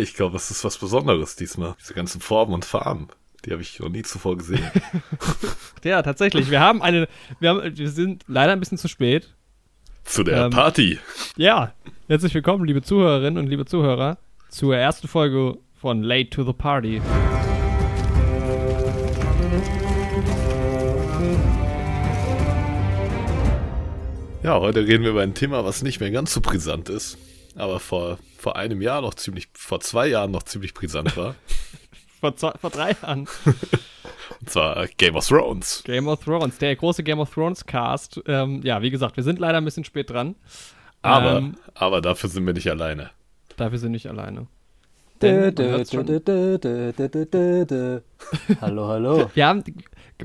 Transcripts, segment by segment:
Ich glaube, es ist was Besonderes diesmal. Diese ganzen Formen und Farben. Die habe ich noch nie zuvor gesehen. ja, tatsächlich. Wir haben eine. Wir, haben, wir sind leider ein bisschen zu spät. Zu der ähm, Party. Ja. Herzlich willkommen, liebe Zuhörerinnen und liebe Zuhörer, zur ersten Folge von Late to the Party. Ja, heute reden wir über ein Thema, was nicht mehr ganz so brisant ist, aber vor, vor einem Jahr noch ziemlich, vor zwei Jahren noch ziemlich brisant war. vor, zwei, vor drei Jahren. Und zwar Game of Thrones. Game of Thrones, der große Game of Thrones Cast. Ähm, ja, wie gesagt, wir sind leider ein bisschen spät dran. Aber, ähm, aber dafür sind wir nicht alleine. Dafür sind wir nicht alleine. hallo, hallo. Wir haben,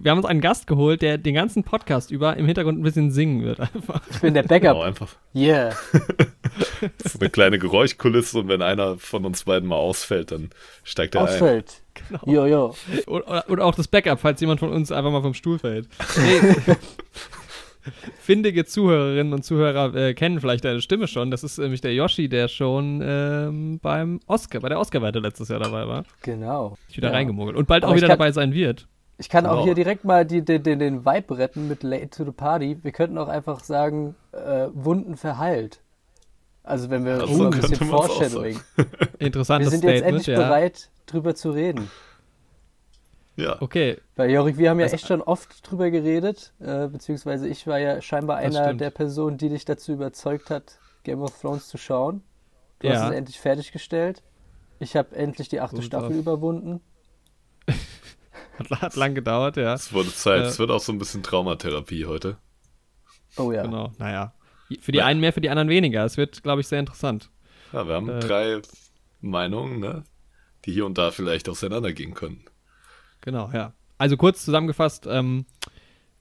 wir haben uns einen Gast geholt, der den ganzen Podcast über im Hintergrund ein bisschen singen wird. Einfach. Ich bin der Backup. Genau, einfach. Yeah. so eine kleine Geräuschkulisse und wenn einer von uns beiden mal ausfällt, dann steigt er ausfällt. ein. Genau. Jo, jo. Oder, oder, auch das Backup, falls jemand von uns einfach mal vom Stuhl fällt. Nee. Findige Zuhörerinnen und Zuhörer äh, kennen vielleicht deine Stimme schon. Das ist nämlich der Yoshi, der schon ähm, beim Oscar, bei der Oscar-Weite letztes Jahr dabei war. Genau. Ich wieder ja. reingemogelt. Und bald Aber auch wieder dabei sein wird. Ich kann auch hier direkt mal die, die, den, den Vibe retten mit Late to the Party. Wir könnten auch einfach sagen, äh, Wunden verheilt. Also wenn wir so ein bisschen Foreshadowing. Interessantes Wir sind jetzt endlich ja. bereit, drüber zu reden. Ja. Okay. Weil Jorik, wir haben ja das echt schon oft drüber geredet, äh, beziehungsweise ich war ja scheinbar einer der Personen, die dich dazu überzeugt hat, Game of Thrones zu schauen. Du ja. hast es endlich fertiggestellt. Ich habe endlich die achte Gut Staffel auf. überwunden. hat, hat lang gedauert, ja. Es wurde Zeit. Äh, es wird auch so ein bisschen Traumatherapie heute. Oh ja. Genau, naja. Für die einen mehr, für die anderen weniger. Es wird, glaube ich, sehr interessant. Ja, wir haben äh, drei Meinungen, ne? die hier und da vielleicht auseinandergehen können. Genau, ja. Also kurz zusammengefasst, ähm,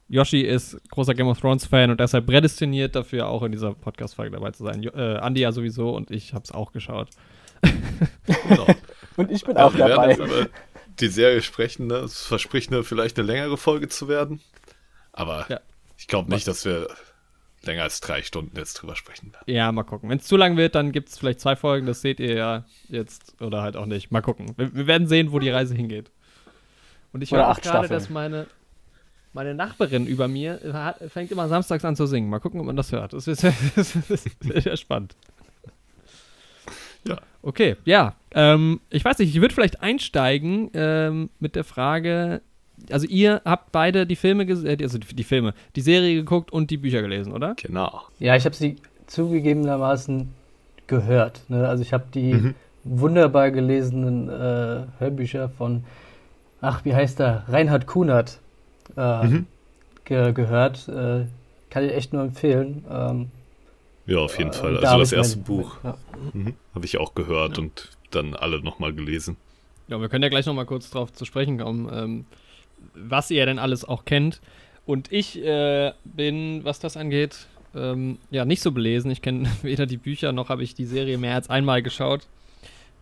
Yoshi ist großer Game of Thrones Fan und deshalb prädestiniert dafür auch in dieser Podcast-Folge dabei zu sein. Äh, Andi ja sowieso und ich habe es auch geschaut. genau. Und ich bin auch dabei. Über die Serie sprechen, ne? es verspricht eine, vielleicht eine längere Folge zu werden. Aber ja. ich glaube nicht, dass wir länger als drei Stunden jetzt drüber sprechen werden. Ja, mal gucken. Wenn es zu lang wird, dann gibt es vielleicht zwei Folgen, das seht ihr ja jetzt oder halt auch nicht. Mal gucken. Wir, wir werden sehen, wo die Reise hingeht. Und ich höre auch gerade, dass meine, meine Nachbarin über mir hat, fängt immer samstags an zu singen. Mal gucken, ob man das hört. Das ist, das ist sehr spannend. Ja. Okay, ja. Ähm, ich weiß nicht, ich würde vielleicht einsteigen ähm, mit der Frage, also ihr habt beide die Filme gesehen, äh, also die, die, Filme, die Serie geguckt und die Bücher gelesen, oder? Genau. Ja, ich habe sie zugegebenermaßen gehört. Ne? Also ich habe die mhm. wunderbar gelesenen äh, Hörbücher von ach, wie heißt er? Reinhard Kunert äh, mhm. ge gehört. Äh, kann ich echt nur empfehlen. Ähm, ja, auf jeden äh, Fall. Also das erste mein, Buch ja. mhm. habe ich auch gehört ja. und dann alle nochmal gelesen. Ja, wir können ja gleich nochmal kurz drauf zu sprechen kommen, ähm, was ihr denn alles auch kennt. Und ich äh, bin, was das angeht, ähm, ja, nicht so belesen. Ich kenne weder die Bücher noch habe ich die Serie mehr als einmal geschaut.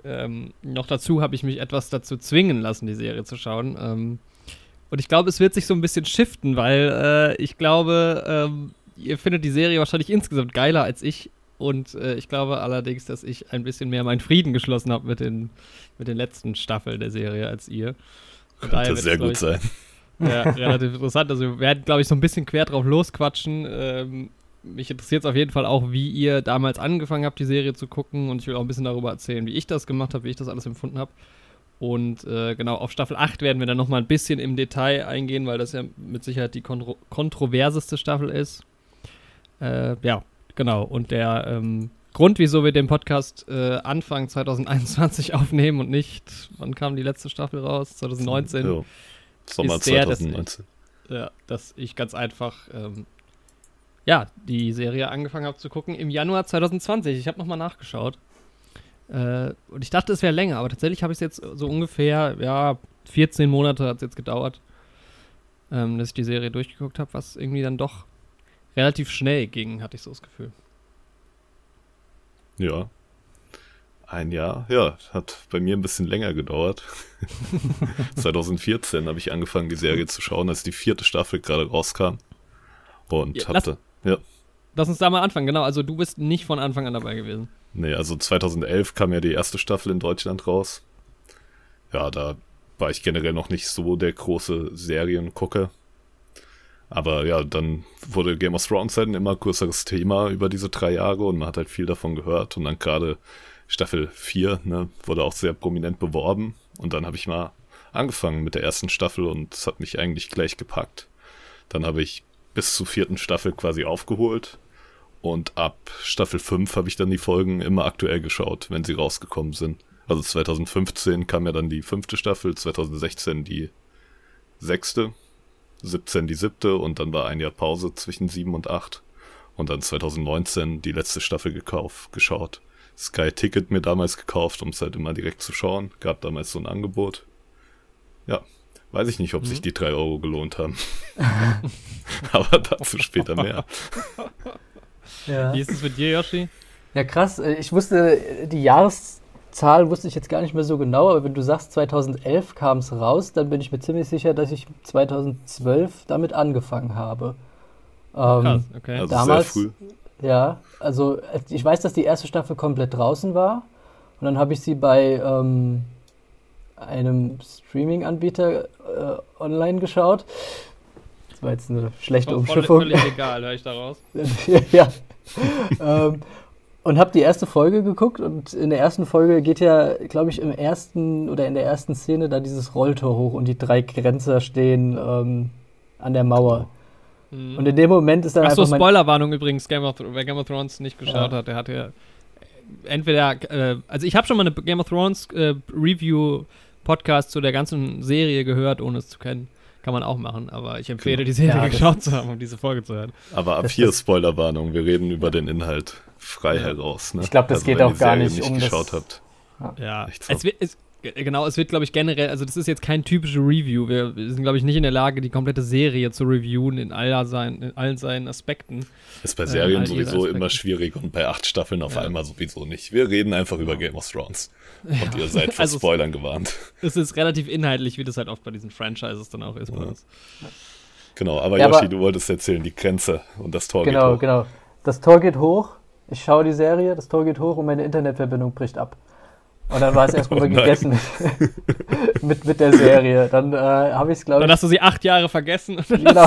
Ähm, noch dazu habe ich mich etwas dazu zwingen lassen, die Serie zu schauen. Ähm, und ich glaube, es wird sich so ein bisschen shiften, weil äh, ich glaube, ähm, ihr findet die Serie wahrscheinlich insgesamt geiler als ich. Und äh, ich glaube allerdings, dass ich ein bisschen mehr meinen Frieden geschlossen habe mit den, mit den letzten Staffeln der Serie als ihr. Könnte sehr gut sein. Ja, relativ interessant. Also wir werden, glaube ich, so ein bisschen quer drauf losquatschen. Ähm, mich interessiert es auf jeden Fall auch, wie ihr damals angefangen habt, die Serie zu gucken. Und ich will auch ein bisschen darüber erzählen, wie ich das gemacht habe, wie ich das alles empfunden habe. Und äh, genau, auf Staffel 8 werden wir dann nochmal ein bisschen im Detail eingehen, weil das ja mit Sicherheit die kontro kontroverseste Staffel ist. Äh, ja, genau. Und der ähm, Grund, wieso wir den Podcast äh, Anfang 2021 aufnehmen und nicht, wann kam die letzte Staffel raus? 2019. Ja. Sommer ist der, 2019. Dass, ja, dass ich ganz einfach ähm, ja, die Serie angefangen habe zu gucken im Januar 2020. Ich habe nochmal nachgeschaut. Äh, und ich dachte, es wäre länger, aber tatsächlich habe ich es jetzt so ungefähr, ja, 14 Monate hat es jetzt gedauert, ähm, dass ich die Serie durchgeguckt habe, was irgendwie dann doch relativ schnell ging, hatte ich so das Gefühl. Ja. Ein Jahr, ja, hat bei mir ein bisschen länger gedauert. 2014 habe ich angefangen, die Serie zu schauen, als die vierte Staffel gerade rauskam. Und ja, hatte. Ja. Lass uns da mal anfangen, genau. Also du bist nicht von Anfang an dabei gewesen. Nee, also 2011 kam ja die erste Staffel in Deutschland raus. Ja, da war ich generell noch nicht so der große Seriengucker. Aber ja, dann wurde Game of Thrones halt ein immer größeres Thema über diese drei Jahre und man hat halt viel davon gehört. Und dann gerade Staffel 4 ne, wurde auch sehr prominent beworben. Und dann habe ich mal angefangen mit der ersten Staffel und es hat mich eigentlich gleich gepackt. Dann habe ich bis zur vierten Staffel quasi aufgeholt. Und ab Staffel 5 habe ich dann die Folgen immer aktuell geschaut, wenn sie rausgekommen sind. Also 2015 kam ja dann die fünfte Staffel, 2016 die sechste 17 die siebte und dann war ein Jahr Pause zwischen sieben und acht. Und dann 2019 die letzte Staffel gekauft, geschaut. Sky Ticket mir damals gekauft, um es halt immer direkt zu schauen. Gab damals so ein Angebot. Ja, weiß ich nicht, ob mhm. sich die drei Euro gelohnt haben. Aber dazu später mehr. Ja. Wie ist es mit dir, Yoshi? Ja, krass. Ich wusste, die Jahres Zahl wusste ich jetzt gar nicht mehr so genau, aber wenn du sagst, 2011 kam es raus, dann bin ich mir ziemlich sicher, dass ich 2012 damit angefangen habe. Ähm, Krass, okay. Also damals, sehr früh. Ja, also ich weiß, dass die erste Staffel komplett draußen war und dann habe ich sie bei ähm, einem Streaming-Anbieter äh, online geschaut. Das war jetzt eine schlechte Umschiffung. Völlig egal, höre ich daraus. ja. ähm, und habe die erste Folge geguckt und in der ersten Folge geht ja, glaube ich, im ersten oder in der ersten Szene da dieses Rolltor hoch und die drei Grenzer stehen ähm, an der Mauer. Mhm. Und in dem Moment ist dann Achso, Spoilerwarnung übrigens, Game of, wer Game of Thrones nicht geschaut ja. hat, der hat ja entweder, äh, also ich habe schon mal eine Game of Thrones äh, Review Podcast zu der ganzen Serie gehört, ohne es zu kennen. Kann man auch machen, aber ich empfehle, genau. die Serie ja, geschaut zu haben, um diese Folge zu hören. Aber ab hier Spoilerwarnung, wir reden über den Inhalt frei ja. heraus. Ne? Ich glaube, das also, geht auch gar nicht, nicht um geschaut das. habt. Ja, es wird, es, genau, es wird, glaube ich, generell, also das ist jetzt kein typische Review. Wir, wir sind, glaube ich, nicht in der Lage, die komplette Serie zu reviewen in, aller sein, in allen seinen Aspekten. Ist bei Serien äh, sowieso immer schwierig und bei acht Staffeln auf ja. einmal sowieso nicht. Wir reden einfach über Game of Thrones. Und ihr seid vor also Spoilern es, gewarnt. Es ist relativ inhaltlich, wie das halt oft bei diesen Franchises dann auch ist bei uns. Genau, aber ja, Yoshi, aber, du wolltest erzählen, die Grenze und das Tor genau, geht hoch. Genau, genau. Das Tor geht hoch ich schaue die Serie, das Tor geht hoch und meine Internetverbindung bricht ab. Und dann war es erstmal oh gegessen mit, mit der Serie. Dann äh, habe ich es, glaube ich. Dann hast du sie acht Jahre vergessen. genau.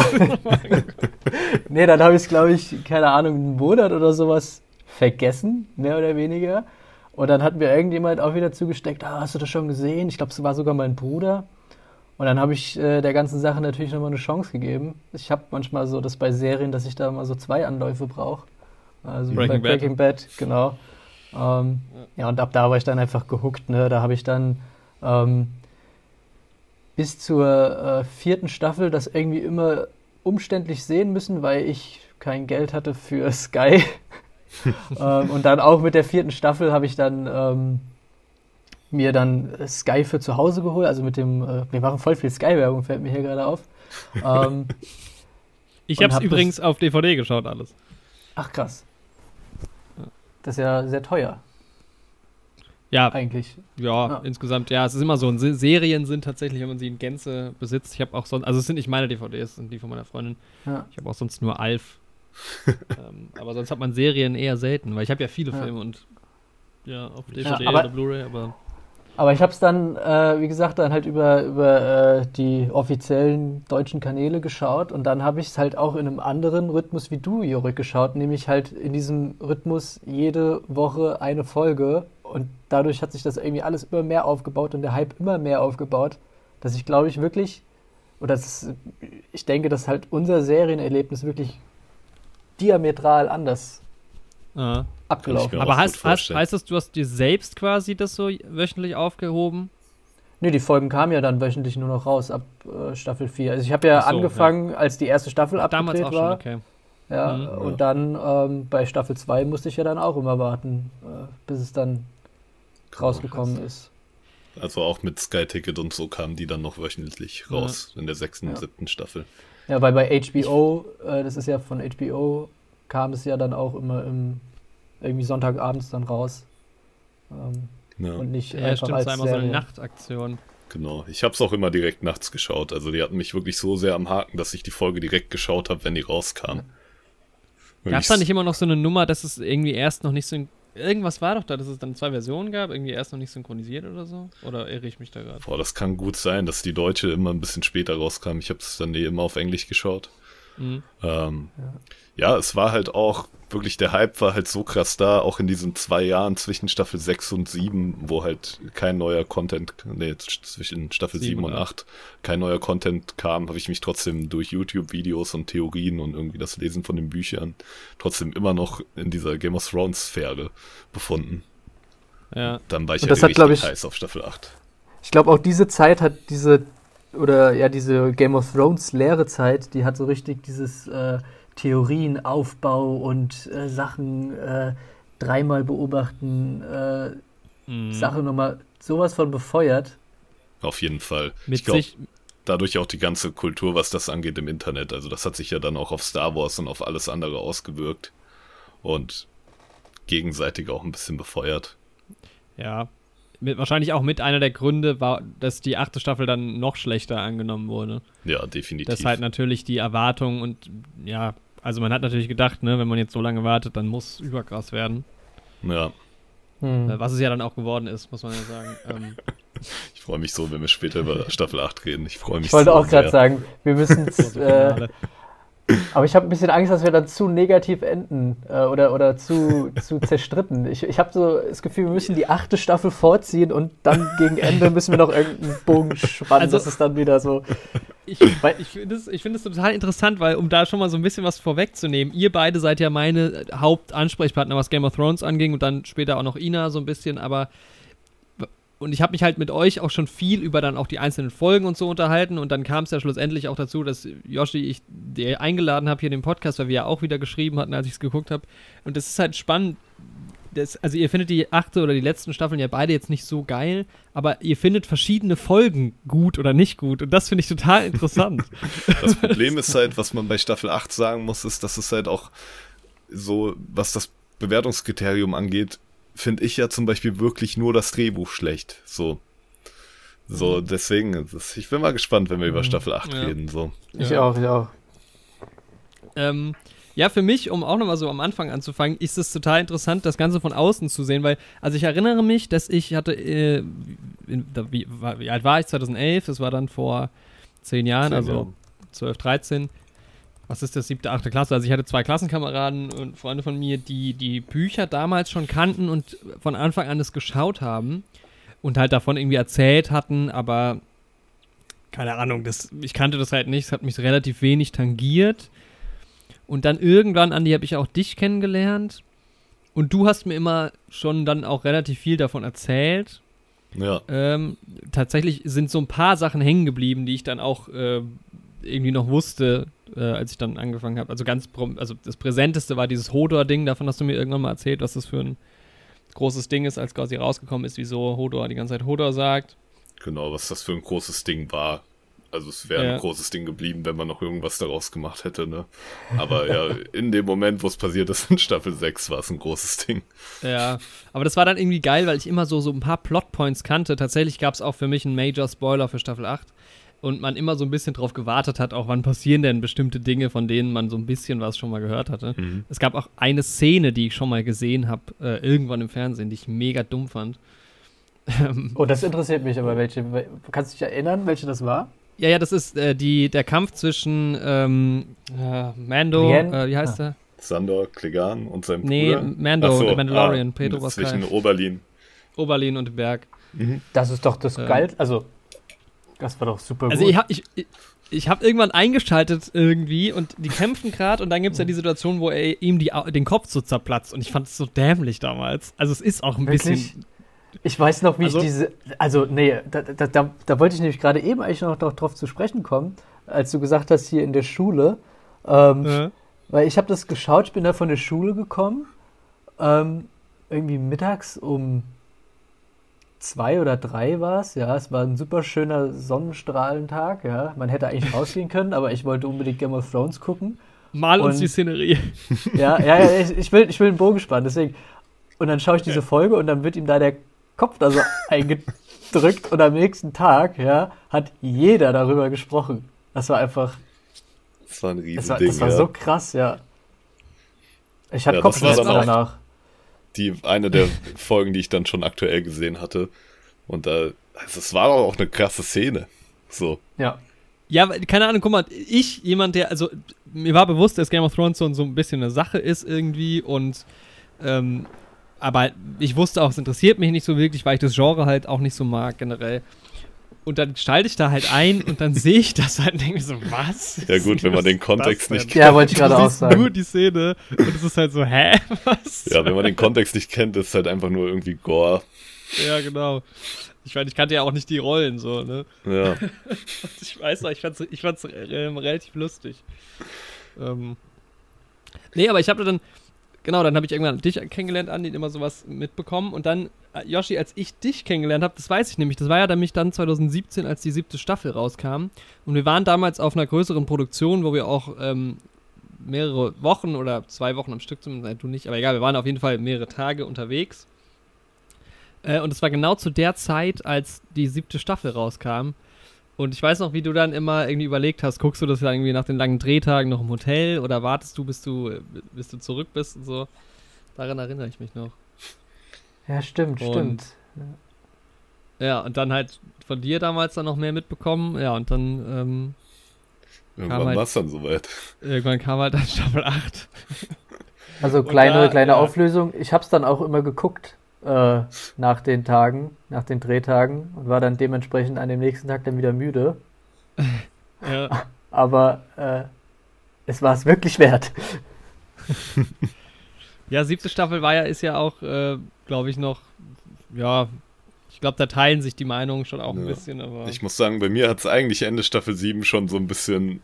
nee, dann habe ich es, glaube ich, keine Ahnung, einen Monat oder sowas vergessen, mehr oder weniger. Und dann hat mir irgendjemand auch wieder zugesteckt, ah, hast du das schon gesehen? Ich glaube, es war sogar mein Bruder. Und dann habe ich äh, der ganzen Sache natürlich nochmal eine Chance gegeben. Ich habe manchmal so das bei Serien, dass ich da mal so zwei Anläufe brauche. Also Breaking bei Breaking Bad, Bad genau. Ähm, ja. ja. und ab da war ich dann einfach gehuckt. Ne? Da habe ich dann ähm, bis zur äh, vierten Staffel das irgendwie immer umständlich sehen müssen, weil ich kein Geld hatte für Sky. ähm, und dann auch mit der vierten Staffel habe ich dann ähm, mir dann Sky für zu Hause geholt. Also mit dem, äh, wir machen voll viel Sky-Werbung, fällt mir hier gerade auf. Ähm, ich habe es hab übrigens auf DVD geschaut, alles. Ach krass. Das ist ja sehr teuer. Ja. Eigentlich. Ja, ja, insgesamt, ja, es ist immer so. Serien sind tatsächlich, wenn man sie in Gänze besitzt. Ich habe auch sonst, also es sind nicht meine DVDs, es sind die von meiner Freundin. Ja. Ich habe auch sonst nur Alf. ähm, aber sonst hat man Serien eher selten, weil ich habe ja viele ja. Filme und ja, auf DVD oder Blu-ray, aber aber ich habe es dann, äh, wie gesagt, dann halt über, über äh, die offiziellen deutschen Kanäle geschaut und dann habe ich es halt auch in einem anderen Rhythmus wie du, Jorik, geschaut, nämlich halt in diesem Rhythmus jede Woche eine Folge und dadurch hat sich das irgendwie alles immer mehr aufgebaut und der Hype immer mehr aufgebaut, dass ich glaube ich wirklich, oder das, ich denke, dass halt unser Serienerlebnis wirklich diametral anders Aha abgelaufen. Aber heißt, heißt, heißt das, du hast dir selbst quasi das so wöchentlich aufgehoben? Nee, die Folgen kamen ja dann wöchentlich nur noch raus ab äh, Staffel 4. Also ich habe ja so, angefangen, ja. als die erste Staffel Ach, abgedreht damals auch war. Schon, okay. Ja, mhm, und ja. dann ähm, bei Staffel 2 musste ich ja dann auch immer warten, äh, bis es dann rausgekommen oh, ist. Also auch mit Sky Ticket und so kamen die dann noch wöchentlich raus ja. in der sechsten und siebten Staffel. Ja, weil bei HBO, äh, das ist ja von HBO, kam es ja dann auch immer im irgendwie Sonntagabends dann raus. Ähm, ja. Und nicht ja, einfach stimmt, als einmal so eine Nachtaktion. Genau, ich habe es auch immer direkt nachts geschaut. Also die hatten mich wirklich so sehr am Haken, dass ich die Folge direkt geschaut habe, wenn die rauskam. Gab es da nicht immer noch so eine Nummer, dass es irgendwie erst noch nicht irgendwas war doch da, dass es dann zwei Versionen gab, irgendwie erst noch nicht synchronisiert oder so? Oder irre ich mich da gerade? Boah, das kann gut sein, dass die deutsche immer ein bisschen später rauskam. Ich habe es dann eh immer auf Englisch geschaut. Mhm. Ähm, ja. ja. es war halt auch wirklich, der Hype war halt so krass da, auch in diesen zwei Jahren zwischen Staffel 6 und 7, wo halt kein neuer Content, nee, zwischen Staffel 7, 7 und 8 kein neuer Content kam, habe ich mich trotzdem durch YouTube-Videos und Theorien und irgendwie das Lesen von den Büchern trotzdem immer noch in dieser Game of Thrones-Sphäre befunden. Ja. Dann war ich und ja das hat, ich, heiß auf Staffel 8. Ich glaube, auch diese Zeit hat diese, oder ja, diese Game of Thrones leere Zeit, die hat so richtig dieses äh, Theorienaufbau und äh, Sachen äh, dreimal beobachten, äh, mhm. Sache nochmal sowas von befeuert. Auf jeden Fall. Mit ich glaube, dadurch auch die ganze Kultur, was das angeht im Internet. Also das hat sich ja dann auch auf Star Wars und auf alles andere ausgewirkt und gegenseitig auch ein bisschen befeuert. Ja, mit, wahrscheinlich auch mit einer der Gründe war, dass die achte Staffel dann noch schlechter angenommen wurde. Ja, definitiv. Das halt natürlich die Erwartung und ja, also man hat natürlich gedacht, ne, wenn man jetzt so lange wartet, dann muss überkrass werden. Ja. Hm. Äh, was es ja dann auch geworden ist, muss man ja sagen. Ähm, ich freue mich so, wenn wir später über Staffel 8 reden. Ich freue mich Ich wollte so auch gerade sagen, wir müssen äh, aber ich habe ein bisschen Angst, dass wir dann zu negativ enden äh, oder, oder zu, zu zerstritten. Ich, ich habe so das Gefühl, wir müssen die achte Staffel vorziehen und dann gegen Ende müssen wir noch irgendeinen Bogen spannen. Also, das ist dann wieder so. Ich, ich finde es find total interessant, weil, um da schon mal so ein bisschen was vorwegzunehmen, ihr beide seid ja meine Hauptansprechpartner, was Game of Thrones anging und dann später auch noch Ina so ein bisschen, aber und ich habe mich halt mit euch auch schon viel über dann auch die einzelnen Folgen und so unterhalten und dann kam es ja schlussendlich auch dazu, dass Yoshi ich dir eingeladen habe hier in den Podcast, weil wir ja auch wieder geschrieben hatten, als ich es geguckt habe. Und das ist halt spannend. Das, also ihr findet die achte oder die letzten Staffeln ja beide jetzt nicht so geil, aber ihr findet verschiedene Folgen gut oder nicht gut und das finde ich total interessant. das Problem ist halt, was man bei Staffel 8 sagen muss, ist, dass es halt auch so, was das Bewertungskriterium angeht, finde ich ja zum Beispiel wirklich nur das Drehbuch schlecht. So. So, mhm. deswegen, das, ich bin mal gespannt, wenn wir über mhm. Staffel 8 ja. reden. So. Ich ja. auch, ich auch. Ähm, ja, für mich, um auch nochmal so am Anfang anzufangen, ist es total interessant, das Ganze von außen zu sehen, weil, also ich erinnere mich, dass ich hatte, äh, in, da, wie, war, wie alt war ich? 2011, das war dann vor zehn Jahren, zehn also Jahren. 12, 13 was ist das, siebte, achte Klasse. Also ich hatte zwei Klassenkameraden und Freunde von mir, die die Bücher damals schon kannten und von Anfang an es geschaut haben und halt davon irgendwie erzählt hatten, aber keine Ahnung, das, ich kannte das halt nicht, es hat mich relativ wenig tangiert. Und dann irgendwann, Andi, habe ich auch dich kennengelernt. Und du hast mir immer schon dann auch relativ viel davon erzählt. Ja. Ähm, tatsächlich sind so ein paar Sachen hängen geblieben, die ich dann auch äh, irgendwie noch wusste, äh, als ich dann angefangen habe. Also ganz, also das Präsenteste war dieses Hodor-Ding, davon hast du mir irgendwann mal erzählt, was das für ein großes Ding ist, als quasi rausgekommen ist, wieso Hodor die ganze Zeit Hodor sagt. Genau, was das für ein großes Ding war. Also es wäre ja. ein großes Ding geblieben, wenn man noch irgendwas daraus gemacht hätte, ne? Aber ja, in dem Moment, wo es passiert ist, in Staffel 6 war es ein großes Ding. Ja, aber das war dann irgendwie geil, weil ich immer so, so ein paar Plotpoints kannte. Tatsächlich gab es auch für mich einen Major-Spoiler für Staffel 8 und man immer so ein bisschen drauf gewartet hat, auch wann passieren denn bestimmte Dinge, von denen man so ein bisschen was schon mal gehört hatte. Mhm. Es gab auch eine Szene, die ich schon mal gesehen habe, äh, irgendwann im Fernsehen, die ich mega dumm fand. oh, das interessiert mich aber, welche. Kannst du dich erinnern, welche das war? Ja, ja, das ist äh, die, der Kampf zwischen ähm, äh, Mando, äh, wie heißt ah. der? Sandor Klegan und seinem nee, Bruder. Nee, Mando, so, der Mandalorian, ah, Pedro Pascal. Zwischen Oberlin. Oberlin und Berg. Mhm. Das ist doch das ähm, geil, also das war doch super also gut. Also ich, ich, ich habe irgendwann eingeschaltet irgendwie und die kämpfen gerade und dann gibt es ja die Situation, wo er ihm die, den Kopf so zerplatzt und ich fand es so dämlich damals. Also es ist auch ein Wirklich? bisschen. Ich weiß noch, wie also, ich diese. Also, nee, da, da, da, da wollte ich nämlich gerade eben eigentlich noch drauf zu sprechen kommen, als du gesagt hast, hier in der Schule. Ähm, äh. Weil ich habe das geschaut, ich bin da von der Schule gekommen. Ähm, irgendwie mittags um zwei oder drei war es, ja. Es war ein super schöner Sonnenstrahlentag, ja. Man hätte eigentlich rausgehen können, aber ich wollte unbedingt Game of Thrones gucken. Mal uns und, die Szenerie. Ja, ja, ja ich, ich, will, ich will einen Bogen spannen, deswegen. Und dann schaue ich diese Folge und dann wird ihm da der Kopf da so eingedrückt und am nächsten Tag, ja, hat jeder darüber gesprochen. Das war einfach. Das war ein Riesending. Das war, das war ja. so krass, ja. Ich hatte ja, Kopfschmerzen danach. Die eine der Folgen, die ich dann schon aktuell gesehen hatte. Und da, also es war auch eine krasse Szene. So. Ja. Ja, keine Ahnung, guck mal, ich, jemand, der, also mir war bewusst, dass Game of Thrones so, so ein bisschen eine Sache ist irgendwie und ähm, aber ich wusste auch, es interessiert mich nicht so wirklich, weil ich das Genre halt auch nicht so mag generell. Und dann schalte ich da halt ein und dann sehe ich das halt und denke mir so, was? Ja gut, wenn man den Kontext nicht kennt. Ja, wollte ich gerade auch sagen. nur die Szene und es ist halt so, hä? Was? Ja, wenn man den Kontext nicht kennt, ist es halt einfach nur irgendwie Gore. Ja, genau. Ich meine, ich kannte ja auch nicht die Rollen so, ne? Ja. ich weiß noch, ich fand's, ich fand's ähm, relativ lustig. Ähm, nee, aber ich habe dann, genau, dann habe ich irgendwann dich kennengelernt, Andi, immer sowas mitbekommen. Und dann, Yoshi, als ich dich kennengelernt habe, das weiß ich nämlich, das war ja nämlich dann 2017, als die siebte Staffel rauskam. Und wir waren damals auf einer größeren Produktion, wo wir auch ähm, mehrere Wochen oder zwei Wochen am Stück zumindest, nein, du nicht, aber egal, wir waren auf jeden Fall mehrere Tage unterwegs. Äh, und es war genau zu der Zeit, als die siebte Staffel rauskam. Und ich weiß noch, wie du dann immer irgendwie überlegt hast, guckst du das ja irgendwie nach den langen Drehtagen noch im Hotel oder wartest du, bis du, bis du zurück bist und so. Daran erinnere ich mich noch. Ja, stimmt, und, stimmt. Ja, und dann halt von dir damals dann noch mehr mitbekommen. Ja, und dann. Ähm, irgendwann halt, war es dann soweit. Irgendwann kam halt dann Staffel 8. Also kleine, da, kleine ja. Auflösung. Ich habe es dann auch immer geguckt äh, nach den Tagen, nach den Drehtagen und war dann dementsprechend an dem nächsten Tag dann wieder müde. Ja. Aber äh, es war es wirklich wert. ja, siebte Staffel war ja, ist ja auch, äh, glaube ich, noch, ja, ich glaube, da teilen sich die Meinungen schon auch ja. ein bisschen. Aber ich muss sagen, bei mir hat es eigentlich Ende Staffel 7 schon so ein bisschen,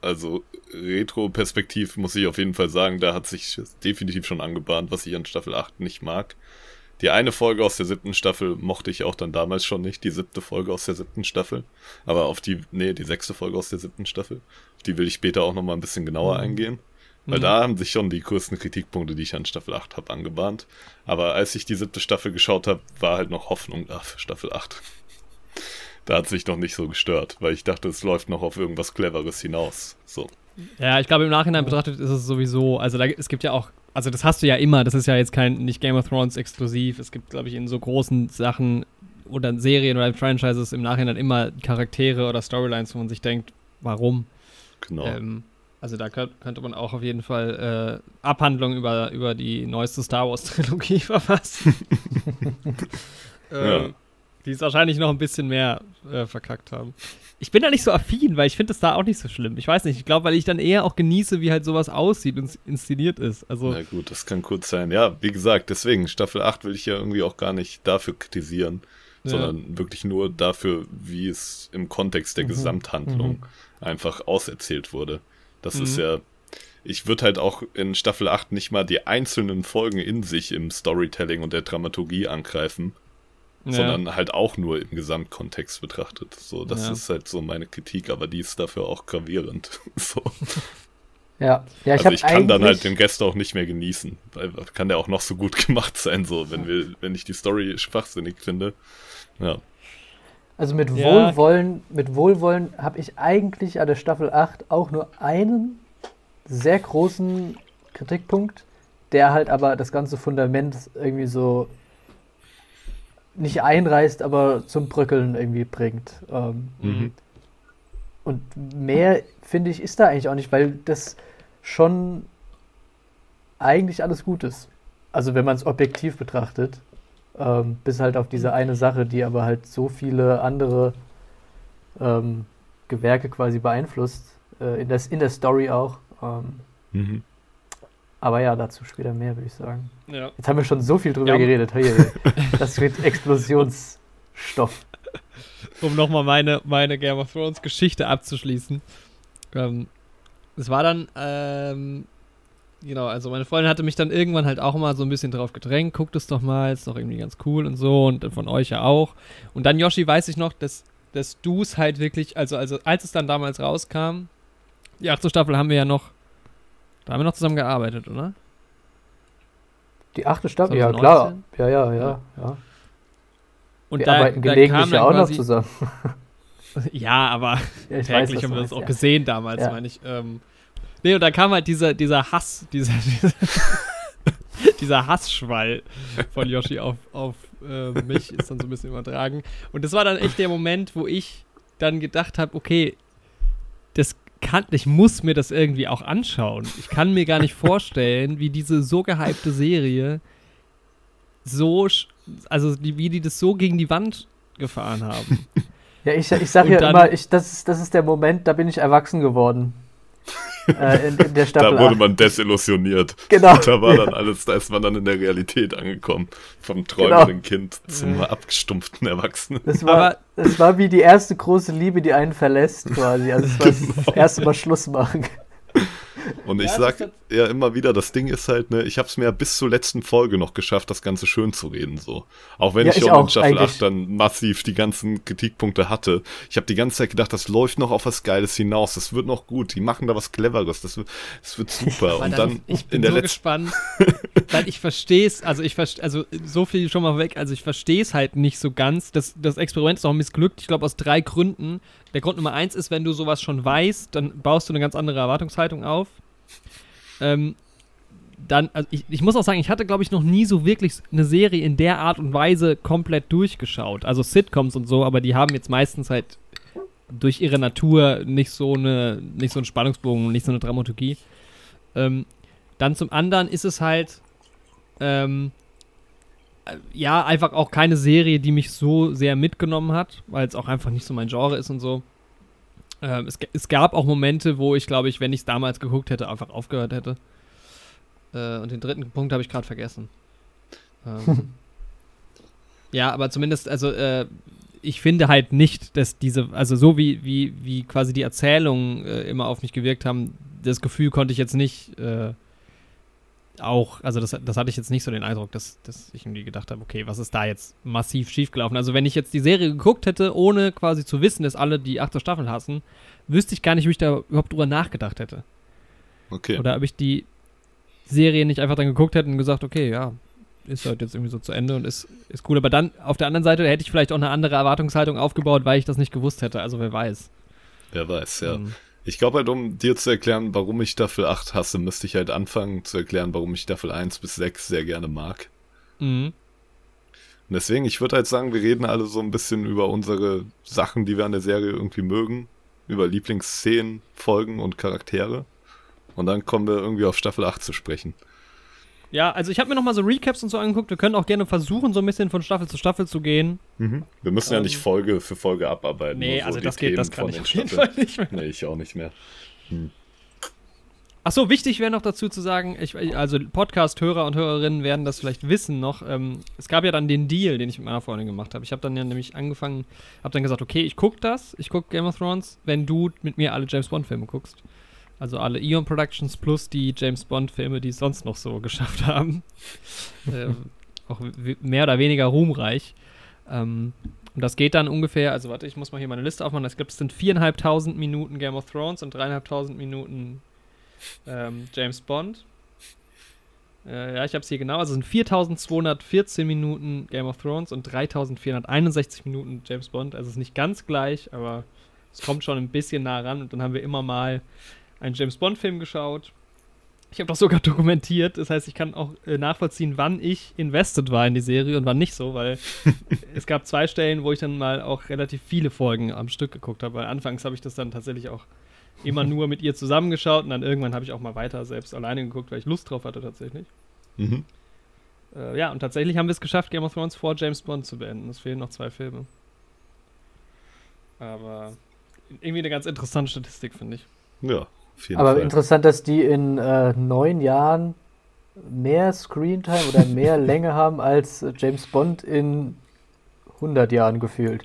also Retro-Perspektiv muss ich auf jeden Fall sagen, da hat sich definitiv schon angebahnt, was ich an Staffel 8 nicht mag. Die eine Folge aus der siebten Staffel mochte ich auch dann damals schon nicht, die siebte Folge aus der siebten Staffel. Aber auf die, nee, die sechste Folge aus der siebten Staffel. Auf die will ich später auch nochmal ein bisschen genauer mhm. eingehen. Weil mhm. da haben sich schon die größten Kritikpunkte, die ich an Staffel 8 habe, angebahnt. Aber als ich die siebte Staffel geschaut habe, war halt noch Hoffnung da für Staffel 8. da hat es mich noch nicht so gestört, weil ich dachte, es läuft noch auf irgendwas Cleveres hinaus. So. Ja, ich glaube, im Nachhinein betrachtet ist es sowieso, also da, es gibt ja auch also das hast du ja immer, das ist ja jetzt kein, nicht Game of Thrones exklusiv. Es gibt, glaube ich, in so großen Sachen oder Serien oder Franchises im Nachhinein immer Charaktere oder Storylines, wo man sich denkt, warum? Genau. Ähm, also da könnte man auch auf jeden Fall äh, Abhandlungen über, über die neueste Star Wars Trilogie verfassen. ähm, ja. Die es wahrscheinlich noch ein bisschen mehr äh, verkackt haben ich bin da nicht so affin, weil ich finde es da auch nicht so schlimm. Ich weiß nicht, ich glaube, weil ich dann eher auch genieße, wie halt sowas aussieht und inszeniert ist. Also Na gut, das kann kurz sein. Ja, wie gesagt, deswegen, Staffel 8 will ich ja irgendwie auch gar nicht dafür kritisieren, ja. sondern wirklich nur dafür, wie es im Kontext der mhm. Gesamthandlung mhm. einfach auserzählt wurde. Das mhm. ist ja, ich würde halt auch in Staffel 8 nicht mal die einzelnen Folgen in sich im Storytelling und der Dramaturgie angreifen, ja. sondern halt auch nur im Gesamtkontext betrachtet. So, das ja. ist halt so meine Kritik, aber die ist dafür auch gravierend. so. Ja, ja ich, also ich kann dann halt den Gäste auch nicht mehr genießen, weil kann der auch noch so gut gemacht sein, so wenn wir, wenn ich die Story schwachsinnig finde. Ja. Also mit ja. Wohlwollen, mit Wohlwollen habe ich eigentlich an der Staffel 8 auch nur einen sehr großen Kritikpunkt, der halt aber das ganze Fundament irgendwie so nicht einreißt, aber zum Bröckeln irgendwie bringt. Ähm, mhm. Und mehr, finde ich, ist da eigentlich auch nicht, weil das schon eigentlich alles gut ist. Also wenn man es objektiv betrachtet, ähm, bis halt auf diese eine Sache, die aber halt so viele andere ähm, Gewerke quasi beeinflusst, äh, in, das, in der Story auch. Ähm, mhm. Aber ja, dazu später mehr, würde ich sagen. Ja. Jetzt haben wir schon so viel drüber ja. geredet. Hey, das wird Explosionsstoff. Um nochmal meine, meine Game of Thrones Geschichte abzuschließen. Ähm, es war dann, ähm, genau, also meine Freundin hatte mich dann irgendwann halt auch mal so ein bisschen drauf gedrängt, guckt es doch mal, ist doch irgendwie ganz cool und so und von euch ja auch. Und dann, Yoshi, weiß ich noch, dass, dass du es halt wirklich, also, also als es dann damals rauskam, die achte Staffel haben wir ja noch da haben wir noch zusammen gearbeitet, oder? Die achte Staffel, ja klar. Ja, ja, ja, ja. Und wir da, arbeiten gelegentlich ja auch noch zusammen. ja, aber ja, täglich weiß, haben wir das auch gesehen damals, ja. meine ich. Ähm, nee, und da kam halt dieser, dieser Hass, dieser, dieser dieser Hassschwall von Yoshi auf, auf äh, mich ist dann so ein bisschen übertragen. Und das war dann echt der Moment, wo ich dann gedacht habe, okay, das kann, ich muss mir das irgendwie auch anschauen. Ich kann mir gar nicht vorstellen, wie diese so gehypte Serie so, also die, wie die das so gegen die Wand gefahren haben. Ja, ich, ich sag ja immer, ich, das, ist, das ist der Moment, da bin ich erwachsen geworden. Äh, in, in, der Staffel da wurde 8. man desillusioniert. Genau. Da war dann alles, da ist man dann in der Realität angekommen. Vom träumenden genau. Kind zum abgestumpften Erwachsenen. Das war, das war wie die erste große Liebe, die einen verlässt, quasi. Also es war genau. das erste Mal Schluss machen. Und ich ja, sag ja immer wieder, das Ding ist halt, ne, ich hab's mir ja bis zur letzten Folge noch geschafft, das Ganze schön zu reden, so. Auch wenn ja, ich, schon in Staffel eigentlich. 8 dann massiv die ganzen Kritikpunkte hatte. Ich habe die ganze Zeit gedacht, das läuft noch auf was Geiles hinaus, das wird noch gut, die machen da was Cleveres, das, wird, das wird super. Und dann, ich bin in der so gespannt, weil ich versteh's, also ich verstehe, also so viel schon mal weg, also ich versteh's halt nicht so ganz. Das, das Experiment ist auch missglückt, ich glaube aus drei Gründen. Der Grund Nummer eins ist, wenn du sowas schon weißt, dann baust du eine ganz andere Erwartungshaltung auf. Ähm, dann, also ich, ich muss auch sagen, ich hatte, glaube ich, noch nie so wirklich eine Serie in der Art und Weise komplett durchgeschaut. Also Sitcoms und so, aber die haben jetzt meistens halt durch ihre Natur nicht so eine, nicht so einen Spannungsbogen, nicht so eine Dramaturgie. Ähm, dann zum anderen ist es halt, ähm, äh, ja, einfach auch keine Serie, die mich so sehr mitgenommen hat, weil es auch einfach nicht so mein Genre ist und so. Ähm, es, es, gab auch Momente, wo ich, glaube ich, wenn ich es damals geguckt hätte, einfach aufgehört hätte. Äh, und den dritten Punkt habe ich gerade vergessen. Ähm, ja, aber zumindest, also äh, ich finde halt nicht, dass diese, also so wie, wie, wie quasi die Erzählungen äh, immer auf mich gewirkt haben, das Gefühl konnte ich jetzt nicht äh, auch, also das, das hatte ich jetzt nicht so den Eindruck, dass, dass ich irgendwie gedacht habe, okay, was ist da jetzt massiv schiefgelaufen? Also wenn ich jetzt die Serie geguckt hätte, ohne quasi zu wissen, dass alle die achte Staffel hassen, wüsste ich gar nicht, wie ich da überhaupt drüber nachgedacht hätte. Okay. Oder ob ich die Serie nicht einfach dann geguckt hätte und gesagt, okay, ja, ist halt jetzt irgendwie so zu Ende und ist, ist cool. Aber dann auf der anderen Seite hätte ich vielleicht auch eine andere Erwartungshaltung aufgebaut, weil ich das nicht gewusst hätte. Also wer weiß. Wer weiß, ja. Ähm, ich glaube halt, um dir zu erklären, warum ich Staffel 8 hasse, müsste ich halt anfangen zu erklären, warum ich Staffel 1 bis 6 sehr gerne mag. Mhm. Und deswegen, ich würde halt sagen, wir reden alle so ein bisschen über unsere Sachen, die wir an der Serie irgendwie mögen. Über Lieblingsszenen, Folgen und Charaktere. Und dann kommen wir irgendwie auf Staffel 8 zu sprechen. Ja, also ich habe mir noch mal so Recaps und so angeguckt. Wir können auch gerne versuchen, so ein bisschen von Staffel zu Staffel zu gehen. Mhm. Wir müssen ähm, ja nicht ähm, Folge für Folge abarbeiten. Nee, so also das geht, das kann ich auf jeden Fall nicht mehr. Nee, ich auch nicht mehr. Hm. Ach so, wichtig wäre noch dazu zu sagen, ich, also Podcast-Hörer und Hörerinnen werden das vielleicht wissen noch. Ähm, es gab ja dann den Deal, den ich mit meiner Freundin gemacht habe. Ich habe dann ja nämlich angefangen, habe dann gesagt, okay, ich gucke das, ich gucke Game of Thrones, wenn du mit mir alle James Bond-Filme guckst. Also alle Eon Productions plus die James Bond-Filme, die es sonst noch so geschafft haben. ähm, auch mehr oder weniger ruhmreich. Ähm, und das geht dann ungefähr, also warte, ich muss mal hier meine Liste aufmachen. Ich glaube, es sind viereinhalbtausend Minuten Game of Thrones und dreieinhalbtausend Minuten ähm, James Bond. Äh, ja, ich habe es hier genau. Also es sind 4214 Minuten Game of Thrones und 3461 Minuten James Bond. Also es ist nicht ganz gleich, aber es kommt schon ein bisschen nah ran. Und dann haben wir immer mal einen James Bond-Film geschaut. Ich habe das sogar dokumentiert. Das heißt, ich kann auch äh, nachvollziehen, wann ich invested war in die Serie und wann nicht so, weil es gab zwei Stellen, wo ich dann mal auch relativ viele Folgen am Stück geguckt habe. Weil anfangs habe ich das dann tatsächlich auch immer nur mit ihr zusammengeschaut und dann irgendwann habe ich auch mal weiter selbst alleine geguckt, weil ich Lust drauf hatte tatsächlich. Mhm. Äh, ja, und tatsächlich haben wir es geschafft, Game of Thrones vor James Bond zu beenden. Es fehlen noch zwei Filme. Aber irgendwie eine ganz interessante Statistik, finde ich. Ja, aber Fall. interessant, dass die in äh, neun Jahren mehr Screentime oder mehr Länge haben als James Bond in 100 Jahren gefühlt.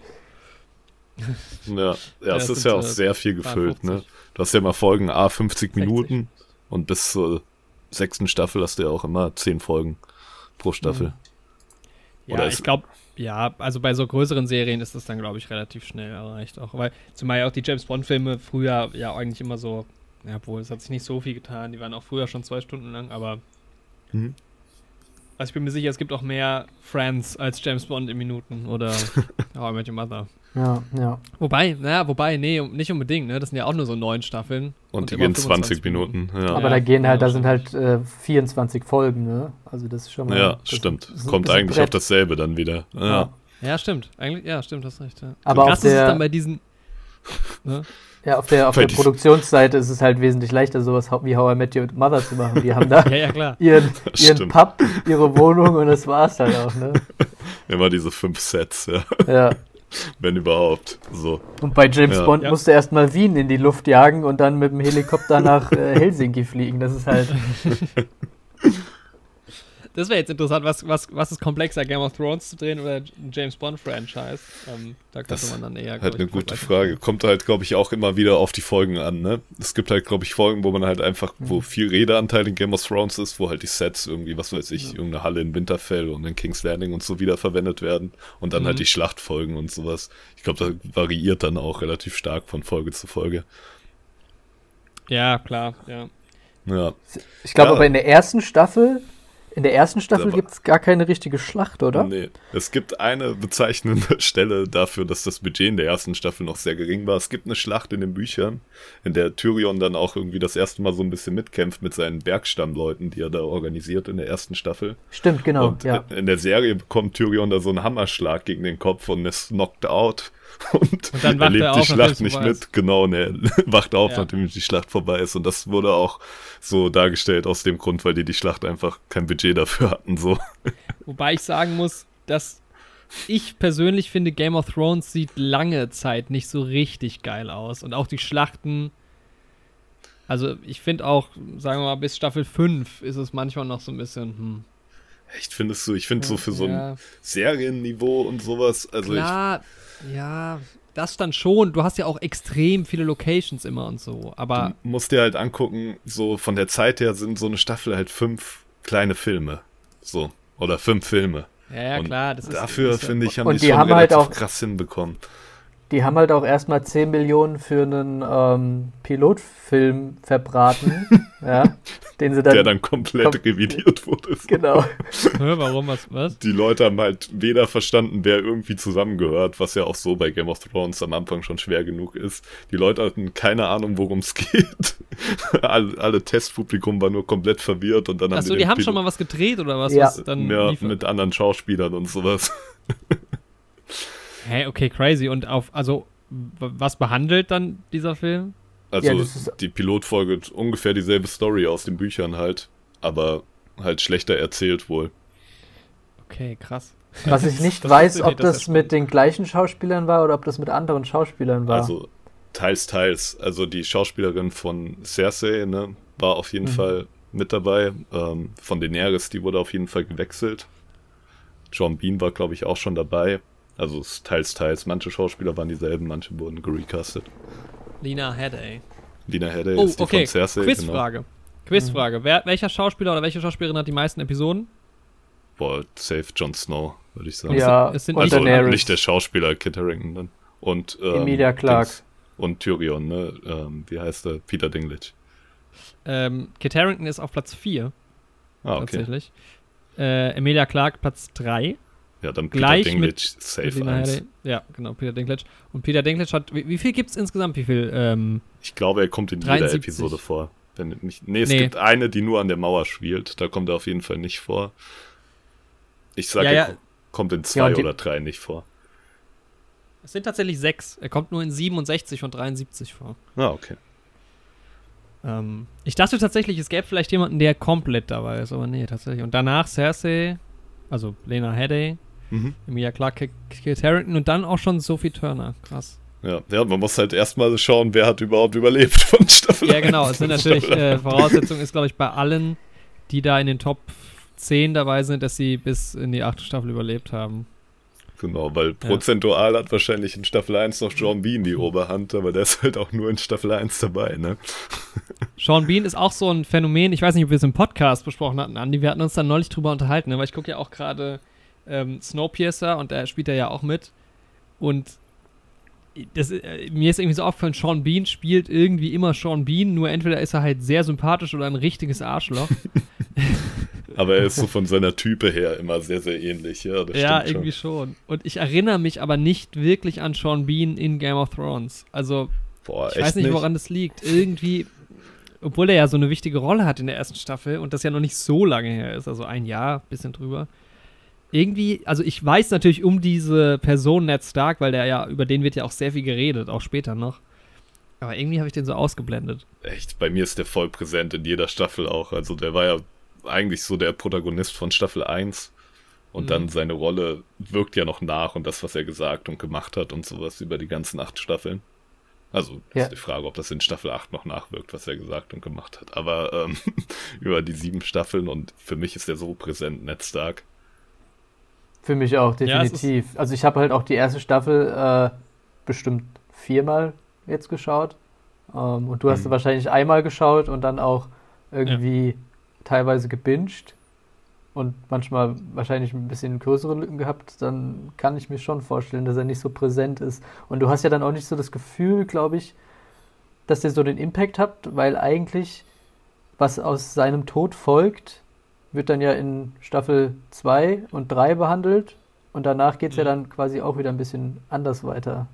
Ja, ja, es ist ja auch sehr viel gefüllt, ne? Du hast ja immer Folgen A 50 Minuten und bis zur sechsten Staffel hast du ja auch immer zehn Folgen pro Staffel. Mhm. Ja, ich glaube, ja, also bei so größeren Serien ist das dann, glaube ich, relativ schnell erreicht auch. Weil zumal ja auch die James Bond-Filme früher ja eigentlich immer so ja, obwohl, es hat sich nicht so viel getan. Die waren auch früher schon zwei Stunden lang, aber. Mhm. Also ich bin mir sicher, es gibt auch mehr Friends als James Bond in Minuten oder How I Met Your Mother. Ja, ja. Wobei, naja, wobei, nee, nicht unbedingt, ne? Das sind ja auch nur so neun Staffeln. Und, die gehen 20 Minuten. Ja, Aber Ja, da gehen halt, da sind halt äh, 24 Folgen, ne? Also das ist schon mal. ja das, stimmt. Kommt eigentlich auf Brett. dasselbe dann wieder. Ja. Ja. Ja, stimmt. Eigentlich, ja, stimmt, hast recht. Ja. Aber Krass auf ist es dann bei diesen. Ne? Ja, auf der, auf der Produktionsseite ist es halt wesentlich leichter, sowas wie How I Met Your Mother zu machen. Die haben da Ja, ja, klar. ihren, ihren. Pub, ihre Wohnung und das war's dann auch, ne? Immer diese fünf Sets, ja. Ja. Wenn überhaupt. So. Und bei James Ja. Bond Ja. musste erstmal Wien in die Luft jagen und dann mit dem Helikopter nach äh, Helsinki fliegen. Das ist halt. Das wäre jetzt interessant, was, was, was ist komplexer, Game of Thrones zu drehen oder ein James Bond-Franchise? Ähm, da könnte Das man dann eher. Halt ich, eine gute. Frage. Kommt halt, glaube ich, auch immer wieder auf die Folgen an, ne? Es gibt halt, glaube ich, Folgen, wo man halt einfach, wo viel Redeanteil in Game of Thrones ist, wo halt die Sets irgendwie, was weiß ich, irgendeine Halle in Winterfell und in King's Landing und so wiederverwendet werden. Und dann Mhm. halt die Schlachtfolgen und sowas. Ich glaube, da variiert dann auch relativ stark von Folge zu Folge. Ja, klar, ja. Ja. Ich glaube Ja. aber in der ersten Staffel. In der ersten Staffel gibt es gar keine richtige Schlacht, oder? Nee. Es gibt eine bezeichnende Stelle dafür, dass das Budget in der ersten Staffel noch sehr gering war. Es gibt eine Schlacht in den Büchern, in der Tyrion dann auch irgendwie das erste Mal so ein bisschen mitkämpft mit seinen Bergstammleuten, die er da organisiert in der ersten Staffel. Stimmt, genau. und ja. in der Serie bekommt Tyrion da so einen Hammerschlag gegen den Kopf und ist knocked out. Und, Und dann wacht erlebt er die auf, Schlacht nicht mit. Genau, und er wacht auf, Ja. nachdem die Schlacht vorbei ist. Und das wurde auch so dargestellt aus dem Grund, weil die die Schlacht einfach kein Budget dafür hatten. So. Wobei ich sagen muss, dass ich persönlich finde, Game of Thrones sieht lange Zeit nicht so richtig geil aus. Und auch die Schlachten. Also, ich finde auch, sagen wir mal, bis Staffel 5 ist es manchmal noch so ein bisschen. Hm. Echt findest du? Ich finde so für so ein ja, Serienniveau und sowas. Also klar, ja, das dann schon. Du hast ja auch extrem viele Locations immer und so. ich Aber du musst dir halt angucken, so von der Zeit her sind so eine Staffel halt fünf kleine Filme. So. Oder fünf Filme. ja, ja klar, das ist. Dafür, finde ich, haben Und die, die schon haben halt relativ auch- krass hinbekommen. Die haben halt auch erstmal 10 Millionen für einen ähm, Pilotfilm verbraten, ja, den sie dann, der dann komplett kom- revidiert wurde. genau. Hä, Warum, was, was? Die Leute haben halt weder verstanden, wer irgendwie zusammengehört, was ja auch so bei Game of Thrones am Anfang schon schwer genug ist. Die Leute hatten keine Ahnung, worum es geht. alle, alle Testpublikum war nur komplett verwirrt und dann haben Achso, die die haben Pilot- schon mal was gedreht oder was? Ja. was dann ja, liefert? mit anderen Schauspielern und sowas. Hä, okay, crazy. Und auf, also, was behandelt dann dieser Film? Also Ja, ist- die Pilotfolge hat ungefähr dieselbe Story aus den Büchern halt, aber halt schlechter erzählt wohl. Okay, krass. Was ich nicht Das weiß, ob das ist das mit den gleichen Schauspielern war oder ob das mit anderen Schauspielern war. Also teils, teils. Also die Schauspielerin von Cersei, ne, war auf jeden Mhm. Fall mit dabei. Ähm, von Daenerys, die wurde auf jeden Fall gewechselt. John Bean war, glaube ich, auch schon dabei. Also es ist teils, teils. Manche Schauspieler waren dieselben, manche wurden gerecastet. Lina Headey. Lina Headey Oh, ist die okay. von Cersei. Genau. Quizfrage. Quizfrage. Wer, welcher Schauspieler oder welche Schauspielerin hat die meisten Episoden? Boah, safe Jon Snow, würde ich sagen. ja, es sind und also Daenerys. nicht der Schauspieler Kit Harington dann. Und ähm, Emilia Clarke. Dings. Und Tyrion, ne? Ähm, wie heißt er? Peter Dinklage. Ähm, Kit Harington ist auf Platz 4, Ah, okay. tatsächlich. Äh, Emilia Clarke Platz 3. Ja, dann Gleich Peter mit- Dinklage, safe Lina 1. Headey. Ja, genau, Peter Dinklage. Und Peter Dinklage hat, wie, wie viel gibt es insgesamt? Wie viel? Ähm, Ich glaube, er kommt in jeder 73. Episode vor. Wenn nicht, nee, es Nee. gibt eine, die nur an der Mauer spielt. Da kommt er auf jeden Fall nicht vor. Ich sage, Ja, er ja. ko- kommt in Ja, zwei und die- oder drei nicht vor. es sind tatsächlich sechs. Er kommt nur in 67 von 73 vor. Ah, okay. Ähm, ich dachte tatsächlich, es gäbe vielleicht jemanden, der komplett dabei ist, aber nee, tatsächlich. Und danach Cersei, also Lena Headey, Mhm. Emilia Clarke, Kit Harington und dann auch schon Sophie Turner. Krass. Ja, ja, man muss halt erstmal schauen, wer hat überhaupt überlebt von Staffel Ja, genau. Es 1 sind natürlich, äh, Voraussetzung ist, glaube ich, bei allen, die da in den Top 10 dabei sind, dass sie bis in die achte Staffel überlebt haben. Genau, weil prozentual hat wahrscheinlich in Staffel 1 noch John Bean die Oberhand, aber der ist halt auch nur in Staffel 1 dabei, ne? Sean Bean ist auch so ein Phänomen, ich weiß nicht, ob wir es im Podcast besprochen hatten, Andi, wir hatten uns da neulich drüber unterhalten, ne? weil ich gucke ja auch gerade ähm, Snowpiercer und da spielt er ja auch mit. Und das, äh, mir ist irgendwie so aufgefallen, Sean Bean spielt irgendwie immer Sean Bean, nur entweder ist er halt sehr sympathisch oder ein richtiges Arschloch. Aber er ist so von seiner Type her immer sehr, sehr ähnlich. Ja, ja irgendwie schon. schon. Und ich erinnere mich aber nicht wirklich an Sean Bean in Game of Thrones. Also, Boah, ich weiß nicht, nicht, woran das liegt. Irgendwie, obwohl er ja so eine wichtige Rolle hat in der ersten Staffel und das ja noch nicht so lange her ist, also ein Jahr, bisschen drüber. Irgendwie, also ich weiß natürlich um diese Person Ned Stark, weil der ja, über den wird ja auch sehr viel geredet, auch später noch. Aber irgendwie habe ich den so ausgeblendet. Echt, bei mir ist der voll präsent in jeder Staffel auch. Also der war ja eigentlich so der Protagonist von Staffel 1. Und mhm. dann seine Rolle wirkt ja noch nach und das, was er gesagt und gemacht hat und sowas über die ganzen acht Staffeln. Also ja. ist die Frage, ob das in Staffel 8 noch nachwirkt, was er gesagt und gemacht hat. Aber ähm, über die sieben Staffeln und für mich ist er so präsent, Ned Stark. Für mich auch, definitiv. Ja, also ich habe halt auch die erste Staffel äh, bestimmt viermal jetzt geschaut. Ähm, und du hast mhm. wahrscheinlich einmal geschaut und dann auch irgendwie ja. teilweise gebinged und manchmal wahrscheinlich ein bisschen größere Lücken gehabt, dann kann ich mir schon vorstellen, dass er nicht so präsent ist. Und du hast ja dann auch nicht so das Gefühl, glaube ich, dass er so den Impact hat, weil eigentlich, was aus seinem Tod folgt, wird dann ja in Staffel 2 und 3 behandelt. Und danach geht es ja. ja dann quasi auch wieder ein bisschen anders weiter.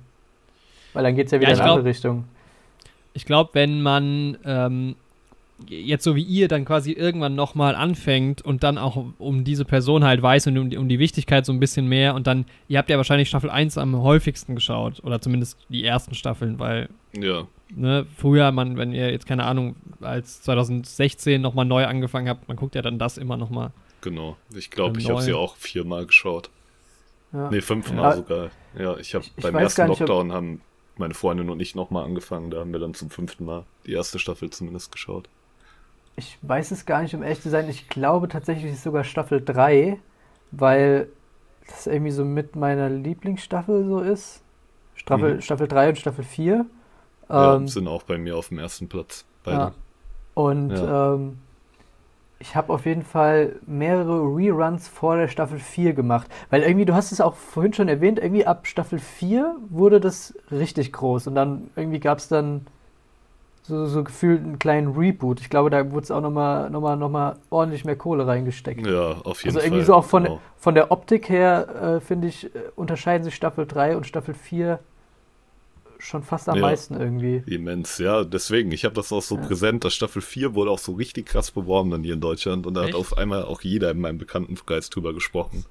Weil dann geht es ja wieder ja, in eine andere Richtung. Ich glaube, wenn man ähm, jetzt so wie ihr dann quasi irgendwann nochmal anfängt und dann auch um diese Person halt weiß und um die, um die, Wichtigkeit so ein bisschen mehr und dann, ihr habt ja wahrscheinlich Staffel 1 am häufigsten geschaut oder zumindest die ersten Staffeln, weil ja. Ne, früher, man, wenn ihr jetzt keine Ahnung, als 2016 nochmal neu angefangen habt, man guckt ja dann das immer nochmal. Genau, ich glaube, ich habe sie auch viermal geschaut. Ja. Nee, fünfmal ja. sogar. Ja, ich habe beim ersten nicht, Lockdown haben meine Freundin und ich nochmal angefangen, da haben wir dann zum fünften Mal die erste Staffel zumindest geschaut ich weiß es gar nicht, um ehrlich zu sein. Ich glaube tatsächlich ist sogar Staffel 3, weil das irgendwie so mit meiner Lieblingsstaffel so ist. Staffel, mhm. Staffel 3 und Staffel 4. Ja, ähm, sind auch bei mir auf dem ersten Platz. Beide. Ja. Und ja. Ähm, ich habe auf jeden Fall mehrere Reruns vor der Staffel 4 gemacht. Weil irgendwie, du hast es auch vorhin schon erwähnt, irgendwie ab Staffel 4 wurde das richtig groß. Und dann irgendwie gab es dann so, so gefühlt einen kleinen Reboot. Ich glaube, da wurde es auch nochmal noch mal, noch mal ordentlich mehr Kohle reingesteckt. Ja, auf jeden Fall. Also irgendwie Fall. so auch von, genau. von der Optik her, äh, finde ich, äh, unterscheiden sich Staffel 3 und Staffel 4 schon fast am ja, meisten irgendwie. Immens, ja. Deswegen, ich habe das auch so ja. präsent, dass Staffel 4 wurde auch so richtig krass beworben dann hier in Deutschland und da Echt? hat auf einmal auch jeder in meinem Bekanntenkreis drüber gesprochen.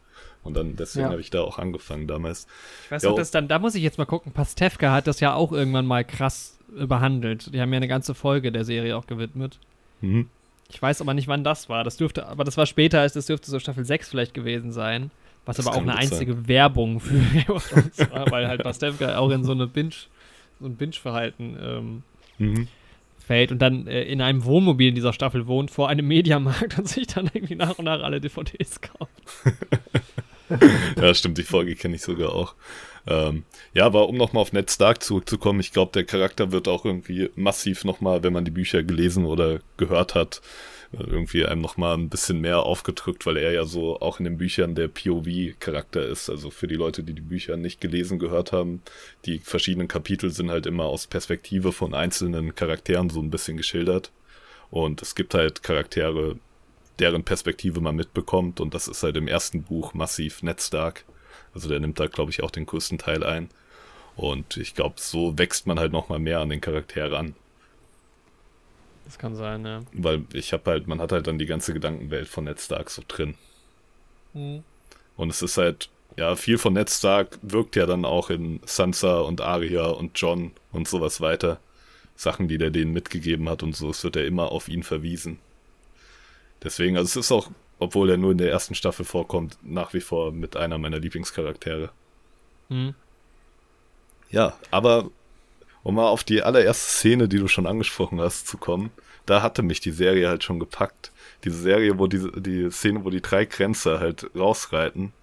Und dann deswegen ja. habe ich da auch angefangen damals. Ich weiß ja, nicht, das dann, da muss ich jetzt mal gucken. Pastewka hat das ja auch irgendwann mal krass behandelt. Die haben ja eine ganze Folge der Serie auch gewidmet. Mhm. Ich weiß aber nicht, wann das war. Das dürfte, aber das war später, als das dürfte so Staffel 6 vielleicht gewesen sein. Was das aber auch eine einzige sein. Werbung für Game of Thrones war, weil halt Pastewka auch in so eine Binge, so ein Binge-Verhalten ähm, mhm. fällt und dann äh, in einem Wohnmobil in dieser Staffel wohnt, vor einem Mediamarkt und sich dann irgendwie nach und nach alle DVDs kauft. ja, stimmt, die Folge kenne ich sogar auch. Ähm, ja, aber um nochmal auf Ned Stark zurückzukommen, ich glaube, der Charakter wird auch irgendwie massiv nochmal, wenn man die Bücher gelesen oder gehört hat, irgendwie einem nochmal ein bisschen mehr aufgedrückt, weil er ja so auch in den Büchern der POV-Charakter ist. Also für die Leute, die die Bücher nicht gelesen gehört haben, die verschiedenen Kapitel sind halt immer aus Perspektive von einzelnen Charakteren so ein bisschen geschildert. Und es gibt halt Charaktere, deren Perspektive man mitbekommt. Und das ist halt im ersten Buch massiv Ned Stark. Also der nimmt da, glaube ich, auch den größten Teil ein. Und ich glaube, so wächst man halt nochmal mehr an den Charakter ran. Das kann sein, ja. Weil ich habe halt, man hat halt dann die ganze Gedankenwelt von Ned Stark so drin. Mhm. Und es ist halt, ja, viel von Ned Stark wirkt ja dann auch in Sansa und Arya und John und sowas weiter. Sachen, die der denen mitgegeben hat und so, es wird ja immer auf ihn verwiesen. Deswegen, also es ist auch, obwohl er nur in der ersten Staffel vorkommt, nach wie vor mit einer meiner Lieblingscharaktere. Mhm. Ja, aber um mal auf die allererste Szene, die du schon angesprochen hast, zu kommen, da hatte mich die Serie halt schon gepackt. Diese Serie, wo die, die Szene, wo die drei Kränze halt rausreiten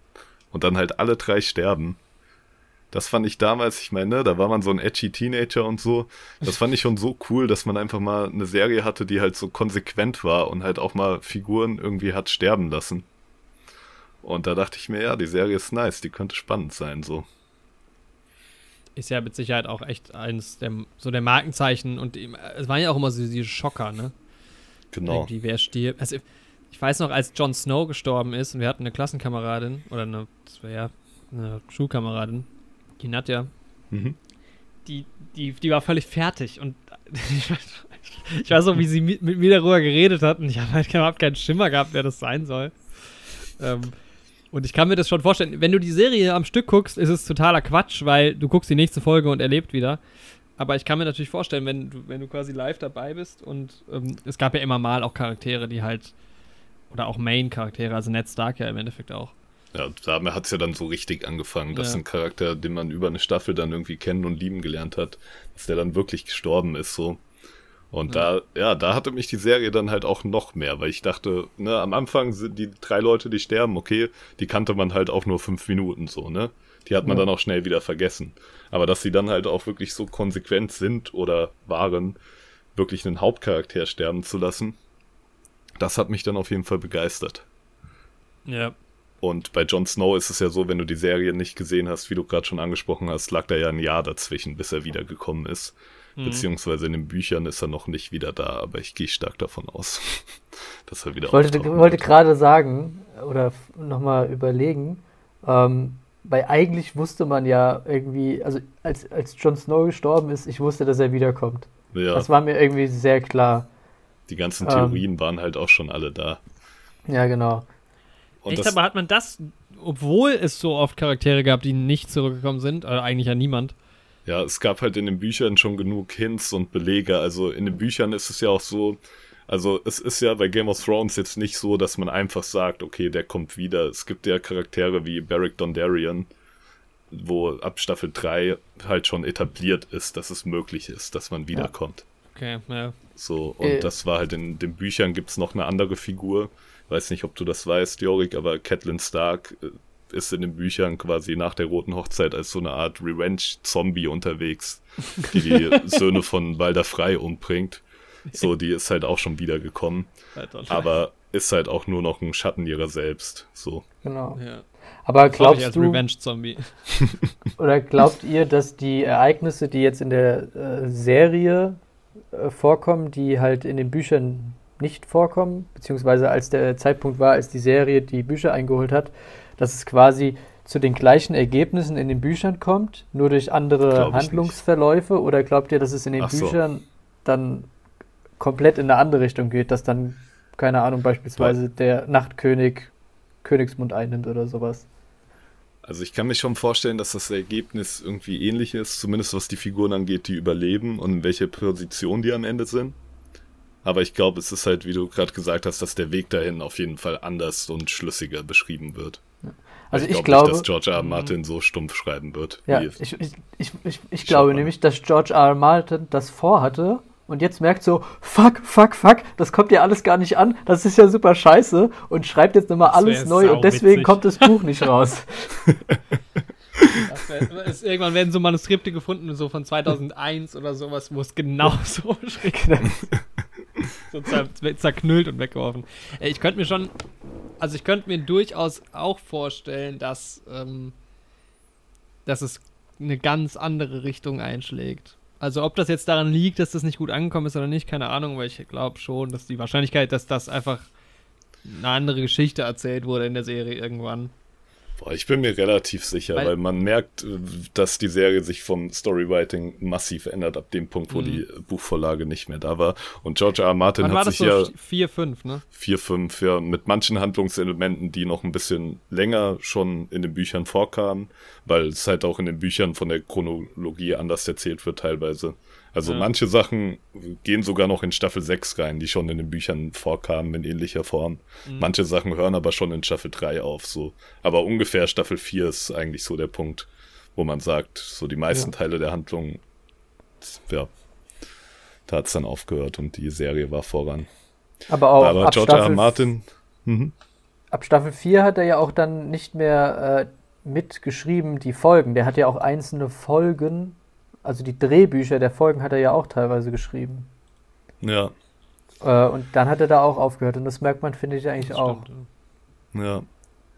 und dann halt alle drei sterben. Das fand ich damals, ich meine, da war man so ein edgy Teenager und so. Das fand ich schon so cool, dass man einfach mal eine Serie hatte, die halt so konsequent war und halt auch mal Figuren irgendwie hat sterben lassen. Und da dachte ich mir, ja, die Serie ist nice, die könnte spannend sein, so. Ist ja mit Sicherheit auch echt eins der, so der Markenzeichen und es waren ja auch immer so diese Schocker, ne? Genau. Irgendwie, wer stirbt. Also, ich weiß noch, als Jon Snow gestorben ist und wir hatten eine Klassenkameradin oder eine, das wäre ja eine Schulkameradin, die Nadja, mhm. die, die, die war völlig fertig und ich, weiß auch, wie sie mit, mit, mir darüber geredet hat und ich habe halt überhaupt keinen Schimmer gehabt, wer das sein soll. Ähm, und ich kann mir das schon vorstellen, wenn du die Serie am Stück guckst, ist es totaler Quatsch, weil du guckst die nächste Folge und er lebt wieder. Aber ich kann mir natürlich vorstellen, wenn du, wenn du quasi live dabei bist und ähm, es gab ja immer mal auch Charaktere, die halt, oder auch Main-Charaktere, also Ned Stark ja im Endeffekt auch. Ja, damit hat es ja dann so richtig angefangen, dass ja. ein Charakter, den man über eine Staffel dann irgendwie kennen und lieben gelernt hat, dass der dann wirklich gestorben ist, so. Und ja. da, ja, da hatte mich die Serie dann halt auch noch mehr, weil ich dachte, ne, am Anfang sind die drei Leute, die sterben, okay, die kannte man halt auch nur fünf Minuten so, ne? Die hat man ja. dann auch schnell wieder vergessen. Aber dass sie dann halt auch wirklich so konsequent sind oder waren, wirklich einen Hauptcharakter sterben zu lassen, das hat mich dann auf jeden Fall begeistert. Ja. Und bei Jon Snow ist es ja so, wenn du die Serie nicht gesehen hast, wie du gerade schon angesprochen hast, lag da ja ein Jahr dazwischen, bis er wiedergekommen ist. Mhm. Beziehungsweise in den Büchern ist er noch nicht wieder da, aber ich gehe stark davon aus, dass er wieder Ich wollte, wollte gerade sagen oder nochmal überlegen, ähm, weil eigentlich wusste man ja irgendwie, also als, als Jon Snow gestorben ist, ich wusste, dass er wiederkommt. Ja. Das war mir irgendwie sehr klar. Die ganzen Theorien ähm, waren halt auch schon alle da. Ja, genau. Und Echt, aber hat man das, obwohl es so oft Charaktere gab, die nicht zurückgekommen sind, oder eigentlich ja niemand? Ja, es gab halt in den Büchern schon genug Hints und Belege. Also in den Büchern ist es ja auch so, also es ist ja bei Game of Thrones jetzt nicht so, dass man einfach sagt, okay, der kommt wieder. Es gibt ja Charaktere wie Beric Dondarrion, wo ab Staffel 3 halt schon etabliert ist, dass es möglich ist, dass man wiederkommt. Okay, ja. So, und äh. das war halt in den Büchern gibt es noch eine andere Figur. Weiß nicht, ob du das weißt, Jorik, aber Catelyn Stark äh, ist in den Büchern quasi nach der Roten Hochzeit als so eine Art Revenge-Zombie unterwegs, die die Söhne von Walder Frei umbringt. So, die ist halt auch schon wiedergekommen. Aber ist halt auch nur noch ein Schatten ihrer selbst. So. Genau. Ja. Aber glaubst als du. Revenge-Zombie. oder glaubt ihr, dass die Ereignisse, die jetzt in der äh, Serie äh, vorkommen, die halt in den Büchern nicht vorkommen, beziehungsweise als der Zeitpunkt war, als die Serie die Bücher eingeholt hat, dass es quasi zu den gleichen Ergebnissen in den Büchern kommt, nur durch andere Handlungsverläufe? Nicht. Oder glaubt ihr, dass es in den Ach Büchern so. dann komplett in eine andere Richtung geht, dass dann, keine Ahnung, beispielsweise der Nachtkönig Königsmund einnimmt oder sowas? Also ich kann mir schon vorstellen, dass das Ergebnis irgendwie ähnlich ist, zumindest was die Figuren angeht, die überleben und in welche Position die am Ende sind. Aber ich glaube, es ist halt, wie du gerade gesagt hast, dass der Weg dahin auf jeden Fall anders und schlüssiger beschrieben wird. Also ich, ich glaube, nicht, dass George R. R. Martin so stumpf schreiben wird. Ja, ich, ich, ich, ich, ich glaube nämlich, dass George R. R. Martin das vorhatte und jetzt merkt so, fuck, fuck, fuck, das kommt ja alles gar nicht an, das ist ja super scheiße und schreibt jetzt nochmal alles neu und deswegen witzig. kommt das Buch nicht raus. Wär, ist, irgendwann werden so Manuskripte gefunden, so von 2001 oder sowas, wo es genau so schreibt so zerknüllt und weggeworfen. Ich könnte mir schon, also ich könnte mir durchaus auch vorstellen, dass, ähm, dass es eine ganz andere Richtung einschlägt. Also ob das jetzt daran liegt, dass das nicht gut angekommen ist oder nicht, keine Ahnung, weil ich glaube schon, dass die Wahrscheinlichkeit, dass das einfach eine andere Geschichte erzählt wurde in der Serie irgendwann, Boah, ich bin mir relativ sicher, weil, weil, man merkt, äh, dass die Serie sich vom Storywriting massiv ändert ab dem Punkt, wo mhm. die Buchvorlage nicht mehr da war. Und George R. R. Martin Wann hat sich so ja 4, 5, ne? 4, 5, ja, mit manchen Handlungselementen, die noch ein bisschen länger schon in den Büchern vorkamen, weil es halt auch in den Büchern von der Chronologie anders erzählt wird teilweise. Also ja. manche Sachen gehen sogar noch in Staffel 6 rein, die schon in den Büchern vorkamen in ähnlicher Form. Mhm. Manche Sachen hören aber schon in Staffel 3 auf, so. Aber ungefähr Staffel 4 ist eigentlich so der Punkt, wo man sagt, so die meisten ja. Teile der Handlung, ja, da hat es dann aufgehört und die Serie war voran. Aber auch aber ab George Staffel, R. Martin. Mhm. Ab Staffel 4 hat er ja auch dann nicht mehr äh, mitgeschrieben, die Folgen. Der hat ja auch einzelne Folgen also die Drehbücher der Folgen hat er ja auch teilweise geschrieben. Ja. Äh, und dann hat er da auch aufgehört und das merkt man, finde ich, eigentlich auch. ja.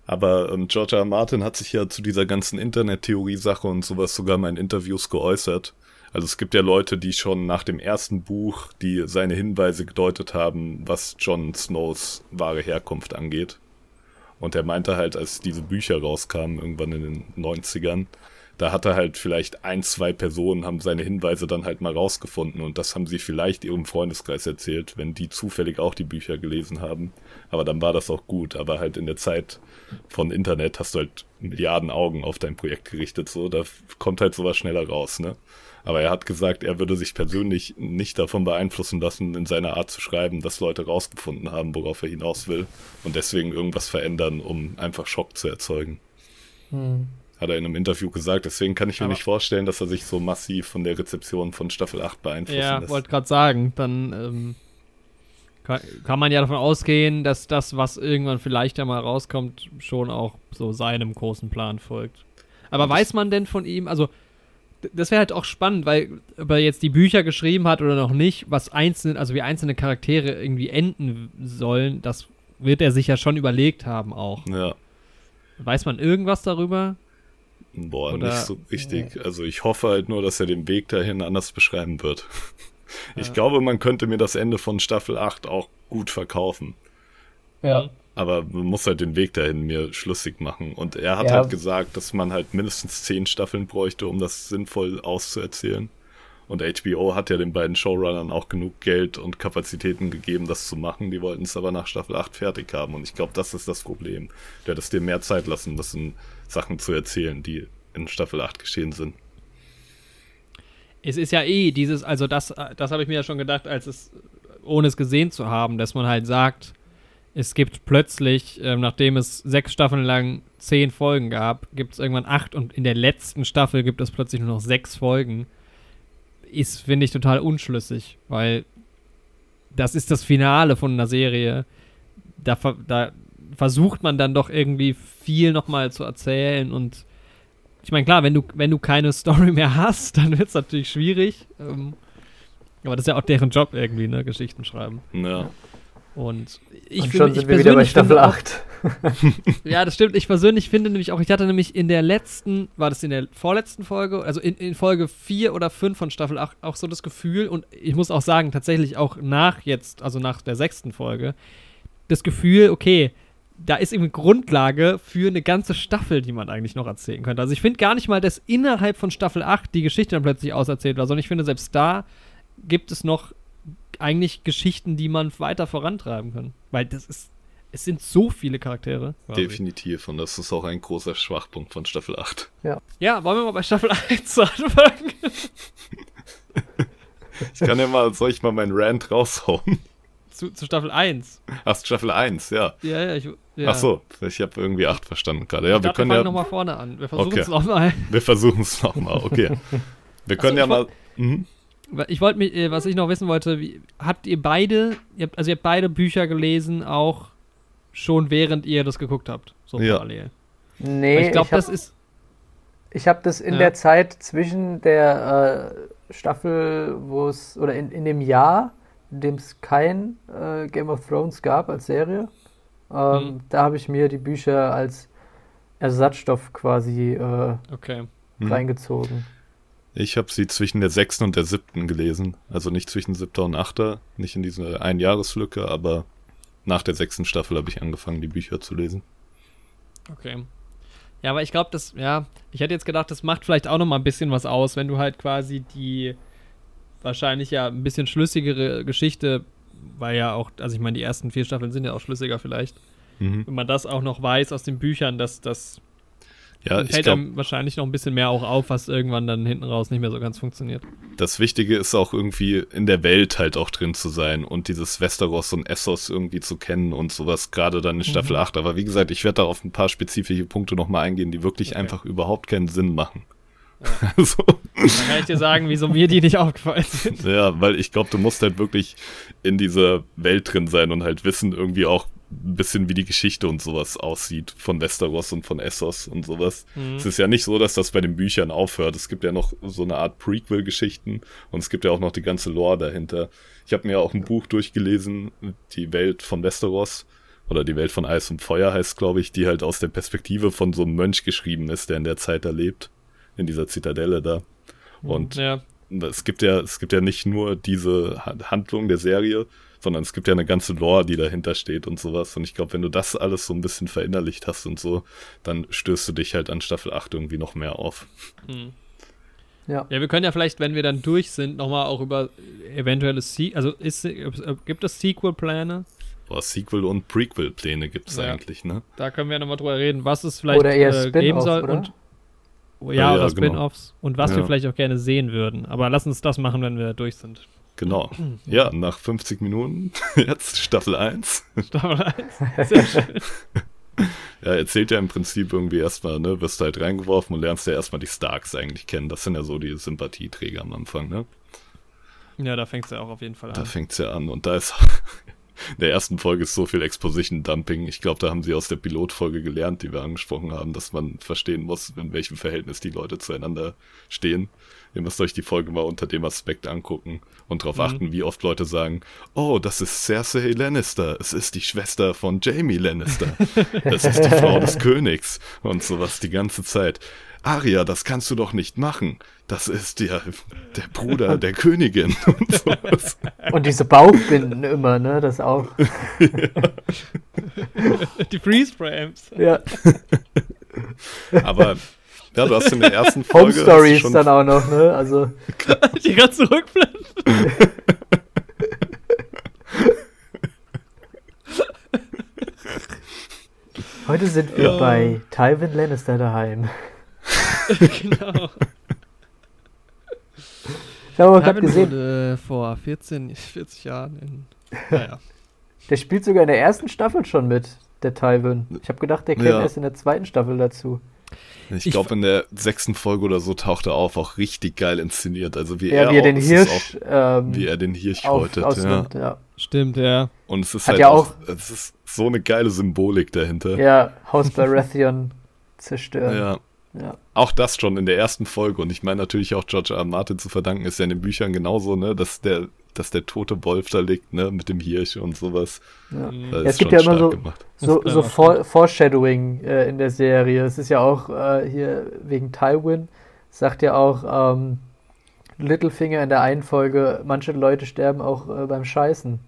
Aber ähm, George R. R. Martin hat sich ja zu dieser ganzen Internet-Theorie-Sache und sowas sogar mal in Interviews geäußert. Also es gibt ja Leute, die schon nach dem ersten Buch, die seine Hinweise gedeutet haben, was Jon Snows wahre Herkunft angeht. Und er meinte halt, als diese Bücher rauskamen, irgendwann in den 90ern, da hat er halt vielleicht ein, zwei Personen haben seine Hinweise dann halt mal rausgefunden und das haben sie vielleicht ihrem Freundeskreis erzählt, wenn die zufällig auch die Bücher gelesen haben. Aber dann war das auch gut. Aber halt in der Zeit von Internet hast du halt Milliarden Augen auf dein Projekt gerichtet, so, da kommt halt sowas schneller raus, ne? Aber er hat gesagt, er würde sich persönlich nicht davon beeinflussen lassen, in seiner Art zu schreiben, dass Leute rausgefunden haben, worauf er hinaus will und deswegen irgendwas verändern, um einfach Schock zu erzeugen. Hm. Hat er in einem Interview gesagt, deswegen kann ich mir Aber nicht vorstellen, dass er sich so massiv von der Rezeption von Staffel 8 beeinflussen ja, lässt. Ja, wollte gerade sagen, dann ähm, kann, kann, man ja davon ausgehen, dass das, was irgendwann vielleicht einmal rauskommt, schon auch so seinem großen Plan folgt. Aber weiß man denn von ihm, also das wäre halt auch spannend, weil ob er jetzt die Bücher geschrieben hat oder noch nicht, was einzelne, also wie einzelne Charaktere irgendwie enden sollen, das wird er sich ja schon überlegt haben auch. Ja. Weiß man irgendwas darüber? Boah, oder? nicht so richtig. Also ich hoffe halt nur, dass er den Weg dahin anders beschreiben wird. Ich ja. glaube, man könnte mir das Ende von Staffel 8 auch gut verkaufen. Ja aber man muss halt den Weg dahin mir schlüssig machen. Und er hat ja. halt gesagt, dass man halt mindestens zehn Staffeln bräuchte, um das sinnvoll auszuerzählen. Und HBO hat ja den beiden Showrunnern auch genug Geld und Kapazitäten gegeben, das zu machen. Die wollten es aber nach Staffel 8 fertig haben. Und ich glaube, das ist das Problem. Du hättest dir mehr Zeit lassen müssen, Sachen zu erzählen, die in Staffel 8 geschehen sind. Es ist ja eh dieses, also das, das habe ich mir ja schon gedacht, als es, ohne es gesehen zu haben, dass man halt sagt, es gibt plötzlich, ähm, nachdem es sechs Staffeln lang zehn Folgen gab, gibt es irgendwann acht und in der letzten Staffel gibt es plötzlich nur noch sechs Folgen. Ist, finde ich, total unschlüssig, weil das ist das Finale von einer Serie. Da, da versucht man dann doch irgendwie viel nochmal zu erzählen und ich meine, klar, wenn du, wenn du keine Story mehr hast, dann wird es natürlich schwierig. Ähm, aber das ist ja auch deren Job irgendwie, ne? Geschichten schreiben. Ja. Und ich Und schon sind wir wieder bei Staffel 8. ja, das stimmt. Ich persönlich finde nämlich auch, ich hatte nämlich in der letzten, war das in der vorletzten Folge, also in, in Folge 4 oder 5 von Staffel 8 auch so das Gefühl, und ich muss auch sagen, tatsächlich auch nach jetzt, also nach der sechsten Folge, das Gefühl, okay, da ist irgendwie Grundlage für eine ganze Staffel, die man eigentlich noch erzählen könnte. Also ich finde gar nicht mal, dass innerhalb von Staffel 8 die Geschichte dann plötzlich auserzählt war, sondern ich finde, selbst da gibt es noch eigentlich Geschichten, die man weiter vorantreiben kann. Weil das ist, es sind so viele Charaktere. Definitiv. Und das ist auch ein großer Schwachpunkt von Staffel 8. Ja. Ja, wollen wir mal bei Staffel 1 anfangen? ich kann ja mal, soll ich mal meinen Rant raushauen? Zu, zu Staffel 1. Ach, Staffel 1, ja. Ja, ja, ich, ja. Ach so, ich habe irgendwie 8 verstanden gerade. Ja, ich wir können wir ja nochmal vorne an. Wir versuchen es okay. nochmal. Wir versuchen es nochmal, okay. Wir können also, ja mal. Mhm. Ich wollte mich, äh, was ich noch wissen wollte, wie, habt ihr beide, ihr habt, also ihr habt beide Bücher gelesen, auch schon während ihr das geguckt habt, so ja. parallel? Nee, Weil ich glaube, das ist. Ich habe das in ja. der Zeit zwischen der äh, Staffel, wo es, oder in, in dem Jahr, in dem es kein äh, Game of Thrones gab als Serie, ähm, mhm. da habe ich mir die Bücher als Ersatzstoff quasi äh, okay. reingezogen. Mhm. Ich habe sie zwischen der sechsten und der siebten gelesen. Also nicht zwischen siebter und achter, nicht in dieser Einjahreslücke, aber nach der sechsten Staffel habe ich angefangen, die Bücher zu lesen. Okay. Ja, aber ich glaube, das, ja, ich hätte jetzt gedacht, das macht vielleicht auch noch mal ein bisschen was aus, wenn du halt quasi die wahrscheinlich ja ein bisschen schlüssigere Geschichte, weil ja auch, also ich meine, die ersten vier Staffeln sind ja auch schlüssiger vielleicht. Mhm. Wenn man das auch noch weiß aus den Büchern, dass das ja, fällt glaub, einem wahrscheinlich noch ein bisschen mehr auch auf, was irgendwann dann hinten raus nicht mehr so ganz funktioniert. Das Wichtige ist auch irgendwie in der Welt halt auch drin zu sein und dieses Westeros und Essos irgendwie zu kennen und sowas, gerade dann in Staffel mhm. 8. Aber wie gesagt, ich werde da auf ein paar spezifische Punkte nochmal eingehen, die wirklich okay. einfach überhaupt keinen Sinn machen. Ja. Also. Dann kann ich dir sagen, wieso mir die nicht aufgefallen sind. Ja, weil ich glaube, du musst halt wirklich in dieser Welt drin sein und halt wissen irgendwie auch, ein bisschen wie die Geschichte und sowas aussieht von Westeros und von Essos und sowas. Mhm. Es ist ja nicht so, dass das bei den Büchern aufhört. Es gibt ja noch so eine Art Prequel-Geschichten und es gibt ja auch noch die ganze Lore dahinter. Ich habe mir ja auch ein Buch durchgelesen, Die Welt von Westeros, oder die Welt von Eis und Feuer heißt, glaube ich, die halt aus der Perspektive von so einem Mönch geschrieben ist, der in der Zeit da lebt, in dieser Zitadelle da. Und Ja. es gibt ja, es gibt ja nicht nur diese Ha- Handlung der Serie, sondern es gibt ja eine ganze Lore, die dahinter steht und sowas. Und ich glaube, wenn du das alles so ein bisschen verinnerlicht hast und so, dann stößt du dich halt an Staffel 8 irgendwie noch mehr auf. Hm. Ja. Ja, wir können ja vielleicht, wenn wir dann durch sind, nochmal auch über eventuelle Se also ist, gibt es Sequel-Pläne? Boah, Sequel- und Prequel-Pläne gibt es Ja. eigentlich, ne? Da können wir nochmal drüber reden, was es vielleicht Oder eher äh, geben soll oder? und ja, oder ja, genau. Spin-offs und was wir Ja. vielleicht auch gerne sehen würden. Aber lass uns das machen, wenn wir durch sind. Genau. Ja, nach 50 Minuten, jetzt Staffel 1. Staffel 1. Sehr schön. Ja, erzählt ja im Prinzip irgendwie erstmal, ne, wirst du halt reingeworfen und lernst ja erstmal die Starks eigentlich kennen. Das sind ja so die Sympathieträger am Anfang, ne? Ja, da fängt es ja auch auf jeden Fall Da an. fängt's ja an und da ist in der ersten Folge ist so viel Exposition-Dumping. Ich glaube, da haben sie aus der Pilotfolge gelernt, die wir angesprochen haben, dass man verstehen muss, in welchem Verhältnis die Leute zueinander stehen. Ihr müsst euch die Folge mal unter dem Aspekt angucken und darauf Mhm. achten, wie oft Leute sagen, oh, das ist Cersei Lannister, es ist die Schwester von Jamie Lannister, das ist die Frau des Königs und sowas die ganze Zeit. Arya, das kannst du doch nicht machen. Das ist der, der Bruder der Königin und sowas. Und diese Bauchbinden immer, ne? Das auch. Die Freeze-Frames. Ja. Aber ja, du hast in der ersten Folge Home Stories schon, dann auch noch, ne? Also. Die ganzen Rückblenden. Heute sind wir Ja. bei Tywin Lannister daheim. genau. Ich habe gerade gesehen, wurde vor 14, 40 Jahren in. Naja. der spielt sogar in der ersten Staffel schon mit, der Tywin. Ich habe gedacht, der käme Ja. erst in der zweiten Staffel dazu. ich glaube in der sechsten Folge oder so taucht er auf, auch richtig geil inszeniert. Also wie Ja, er wie er auch, den Hirsch auch, ähm, wie er den Hirsch häutet, ja. ausnimmt. Ja. Stimmt, ja. Und es ist Hat halt ja auch, auch- es ist so eine geile Symbolik dahinter. ja, Haus Baratheon zerstören. ja. Ja. Auch das schon in der ersten Folge. Und ich meine natürlich auch George R. R. Martin zu verdanken, ist ja in den Büchern genauso, ne, dass der, dass der tote Wolf da liegt, ne, mit dem Hirsch und sowas. Ja. Mhm. Ja, es gibt ja immer so- gemacht. So, so For Foreshadowing äh, in der Serie. Es ist ja auch äh, hier wegen Tywin, sagt ja auch ähm, Littlefinger in der einen Folge, manche Leute sterben auch äh, beim Scheißen.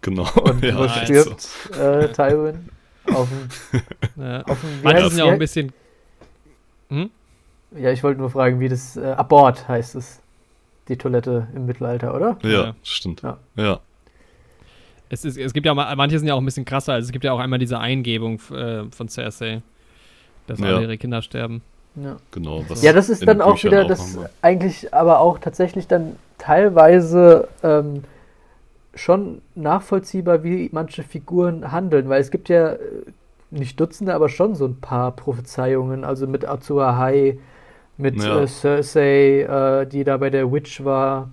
Genau. Und ja, wo Nein. stirbt äh, Tywin? Auf dem, ja. auf dem wie Manche sind ja auch ein bisschen. Hm? Ja, ich wollte nur fragen, wie das äh, Abort heißt es. Die Toilette im Mittelalter, oder? Ja, Ja. stimmt. Ja. Ja. Es, ist, es gibt ja, ma- manche sind ja auch ein bisschen krasser. Also es gibt ja auch einmal diese Eingebung äh, von Cersei, dass Ja. alle ihre Kinder sterben. Ja. genau. Was Ja, das ist dann auch Büchern wieder auch das eigentlich aber auch tatsächlich dann teilweise ähm, schon nachvollziehbar, wie manche Figuren handeln, weil es gibt ja äh, nicht Dutzende, aber schon so ein paar Prophezeiungen, also mit Azor Ahai, mit Ja. äh, Cersei, äh, die da bei der Witch war.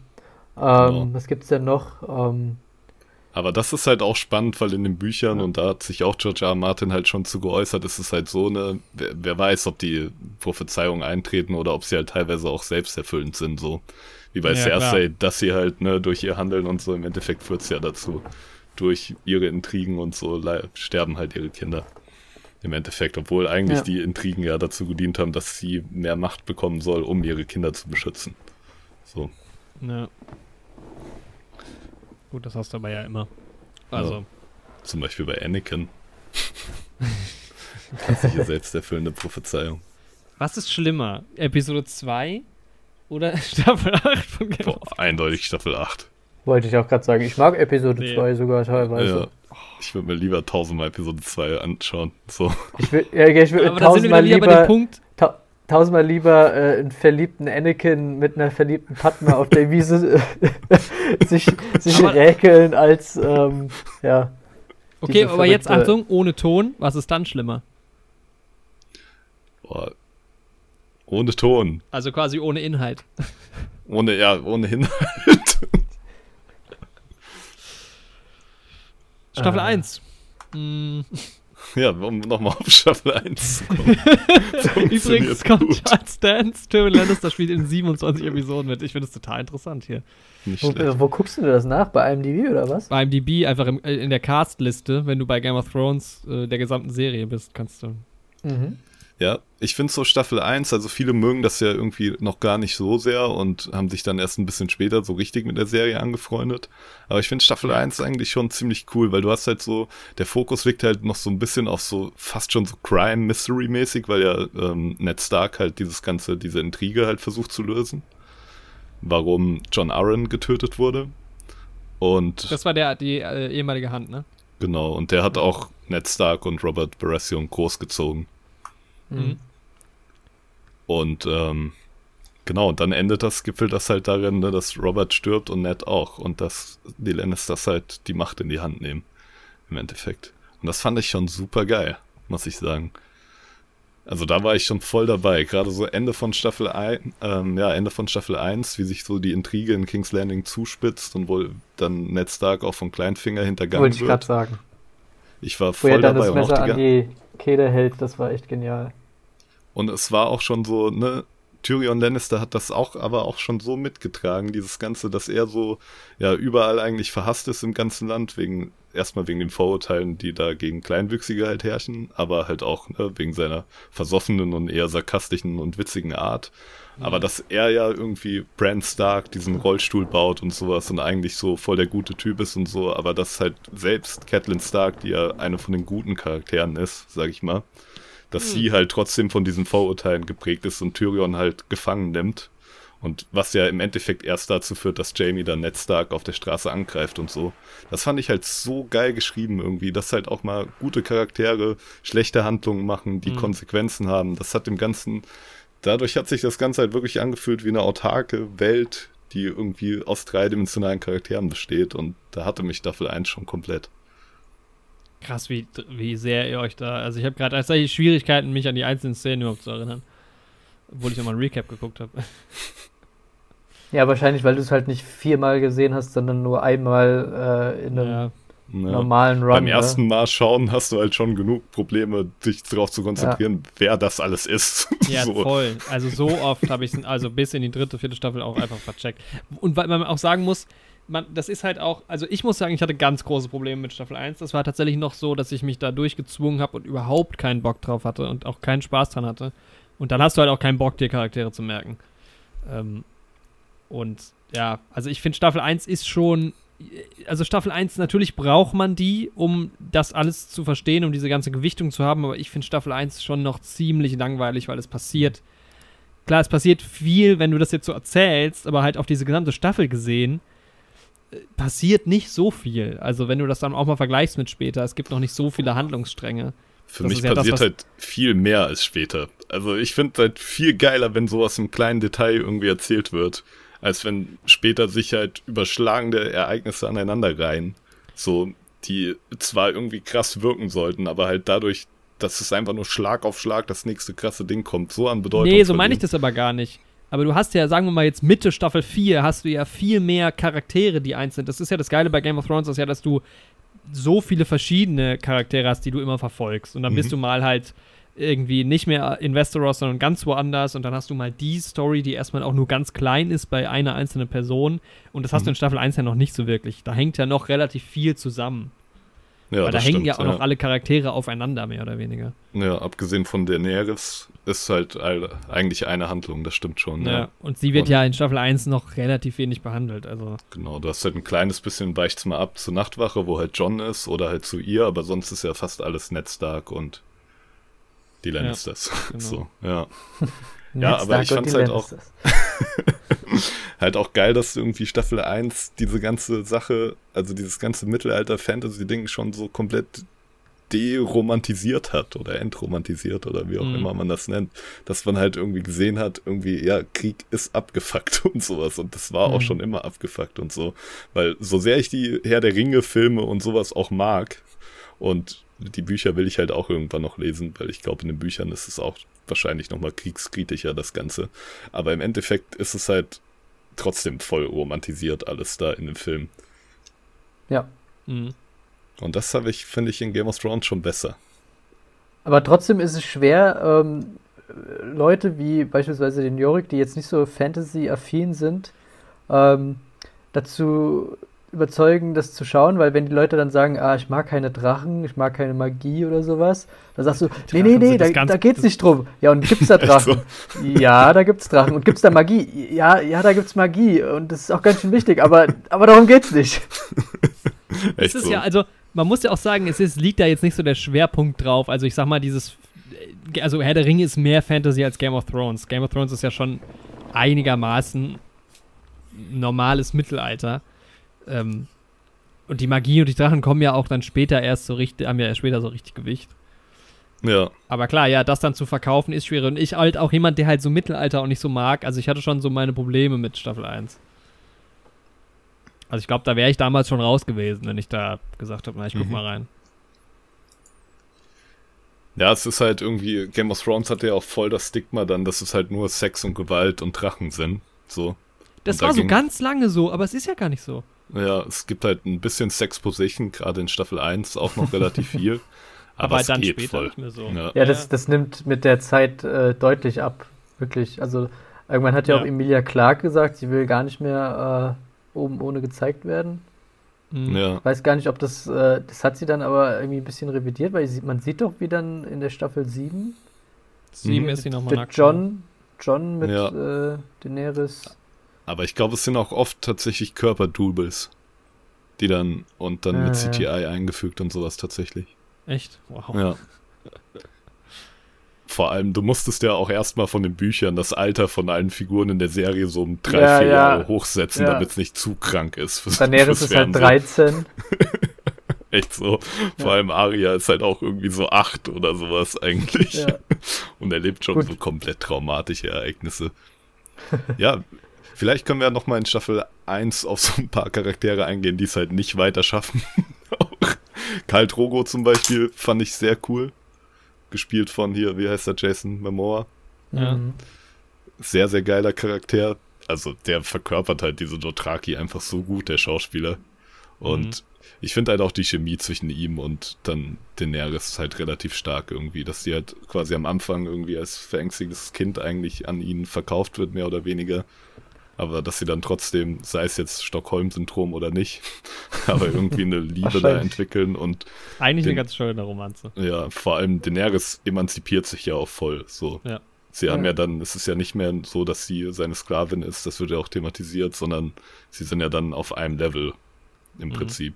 Ähm, Genau. Was gibt's denn noch? Ähm, Aber das ist halt auch spannend, weil in den Büchern, und da hat sich auch George R. R. Martin halt schon zu geäußert, ist es halt so eine, wer, wer weiß, ob die Prophezeiungen eintreten oder ob sie halt teilweise auch selbsterfüllend sind, so. Wie bei Ja, Cersei, klar. dass sie halt, ne, durch ihr Handeln und so, im Endeffekt führt es ja dazu. Durch ihre Intrigen und so sterben halt ihre Kinder. Im Endeffekt, obwohl eigentlich Ja. die Intrigen ja dazu gedient haben, dass sie mehr Macht bekommen soll, um ihre Kinder zu beschützen. So. Ja. Gut, das hast du aber ja immer. Also, Ja. Zum Beispiel bei Anakin. Klassische selbsterfüllende Prophezeiung. was ist schlimmer? Episode 2 oder Staffel 8 von Game of Boah, eindeutig Staffel 8. wollte ich auch gerade sagen. Ich mag Episode Nee. 2 sogar teilweise. Ja. Ich würde mir lieber tausendmal Episode 2 anschauen. So. Ich will, ja, ich will Aber da sind wir tausendmal lieber, Punkt. ta tausendmal lieber äh, einen verliebten Anakin mit einer verliebten Padma auf der Wiese äh, sich, sich Aber- räkeln als, ähm, ja. Okay, aber jetzt Achtung, ohne Ton. Was ist dann schlimmer? Boah. Ohne Ton. Also quasi ohne Inhalt. Ohne, ja, ohne Inhalt. Staffel Ah. 1. Mm, ja, um nochmal auf Staffel 1 zu kommen. Übrigens kommt Charles Dance, Tyrion Lannister spielt in 27 Episoden mit. Ich finde es total interessant hier. Wo, wo, guckst du das nach? Bei IMDb oder was? Bei IMDb, einfach im, äh, in der Castliste, wenn du bei Game of Thrones äh, der gesamten Serie bist, kannst du. Mhm. Ja, ich finde so Staffel 1, also viele mögen das ja irgendwie noch gar nicht so sehr und haben sich dann erst ein bisschen später so richtig mit der Serie angefreundet. Aber ich finde Staffel 1 eigentlich schon ziemlich cool, weil du hast halt so, der Fokus liegt halt noch so ein bisschen auf so fast schon so Crime-Mystery-mäßig, weil ja ähm, Ned Stark halt dieses ganze, diese Intrige halt versucht zu lösen. Warum John Arryn getötet wurde. Und. Das war der, die äh, ehemalige Hand, ne? Genau, und der hat auch Ned Stark und Robert Baratheon großgezogen. Mhm. Und ähm, genau, und dann endet das, gipfelt das halt darin, ne, dass Robert stirbt und Ned auch. Und dass die Lannisters halt die Macht in die Hand nehmen. Im Endeffekt. Und das fand ich schon super geil, muss ich sagen. Also da war ich schon voll dabei. Gerade so Ende von Staffel 1, ähm, ja, Ende von Staffel 1, wie sich so die Intrige in King's Landing zuspitzt und wohl dann Ned Stark auch von Kleinfinger hintergangen Wollte ich gerade sagen. Ich war voll Wo er dann dabei. das Messer an die Kehle hält, das war echt genial. Und es war auch schon so, ne, Tyrion Lannister hat das auch, aber auch schon so mitgetragen, dieses Ganze, dass er so, ja, überall eigentlich verhasst ist im ganzen Land, wegen, erstmal wegen den Vorurteilen, die da gegen Kleinwüchsige halt herrschen, aber halt auch, ne, wegen seiner versoffenen und eher sarkastischen und witzigen Art. Mhm. Aber dass er ja irgendwie Bran Stark diesen Rollstuhl baut und sowas und eigentlich so voll der gute Typ ist und so, aber dass halt selbst Catelyn Stark, die ja eine von den guten Charakteren ist, sag ich mal, dass hm. sie halt trotzdem von diesen Vorurteilen geprägt ist und Tyrion halt gefangen nimmt. Und was ja im Endeffekt erst dazu führt, dass Jamie dann Ned Stark auf der Straße angreift und so. Das fand ich halt so geil geschrieben irgendwie, dass halt auch mal gute Charaktere schlechte Handlungen machen, die mhm. Konsequenzen haben. Das hat dem Ganzen, dadurch hat sich das Ganze halt wirklich angefühlt wie eine autarke Welt, die irgendwie aus dreidimensionalen Charakteren besteht. Und da hatte mich Staffel 1 schon komplett. Krass, wie, wie sehr ihr euch da. Also ich habe gerade tatsächlich Schwierigkeiten, mich an die einzelnen Szenen überhaupt zu erinnern. Obwohl ich nochmal ein Recap geguckt habe. Ja, wahrscheinlich, weil du es halt nicht viermal gesehen hast, sondern nur einmal äh, in einem ja. normalen Run. Beim ne? ersten Mal schauen hast du halt schon genug Probleme, dich darauf zu konzentrieren, ja. wer das alles ist. Ja, so. voll. Also so oft habe ich es, also bis in die dritte, vierte Staffel auch einfach vercheckt. Und weil man auch sagen muss, man, das ist halt auch, also ich muss sagen, ich hatte ganz große Probleme mit Staffel 1. Das war tatsächlich noch so, dass ich mich da durchgezwungen habe und überhaupt keinen Bock drauf hatte und auch keinen Spaß dran hatte. Und dann hast du halt auch keinen Bock, dir Charaktere zu merken. Ähm, und ja, also ich finde Staffel 1 ist schon, also Staffel 1, natürlich braucht man die, um das alles zu verstehen, um diese ganze Gewichtung zu haben, aber ich finde Staffel 1 schon noch ziemlich langweilig, weil es passiert. Klar, es passiert viel, wenn du das jetzt so erzählst, aber halt auf diese gesamte Staffel gesehen, passiert nicht so viel. Also wenn du das dann auch mal vergleichst mit später, es gibt noch nicht so viele Handlungsstränge. Für das mich ja passiert das, halt viel mehr als später. Also ich finde es halt viel geiler, wenn sowas im kleinen Detail irgendwie erzählt wird, als wenn später sich halt überschlagende Ereignisse aneinander reihen. So, die zwar irgendwie krass wirken sollten, aber halt dadurch, dass es einfach nur Schlag auf Schlag das nächste krasse Ding kommt, so an Bedeutung. Nee, so meine ich das aber gar nicht. Aber du hast ja, sagen wir mal jetzt Mitte Staffel 4, hast du ja viel mehr Charaktere, die eins sind. Das ist ja das Geile bei Game of Thrones, ist ja, dass du so viele verschiedene Charaktere hast, die du immer verfolgst. Und dann mhm. bist du mal halt irgendwie nicht mehr in Westeros, sondern ganz woanders. Und dann hast du mal die Story, die erstmal auch nur ganz klein ist bei einer einzelnen Person. Und das hast mhm. du in Staffel 1 ja noch nicht so wirklich. Da hängt ja noch relativ viel zusammen. Ja, Weil da hängen stimmt, ja auch ja. noch alle Charaktere aufeinander, mehr oder weniger. Ja, abgesehen von Daenerys ist halt eigentlich eine Handlung, das stimmt schon. Ja, ja. und sie wird und, ja in Staffel 1 noch relativ wenig behandelt. Also. Genau, du hast halt ein kleines bisschen, weicht's mal ab zur Nachtwache, wo halt John ist oder halt zu ihr, aber sonst ist ja fast alles Ned Stark und die Lannisters. Ja, genau. So, ja. ja, aber ich fand's halt auch. halt auch geil, dass irgendwie Staffel 1 diese ganze Sache, also dieses ganze Mittelalter-Fantasy-Ding schon so komplett deromantisiert hat oder entromantisiert oder wie auch mhm. immer man das nennt, dass man halt irgendwie gesehen hat, irgendwie, ja, Krieg ist abgefuckt und sowas und das war mhm. auch schon immer abgefuckt und so, weil so sehr ich die Herr der Ringe Filme und sowas auch mag und die Bücher will ich halt auch irgendwann noch lesen, weil ich glaube, in den Büchern ist es auch wahrscheinlich nochmal kriegskritischer, das Ganze. Aber im Endeffekt ist es halt trotzdem voll romantisiert alles da in dem Film. Ja. Mhm. Und das habe ich, finde ich, in Game of Thrones schon besser. Aber trotzdem ist es schwer, ähm, Leute wie beispielsweise den Jorik, die jetzt nicht so Fantasy-affin sind, ähm, dazu überzeugen, das zu schauen, weil wenn die Leute dann sagen, ah, ich mag keine Drachen, ich mag keine Magie oder sowas, dann sagst du, nee, nee, nee, da, da geht's nicht drum. Ja, und gibt's da Drachen? ja, da gibt's Drachen. Und gibt's da Magie? Ja, ja, da gibt's Magie. Und das ist auch ganz schön wichtig, aber, aber darum geht's nicht. es ist so. ja, also, man muss ja auch sagen, es ist, liegt da jetzt nicht so der Schwerpunkt drauf. Also, ich sag mal, dieses, also Herr der Ringe ist mehr Fantasy als Game of Thrones. Game of Thrones ist ja schon einigermaßen normales Mittelalter. Ähm, und die Magie und die Drachen kommen ja auch dann später erst so richtig, haben ja erst später so richtig Gewicht. Ja. Aber klar, ja, das dann zu verkaufen ist schwierig. Und ich halt auch jemand, der halt so Mittelalter auch nicht so mag. Also ich hatte schon so meine Probleme mit Staffel 1. Also ich glaube, da wäre ich damals schon raus gewesen, wenn ich da gesagt habe, na, ich guck mhm. mal rein. Ja, es ist halt irgendwie, Game of Thrones hat ja auch voll das Stigma dann, dass es halt nur Sex und Gewalt und Drachen sind. So. Das und war da so ganz lange so, aber es ist ja gar nicht so. Ja, es gibt halt ein bisschen Sexposition, gerade in Staffel 1 auch noch relativ viel. aber, aber dann später voll. nicht mehr so. Ja, ja das, das nimmt mit der Zeit äh, deutlich ab, wirklich. Also irgendwann hat ja, ja, auch Emilia Clark gesagt, sie will gar nicht mehr äh, oben ohne gezeigt werden. Mhm. Ja. Ich weiß gar nicht, ob das, äh, das hat sie dann aber irgendwie ein bisschen revidiert, weil sie, man sieht doch, wie dann in der Staffel 7 7 mhm. ist sie nochmal nackt. John, John mit ja. äh, Daenerys aber ich glaube, es sind auch oft tatsächlich Körperdoubles, die dann und dann ja, mit CGI ja. eingefügt und sowas tatsächlich. Echt? Wow. Ja. Vor allem, du musstest ja auch erstmal von den Büchern das Alter von allen Figuren in der Serie so um drei, ja, vier Jahre hochsetzen, damit es nicht zu krank ist. Fürs, Daenerys ist halt 13. Echt so. Vor allem Aria ist halt auch irgendwie so acht oder sowas eigentlich. Und erlebt schon Gut. so komplett traumatische Ereignisse. Ja, Vielleicht können wir ja nochmal in Staffel 1 auf so ein paar Charaktere eingehen, die es halt nicht weiter schaffen. Karl Drogo zum Beispiel fand ich sehr cool. Gespielt von hier, wie heißt der, Jason Momoa. Ja. Mhm. Sehr, sehr geiler Charakter. Also der verkörpert halt diese Dothraki einfach so gut, der Schauspieler. Und mhm. ich finde halt auch die Chemie zwischen ihm und dann Daenerys halt relativ stark irgendwie, dass die halt quasi am Anfang irgendwie als verängstiges Kind eigentlich an ihn verkauft wird, mehr oder weniger aber dass sie dann trotzdem, sei es jetzt Stockholm-Syndrom oder nicht, aber irgendwie eine Liebe da entwickeln und. Eigentlich den, eine ganz schöne Romanze. Ja, vor allem Daenerys emanzipiert sich ja auch voll, so. Ja. Sie ja. haben ja dann, es ist ja nicht mehr so, dass sie seine Sklavin ist, das wird ja auch thematisiert, sondern sie sind ja dann auf einem Level im mhm. Prinzip.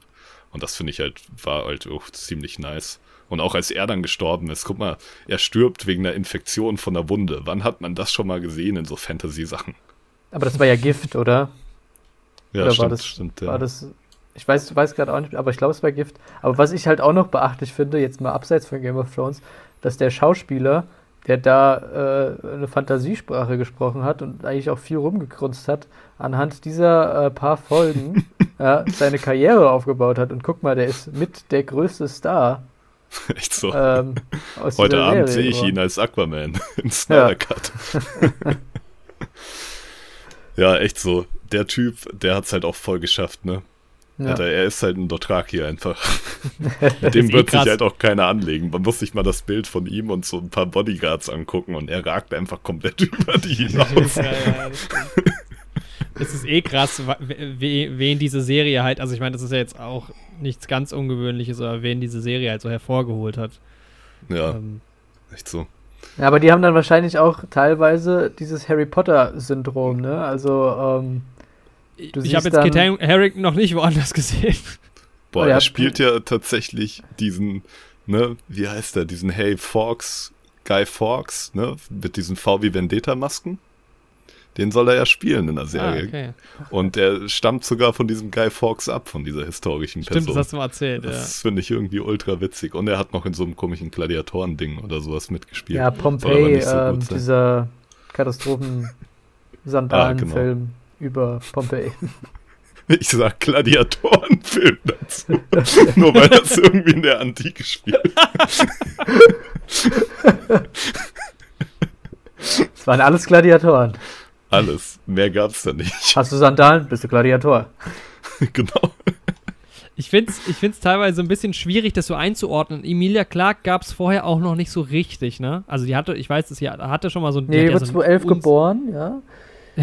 Und das finde ich halt, war halt auch ziemlich nice. Und auch als er dann gestorben ist, guck mal, er stirbt wegen einer Infektion von der Wunde. Wann hat man das schon mal gesehen in so Fantasy-Sachen? Aber das war ja Gift, oder? Ja, oder stimmt, war das, stimmt, ja. War das, ich weiß, weiß gerade auch nicht, aber ich glaube, es war Gift. Aber was ich halt auch noch beachtlich finde, jetzt mal abseits von Game of Thrones, dass der Schauspieler, der da äh, eine Fantasiesprache gesprochen hat und eigentlich auch viel rumgekrunzt hat, anhand dieser äh, paar Folgen äh, seine Karriere aufgebaut hat. Und guck mal, der ist mit der größte Star. Echt so. Ähm, Heute Abend sehe ich ihn als Aquaman im Snyder Cut. Ja. Echt so. Der Typ, der hat es halt auch voll geschafft, ne? Ja. Alter, er ist halt ein Dothraki einfach. Mit dem wird eh sich halt auch keiner anlegen. Man muss sich mal das Bild von ihm und so ein paar Bodyguards angucken und er ragt einfach komplett über die hinaus. ja, ja, das ist eh krass, wen diese Serie halt, also ich meine, das ist ja jetzt auch nichts ganz Ungewöhnliches, aber wen diese Serie halt so hervorgeholt hat. Ja, ähm, echt so. Ja, aber die haben dann wahrscheinlich auch teilweise dieses Harry Potter-Syndrom, ne? Also, ähm, Ich habe jetzt Kit Harington noch nicht woanders gesehen. Boah, oh, er spielt ja tatsächlich diesen, ne, wie heißt er, diesen Hey Fawkes, Guy Fawkes, ne, mit diesen VW Vendetta-Masken. Den soll er ja spielen in der Serie. Ah, okay. Und er stammt sogar von diesem Guy Fawkes ab, von dieser historischen Person. Stimmt, das hast du mal erzählt, Das ja. finde ich irgendwie ultra witzig. Und er hat noch in so einem komischen Gladiatoren-Ding oder sowas mitgespielt. Ja, Pompeii, so ähm, dieser Katastrophen-Sandalen-Film ja, genau. über Pompeii. Ich sag Gladiatorenfilm dazu. Nur weil das irgendwie in der Antike spielt. Es waren alles Gladiatoren. Alles. Mehr gab's da nicht. Hast du Sandalen, bist du Gladiator. genau. Ich finde es ich find's teilweise ein bisschen schwierig, das so einzuordnen. Emilia Clark gab es vorher auch noch nicht so richtig, ne? Also die hatte, ich weiß, sie hatte schon mal so... Nee, die wurde ja 2011 geboren, ja.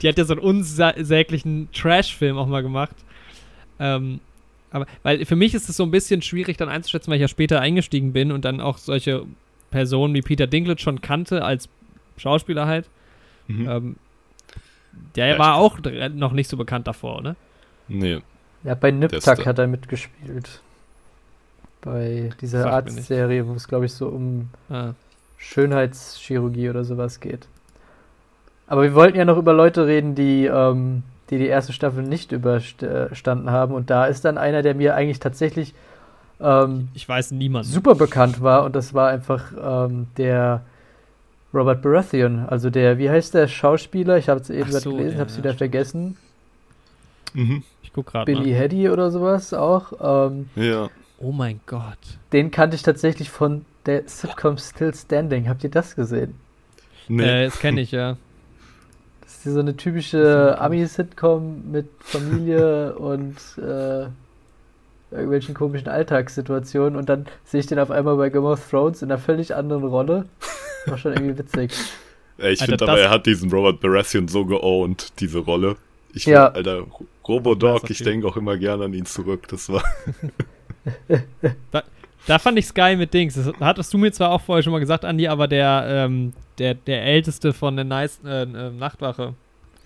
die hat ja so einen unsäglichen Trash-Film auch mal gemacht. Ähm, aber, weil für mich ist es so ein bisschen schwierig dann einzuschätzen, weil ich ja später eingestiegen bin und dann auch solche Personen wie Peter Dinklage schon kannte als Schauspieler halt. Mhm. Ähm, der ja, war auch noch nicht so bekannt davor, ne? Nee. Ja, bei Niptak hat er mitgespielt. Bei dieser Arztserie, wo es, glaube ich, so um ah. Schönheitschirurgie oder sowas geht. Aber wir wollten ja noch über Leute reden, die ähm, die, die erste Staffel nicht überstanden haben. Und da ist dann einer, der mir eigentlich tatsächlich ähm, ich weiß niemand super bekannt war. Und das war einfach ähm, der Robert Baratheon. Also der, wie heißt der Schauspieler? Ich habe es eben so, gelesen, ja, habe es wieder vergessen. Mhm. Ich guck gerade Billy mal. Hedy oder sowas auch. Ähm, ja. Oh mein Gott. Den kannte ich tatsächlich von der Sitcom Still Standing. Habt ihr das gesehen? Nee. Äh, das kenne ich, ja. Das ist so eine typische Ami-Sitcom mit Familie und äh, irgendwelchen komischen Alltagssituationen und dann sehe ich den auf einmal bei Game of Thrones in einer völlig anderen Rolle. War schon irgendwie witzig. Ja, ich finde aber, er hat diesen Robert Baratheon so geowned, diese Rolle. Ich ja. Find, Alter, Robodog, ich denke auch immer gerne an ihn zurück. Das war. da, da, fand ich geil mit Dings. Das hattest du mir zwar auch vorher schon mal gesagt, Andi, aber der, ähm, der, der älteste von der nice, äh, äh, Nachtwache.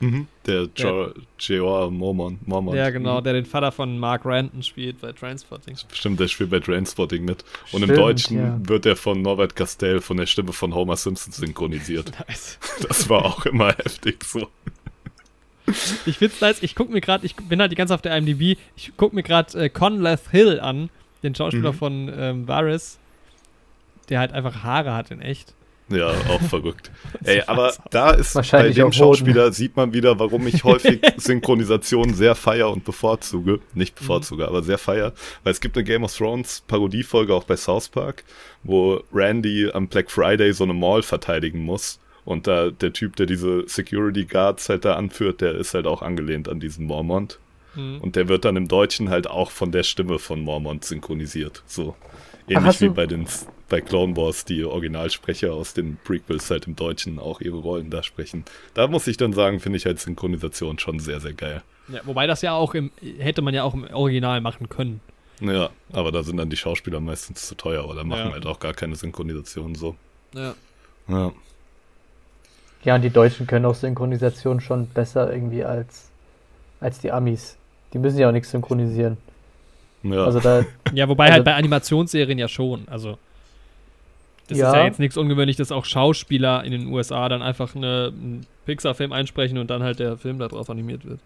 Mhm, der J.R. Mormon, Mormon. Ja, genau, mhm. der den Vater von Mark Ranton spielt bei Trainspotting. Stimmt, der spielt bei Trainspotting mit. Und Stimmt, im Deutschen ja. wird er von Norbert Castell von der Stimme von Homer Simpson synchronisiert. Nice. Das war auch immer heftig so. Ich find's nice, ich guck mir gerade, ich bin halt die ganze auf der IMDb, ich guck mir gerade äh, Conleth Hill an, den Schauspieler mhm. von ähm, Varys, der halt einfach Haare hat in echt. Ja, auch verrückt. Ey, aber da ist bei dem Schauspieler sieht man wieder, warum ich häufig Synchronisationen sehr feier und bevorzuge. Nicht bevorzuge, mhm. aber sehr feier. Weil es gibt eine Game of Thrones Parodiefolge auch bei South Park, wo Randy am Black Friday so eine Mall verteidigen muss. Und da der Typ, der diese Security Guards halt da anführt, der ist halt auch angelehnt an diesen Mormont. Mhm. Und der wird dann im Deutschen halt auch von der Stimme von Mormont synchronisiert. So. Ähnlich Ach, wie bei den bei Clone Wars die Originalsprecher aus den Prequels halt im Deutschen auch ihre Rollen da sprechen. Da muss ich dann sagen, finde ich halt Synchronisation schon sehr, sehr geil. Ja, wobei das ja auch im, hätte man ja auch im Original machen können. Ja, aber da sind dann die Schauspieler meistens zu teuer oder machen ja. halt auch gar keine Synchronisation so. Ja. Ja. Ja, und die Deutschen können auch Synchronisation schon besser irgendwie als, als die Amis. Die müssen ja auch nichts synchronisieren. Ja. Also da, ja, wobei halt also, halt bei Animationsserien ja schon. Also das ja. ist ja jetzt nichts Ungewöhnliches, dass auch Schauspieler in den USA dann einfach eine, einen Pixar-Film einsprechen und dann halt der Film darauf animiert wird.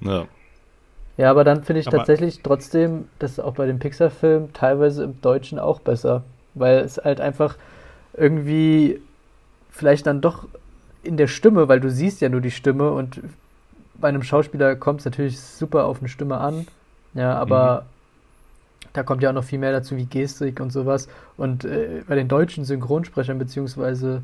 Ja. Ja, aber dann finde ich aber tatsächlich trotzdem, dass auch bei dem Pixar-Film teilweise im Deutschen auch besser. Weil es halt einfach irgendwie vielleicht dann doch in der Stimme, weil du siehst ja nur die Stimme und bei einem Schauspieler kommt es natürlich super auf eine Stimme an. Ja, aber mhm da kommt ja auch noch viel mehr dazu wie Gestik und sowas. Und äh, bei den deutschen Synchronsprechern beziehungsweise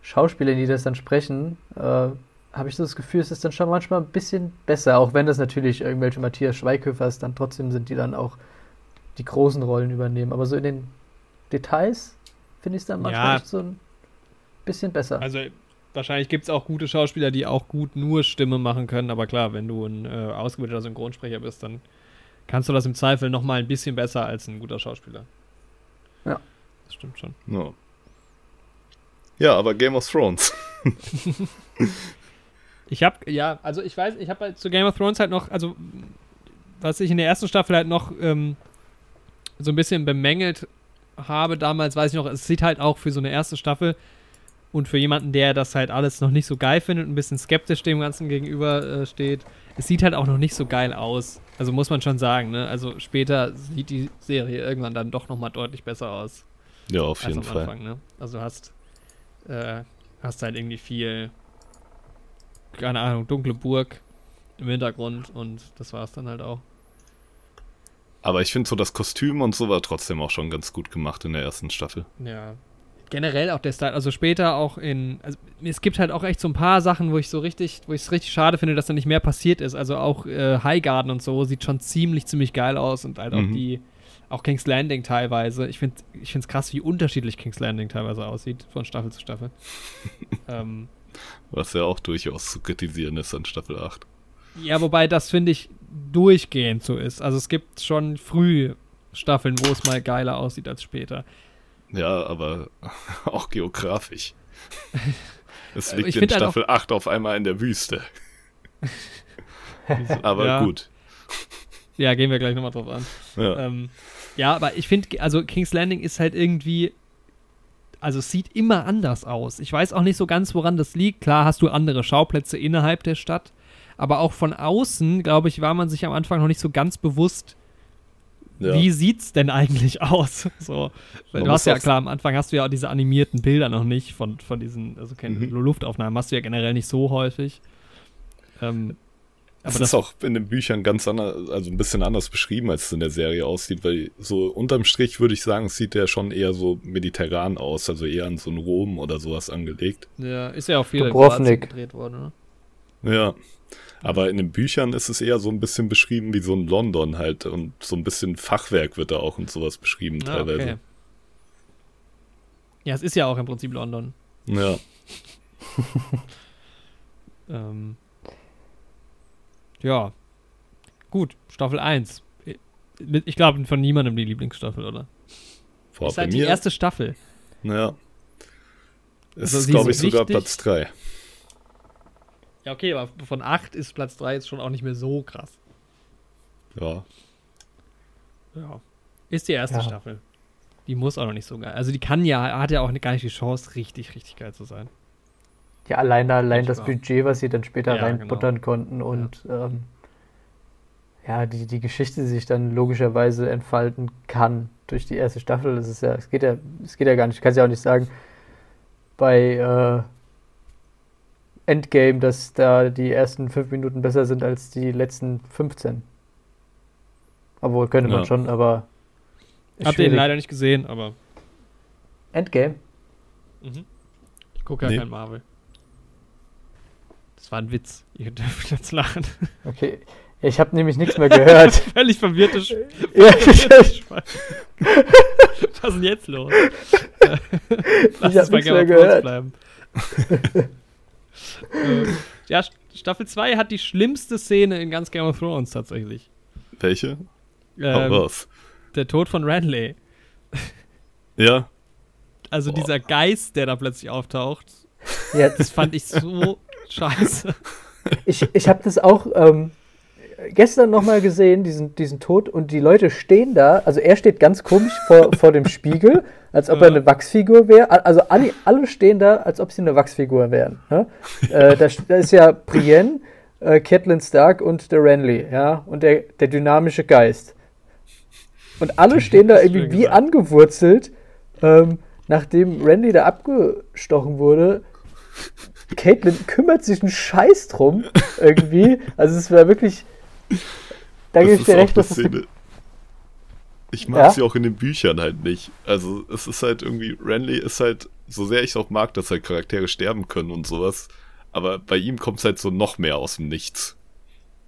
Schauspielern, die das dann sprechen, äh, habe ich so das Gefühl, es ist dann schon manchmal ein bisschen besser, auch wenn das natürlich irgendwelche Matthias Schweighöfers dann trotzdem sind, die dann auch die großen Rollen übernehmen. Aber so in den Details finde ich es dann manchmal ja. so ein bisschen besser. Also wahrscheinlich gibt es auch gute Schauspieler, die auch gut nur Stimme machen können, aber klar, wenn du ein äh, ausgebildeter Synchronsprecher bist, dann kannst du das im Zweifel noch mal ein bisschen besser als ein guter Schauspieler. Ja. Das stimmt schon. No. Ja, aber Game of Thrones. ich habe ja, also ich weiß, ich habe halt zu Game of Thrones halt noch, also was ich in der ersten Staffel halt noch ähm, so ein bisschen bemängelt habe damals, weiß ich noch, es sieht halt auch für so eine erste Staffel und für jemanden, der das halt alles noch nicht so geil findet und ein bisschen skeptisch dem Ganzen gegenüber äh, steht, es sieht halt auch noch nicht so geil aus. Also muss man schon sagen, ne? Also später sieht die Serie irgendwann dann doch nochmal deutlich besser aus. Ja, auf jeden Fall. Anfang, ne? Also hast, äh, hast halt irgendwie viel, keine Ahnung, dunkle Burg im Hintergrund und das war es dann halt auch. Aber ich finde so das Kostüm und so war trotzdem auch schon ganz gut gemacht in der ersten Staffel. Ja. Generell auch der Style, also später auch in, also es gibt halt auch echt so ein paar Sachen, wo ich so richtig, wo ich es richtig schade finde, dass da nicht mehr passiert ist. Also auch äh, Highgarden und so sieht schon ziemlich, ziemlich geil aus und halt auch Mhm. die, auch King's Landing teilweise. Ich finde ich es krass, wie unterschiedlich King's Landing teilweise aussieht, von Staffel zu Staffel. ähm, Was ja auch durchaus zu kritisieren ist an Staffel 8. ja, wobei das finde ich durchgehend so ist. Also es gibt schon früh Staffeln, wo es mal geiler aussieht als später. Ja, aber auch geografisch. Es liegt ich in find halt Staffel 8 auf einmal in der Wüste. Aber Ja. gut. Ja, gehen wir gleich nochmal drauf an. Ja. Ähm, ja, aber ich finde, also King's Landing ist halt irgendwie, also es sieht immer anders aus. Ich weiß auch nicht so ganz, woran das liegt. Klar hast du andere Schauplätze innerhalb der Stadt, aber auch von außen, glaube ich, war man sich am Anfang noch nicht so ganz bewusst, ja. wie sieht's denn eigentlich aus? So, Man du hast ja klar, am Anfang hast du ja auch diese animierten Bilder noch nicht von, von diesen, also keine Mhm. Luftaufnahmen hast du ja generell nicht so häufig. Ähm, Das aber ist auch in den Büchern ganz anders, also ein bisschen anders beschrieben, als es in der Serie aussieht, weil so unterm Strich würde ich sagen, sieht der schon eher so mediterran aus, also eher an so ein Rom oder sowas angelegt. ja, ist ja auch viel gedreht worden, ne? Ja. Aber in den Büchern ist es eher so ein bisschen beschrieben wie so ein London halt und so ein bisschen Fachwerk wird da auch und sowas beschrieben Ah, teilweise. okay. Ja, es ist ja auch im Prinzip London. Ja. Ähm, ja. Gut, Staffel 1. Ich- glaube, von niemandem die Lieblingsstaffel, oder? Vor ist halt die mir. erste Staffel. Ja. Es Also ist, glaube ich, sogar wichtig. Platz 3. Ja, okay, aber von 8 ist Platz 3 jetzt schon auch nicht mehr so krass. Ja. Ja. Ist die erste Ja. Staffel. Die muss auch noch nicht so geil. Also die kann ja, hat ja auch gar nicht die Chance, richtig, richtig geil zu sein. Ja, allein, allein das war. Budget, was sie dann später Ja, reinbuttern konnten und ähm, ja, die, die Geschichte sich dann logischerweise entfalten kann durch die erste Staffel. Das ist ja, es geht ja, es geht ja gar nicht, ich kann es ja auch nicht sagen, bei äh, Endgame, dass da die ersten fünf Minuten besser sind als die letzten 15. Obwohl, könnte man Ja. schon, aber Habt ihr ihn leider nicht gesehen, aber Endgame? mhm. ich gucke ja Nee. kein Marvel. Das war ein Witz. Ihr dürft jetzt lachen. Okay. Ich habe nämlich nichts mehr gehört. Völlig verwirrte Sch ja, Was ist denn jetzt los? Lass Ich uns bei nichts Game mehr of Thrones gehört. bleiben. Ähm, ja, St- Staffel 2 hat die schlimmste Szene in ganz Game of Thrones tatsächlich. Welche? Ähm, raus. der Tod von Renly. Ja. Also Boah. dieser Geist, der da plötzlich auftaucht, ja, das fand ich so scheiße. Ich, ich habe das auch ähm, gestern nochmal gesehen, diesen, diesen Tod, und die Leute stehen da, also er steht ganz komisch vor, vor dem Spiegel, als ob er eine Wachsfigur wäre. Also alle, alle stehen da, als ob sie eine Wachsfigur wären. Ne? äh, da, da ist ja Brienne, äh, Catelyn Stark und der Renly, ja, und der, der dynamische Geist. Und alle stehen da irgendwie wie angewurzelt, ähm, nachdem Renly da abgestochen wurde. Caitlin kümmert sich einen Scheiß drum, irgendwie. Also es war wirklich. Da gebe Das ich dir ist auch recht, dass das. Szene. Ich mag Ja? sie auch in den Büchern halt nicht. Also es ist halt irgendwie, Renly ist halt, so sehr ich auch mag, dass halt Charaktere sterben können und sowas, aber bei ihm kommt es halt so noch mehr aus dem Nichts.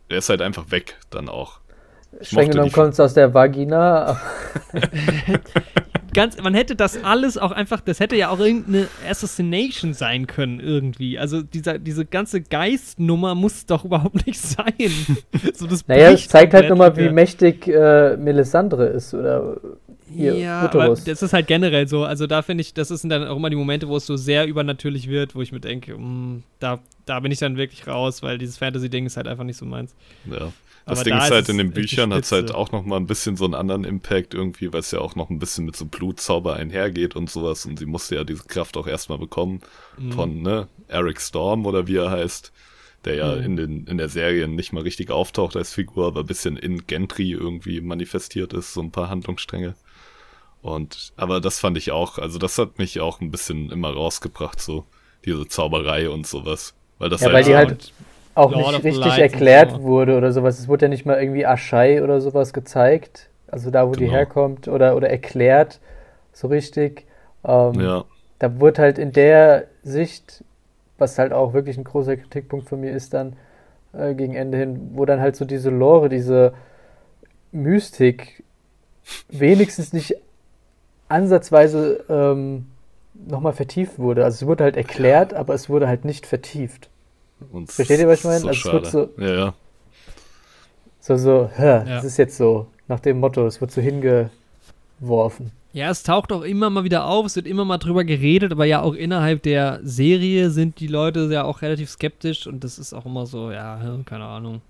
Er ist halt einfach weg dann auch. Ich Streng genommen kommt es aus der Vagina. Ganz, man hätte das alles auch einfach, das hätte ja auch irgendeine Assassination sein können irgendwie. Also dieser, diese ganze Geistnummer muss doch überhaupt nicht sein. so, das Naja, es zeigt halt nochmal, wie mächtig äh, Melisandre ist. Oder hier, ja, aber das ist halt generell so. Also da finde ich, das sind dann auch immer die Momente, wo es so sehr übernatürlich wird, wo ich mir denke, mm, da, da bin ich dann wirklich raus, weil dieses Fantasy-Ding ist halt einfach nicht so meins. Ja. Das Aber Ding da ist halt in den Büchern hat es halt auch noch mal ein bisschen so einen anderen Impact irgendwie, weil es ja auch noch ein bisschen mit so Blutzauber einhergeht und sowas und sie musste ja diese Kraft auch erstmal bekommen Mhm. von, ne, Eric Storm oder wie er heißt, der ja Mhm. in, den, in der Serie nicht mal richtig auftaucht als Figur, aber ein bisschen in Gentry irgendwie manifestiert ist, so ein paar Handlungsstränge. Und, aber das fand ich auch, also das hat mich auch ein bisschen immer rausgebracht, so, diese Zauberei und sowas. Weil das Ja, halt, weil die halt auch Lord nicht richtig erklärt so. wurde oder sowas. Es wurde ja nicht mal irgendwie Aschai oder sowas gezeigt. Also da, wo die Genau. herkommt oder, oder erklärt, so richtig. Ähm, ja, da wurde halt in der Sicht, was halt auch wirklich ein großer Kritikpunkt von mir ist, dann äh, gegen Ende hin, wo dann halt so diese Lore, diese Mystik wenigstens nicht ansatzweise ähm, nochmal vertieft wurde. Also es wurde halt erklärt, ja. aber es wurde halt nicht vertieft. Und Versteht ihr, was ich meine? So also es wird so, ja, ja. so, so, hä, ja. das ist jetzt so, nach dem Motto, es wird so hingeworfen. Ja, es taucht auch immer mal wieder auf, es wird immer mal drüber geredet, aber ja auch innerhalb der Serie sind die Leute ja auch relativ skeptisch und das ist auch immer so, ja, keine Ahnung.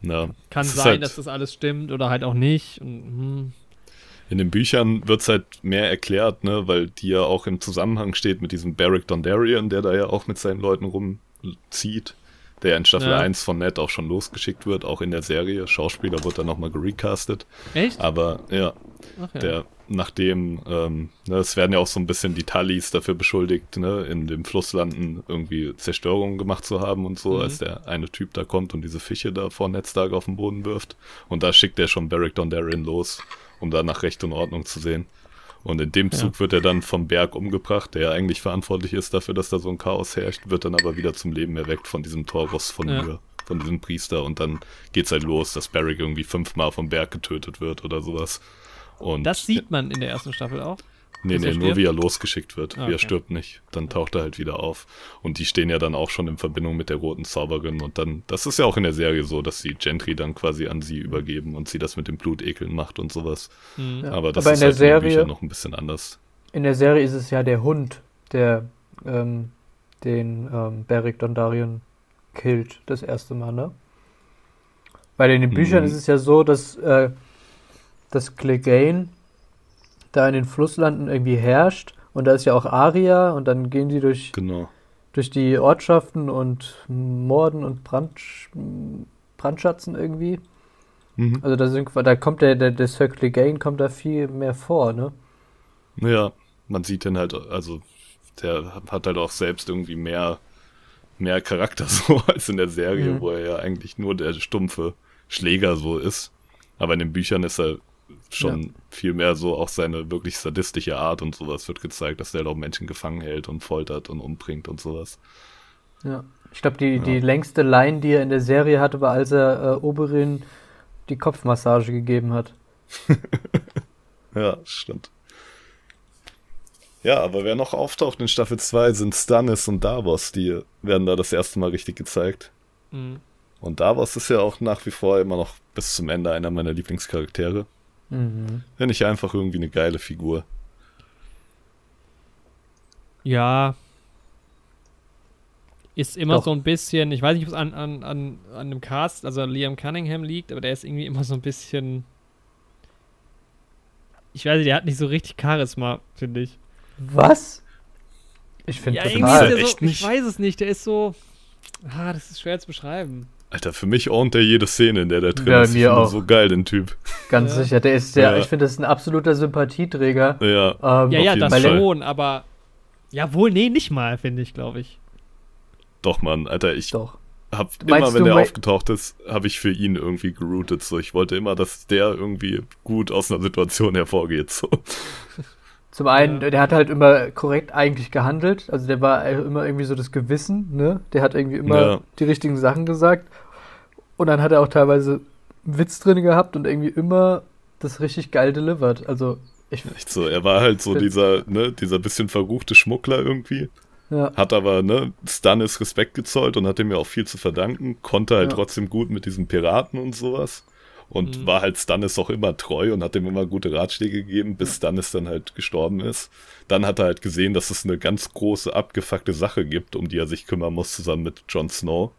Ja, Kann sein, halt dass das alles stimmt oder halt auch nicht. Und, hm. In den Büchern wird es halt mehr erklärt, ne, weil die ja auch im Zusammenhang steht mit diesem Barrick Dondarrion, der da ja auch mit seinen Leuten rumzieht, der in Staffel ja. 1 von Ned auch schon losgeschickt wird, auch in der Serie. Schauspieler wird dann nochmal gerecastet. Echt? Aber ja, ja. der nachdem, ähm, ne, es werden ja auch so ein bisschen die Tallis dafür beschuldigt, ne, in dem Flusslanden irgendwie Zerstörungen gemacht zu haben und so, mhm. als der eine Typ da kommt und diese Fische da vor Netztag auf den Boden wirft. Und da schickt er schon Beric Dondarrion los, um da nach Recht und Ordnung zu sehen. Und in dem Zug ja. wird er dann vom Berg umgebracht, der ja eigentlich verantwortlich ist dafür, dass da so ein Chaos herrscht, wird dann aber wieder zum Leben erweckt von diesem Toros von ja. Myr, von diesem Priester. Und dann geht's halt los, dass Beric irgendwie fünfmal vom Berg getötet wird oder sowas. Und das sieht man in der ersten Staffel auch. Nee, nee, nur wie er losgeschickt wird. Ah, wie er stirbt nicht. Dann taucht er halt wieder auf. Und die stehen ja dann auch schon in Verbindung mit der roten Zauberin. Und dann, das ist ja auch in der Serie so, dass die Gentry dann quasi an sie übergeben und sie das mit dem Blutekeln macht und sowas. Mhm. Aber das Aber ist in halt der in den Serie, noch ein bisschen anders. In der Serie ist es ja der Hund, der ähm, den ähm, Beric Dondarrion killt, das erste Mal, ne? Weil in den Büchern mhm. ist es ja so, dass, äh, dass Clegane da in den Flusslanden irgendwie herrscht. Und da ist ja auch Aria und dann gehen die durch, genau. durch die Ortschaften und morden und Brand, brandschatzen irgendwie. Mhm. Also da, sind, da kommt der, der, der Circle Gain kommt da viel mehr vor, ne? Ja, man sieht den halt, also der hat halt auch selbst irgendwie mehr, mehr Charakter so als in der Serie, mhm. wo er ja eigentlich nur der stumpfe Schläger so ist. Aber in den Büchern ist er schon ja. viel mehr so auch seine wirklich sadistische Art und sowas wird gezeigt, dass der halt auch Menschen gefangen hält und foltert und umbringt und sowas. Ja, ich glaube, die, ja. die längste Line, die er in der Serie hatte, war, als er äh, Oberin die Kopfmassage gegeben hat. ja, stimmt. Ja, aber wer noch auftaucht in Staffel 2 sind Stannis und Davos, die werden da das erste Mal richtig gezeigt. Mhm. Und Davos ist ja auch nach wie vor immer noch bis zum Ende einer meiner Lieblingscharaktere. Mhm. Finde ich einfach irgendwie eine geile Figur. Ja. Ist immer Doch. so ein bisschen, ich weiß nicht, ob es an, an, an, an dem Cast, also Liam Cunningham liegt, aber der ist irgendwie immer so ein bisschen. Ich weiß nicht, der hat nicht so richtig Charisma, finde ich. Was? Ich finde ja, das irgendwie so, Ich weiß es nicht, der ist so. Ah, das ist schwer zu beschreiben. Alter, für mich ownt der jede Szene, in der der drin ja, ist. Mir auch. so geil, den Typ. Ganz ja. sicher. Der ist der, ja. ich finde, das ist ein absoluter Sympathieträger. Ja, ähm, ja, ja das Fall. schon, aber. Ja, wohl, nee, nicht mal, finde ich, glaube ich. Doch, Mann, Alter, ich. Doch. Hab immer, wenn der aufgetaucht ist, habe ich für ihn irgendwie geroutet. So, ich wollte immer, dass der irgendwie gut aus einer Situation hervorgeht. So. Zum einen, ja. der hat halt immer korrekt eigentlich gehandelt. Also der war immer irgendwie so das Gewissen, ne? Der hat irgendwie immer ja. die richtigen Sachen gesagt. Und dann hat er auch teilweise Witz drin gehabt und irgendwie immer das richtig geil delivered. Also ich. Echt so, er war halt so dieser, ne, dieser bisschen verruchte Schmuggler irgendwie. Ja. Hat aber, ne, Stannis Respekt gezollt und hatte mir auch viel zu verdanken, konnte halt ja. trotzdem gut mit diesen Piraten und sowas und mhm. war halt Stannis auch immer treu und hat ihm immer gute Ratschläge gegeben, bis Stannis dann halt gestorben ist. Dann hat er halt gesehen, dass es eine ganz große abgefuckte Sache gibt, um die er sich kümmern muss, zusammen mit Jon Snow.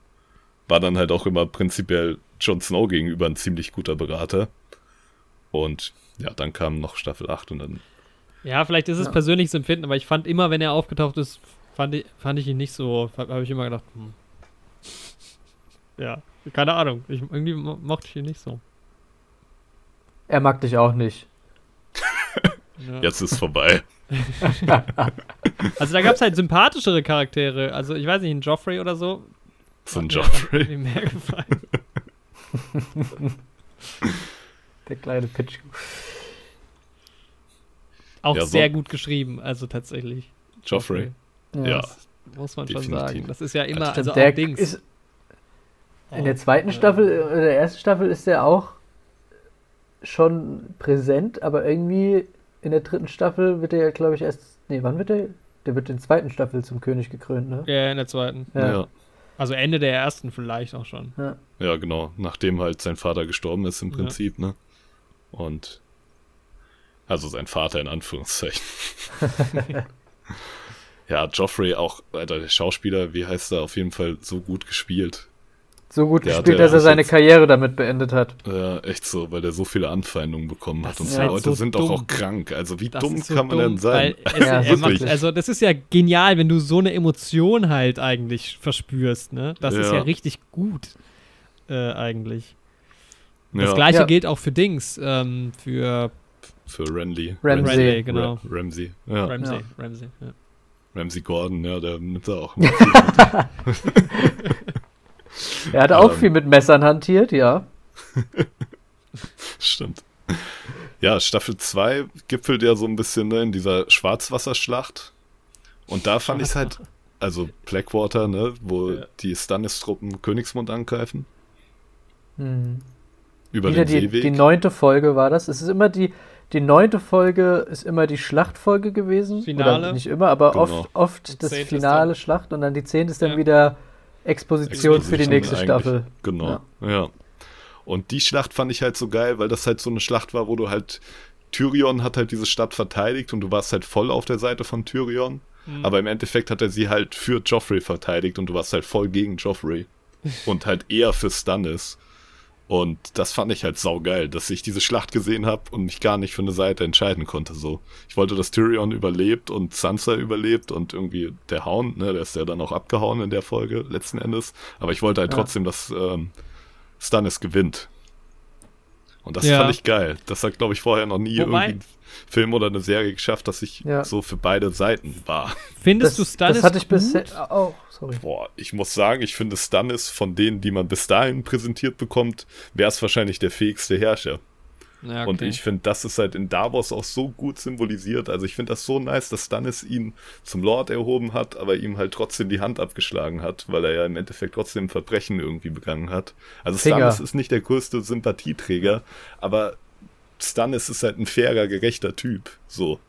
War dann halt auch immer prinzipiell Jon Snow gegenüber ein ziemlich guter Berater. Und ja, dann kam noch Staffel 8 und dann. Ja, vielleicht ist es ja. persönliches Empfinden, aber ich fand immer, wenn er aufgetaucht ist, fand ich, fand ich ihn nicht so. Habe ich immer gedacht, hm. Ja, keine Ahnung. Ich, irgendwie mochte ich ihn nicht so. Er mag dich auch nicht. ja. Jetzt ist vorbei. also da gab es halt sympathischere Charaktere. Also ich weiß nicht, ein Joffrey oder so. So ein Joffrey. Mir mehr gefallen. Der kleine Pitch. Auch ja, sehr so. gut geschrieben, also tatsächlich. Joffrey. Ja. Das muss man schon definitiv. sagen. Das ist ja immer, Stimmt, also der auch Dings. ist in der zweiten Staffel, äh, der ersten Staffel ist der auch schon präsent, aber irgendwie in der dritten Staffel wird er ja, glaube ich, erst. Nee, wann wird der? Der wird in der zweiten Staffel zum König gekrönt, ne? ja, in der zweiten. Ja. Ja. Also Ende der ersten vielleicht auch schon. ja, genau. Nachdem halt sein Vater gestorben ist im Ja. Prinzip, ne? Und also sein Vater in Anführungszeichen. ja, Joffrey auch, Alter, der Schauspieler, wie heißt er, auf jeden Fall so gut gespielt. So gut Der gespielt, dass er seine jetzt- Karriere damit beendet hat. Ja, echt so, weil der so viele Anfeindungen bekommen hat. Das Und ist so halt Leute so sind doch dumm. auch krank. Also wie Das dumm so kann man dumm, denn sein? Es, Ja, er macht, also das ist ja genial, wenn du so eine Emotion halt eigentlich verspürst, ne? Das ist Ja. ja richtig gut, äh, eigentlich. Das ja, gleiche Ja. gilt auch für Dings, ähm, für für Renly. Ramsey. Ramsey, genau. Ra Ramsey. Ja. Ramsey, Ja. Ramsey, ja. Ramsey Gordon, ja, der nimmt da auch. Er hat auch Ähm. viel mit Messern hantiert, ja. Stimmt. Ja, Staffel 2 gipfelt ja so ein bisschen ne, in dieser Schwarzwasserschlacht. Und da fand ich es halt, also Blackwater, ne, wo Ja. die Stannis-Truppen Königsmund angreifen. Hm. Über Wieder den die, Seeweg. die neunte Folge war das. Es ist immer die, die neunte Folge ist immer die Schlachtfolge gewesen. Finale. Oder nicht immer, aber Genau. oft, oft das Finale Schlacht und dann die zehnte ist dann Ja. wieder Exposition, für die nächste. Staffel. Genau, ja. Und die Schlacht fand ich halt so geil, weil das halt so eine Schlacht war, wo du halt, Tyrion hat halt diese Stadt verteidigt und du warst halt voll auf der Seite von Tyrion. Mhm. Aber im Endeffekt hat er sie halt für Joffrey verteidigt und du warst halt voll gegen Joffrey. und halt eher für Stannis. Und das fand ich halt saugeil, dass ich diese Schlacht gesehen habe und mich gar nicht für eine Seite entscheiden konnte. So, ich wollte, dass Tyrion überlebt und Sansa überlebt und irgendwie der Hound, ne, der ist ja dann auch abgehauen in der Folge letzten Endes. Aber ich wollte halt Ja. trotzdem, dass ähm, Stannis gewinnt. Und das Ja. fand ich geil. Das hat, glaube ich, vorher noch nie Wobei- irgendwie Film oder eine Serie geschafft, dass ich Ja. so für beide Seiten war. Findest Das, du Stannis das hatte ich bisher auch. Sorry. Boah, ich muss sagen, ich finde Stannis von denen, die man bis dahin präsentiert bekommt, wäre es wahrscheinlich der fähigste Herrscher. Ja, Und okay. ich finde, das ist halt in Davos auch so gut symbolisiert. Also ich finde das so nice, dass Stannis ihn zum Lord erhoben hat, aber ihm halt trotzdem die Hand abgeschlagen hat, weil er ja im Endeffekt trotzdem Verbrechen irgendwie begangen hat. Also Finger. Stannis ist nicht der größte Sympathieträger, aber Stannis ist halt ein fairer, gerechter Typ. So.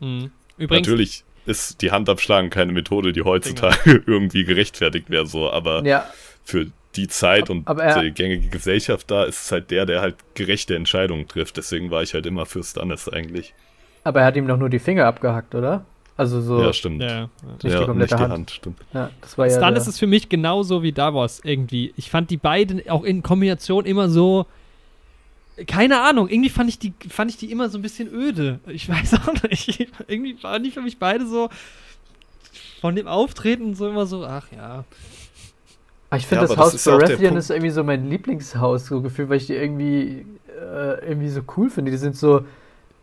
Mhm. Übrigens, Natürlich ist die Hand abschlagen keine Methode, die heutzutage irgendwie gerechtfertigt wäre, so, aber Ja, für die Zeit und er- die gängige Gesellschaft da ist es halt der, der halt gerechte Entscheidungen trifft. Deswegen war ich halt immer für Stannis eigentlich. aber er hat ihm doch nur die Finger abgehackt, oder? Also so. Ja, stimmt. ja, ja. Nicht die ja, komplette nicht die Hand. Hand, stimmt. Ja, das war ja. Stannis ist für mich genauso wie Davos irgendwie. Ich fand die beiden auch in Kombination immer so. Keine Ahnung, irgendwie fand ich die, fand ich die immer so ein bisschen öde. Ich weiß auch nicht. irgendwie waren die für mich beide so von dem Auftreten so immer so, ach ja. Aber ich finde, Ja, das Haus Baratheon ist irgendwie so mein Lieblingshaus, so gefühlt, weil ich die irgendwie, äh, irgendwie so cool finde. Die sind so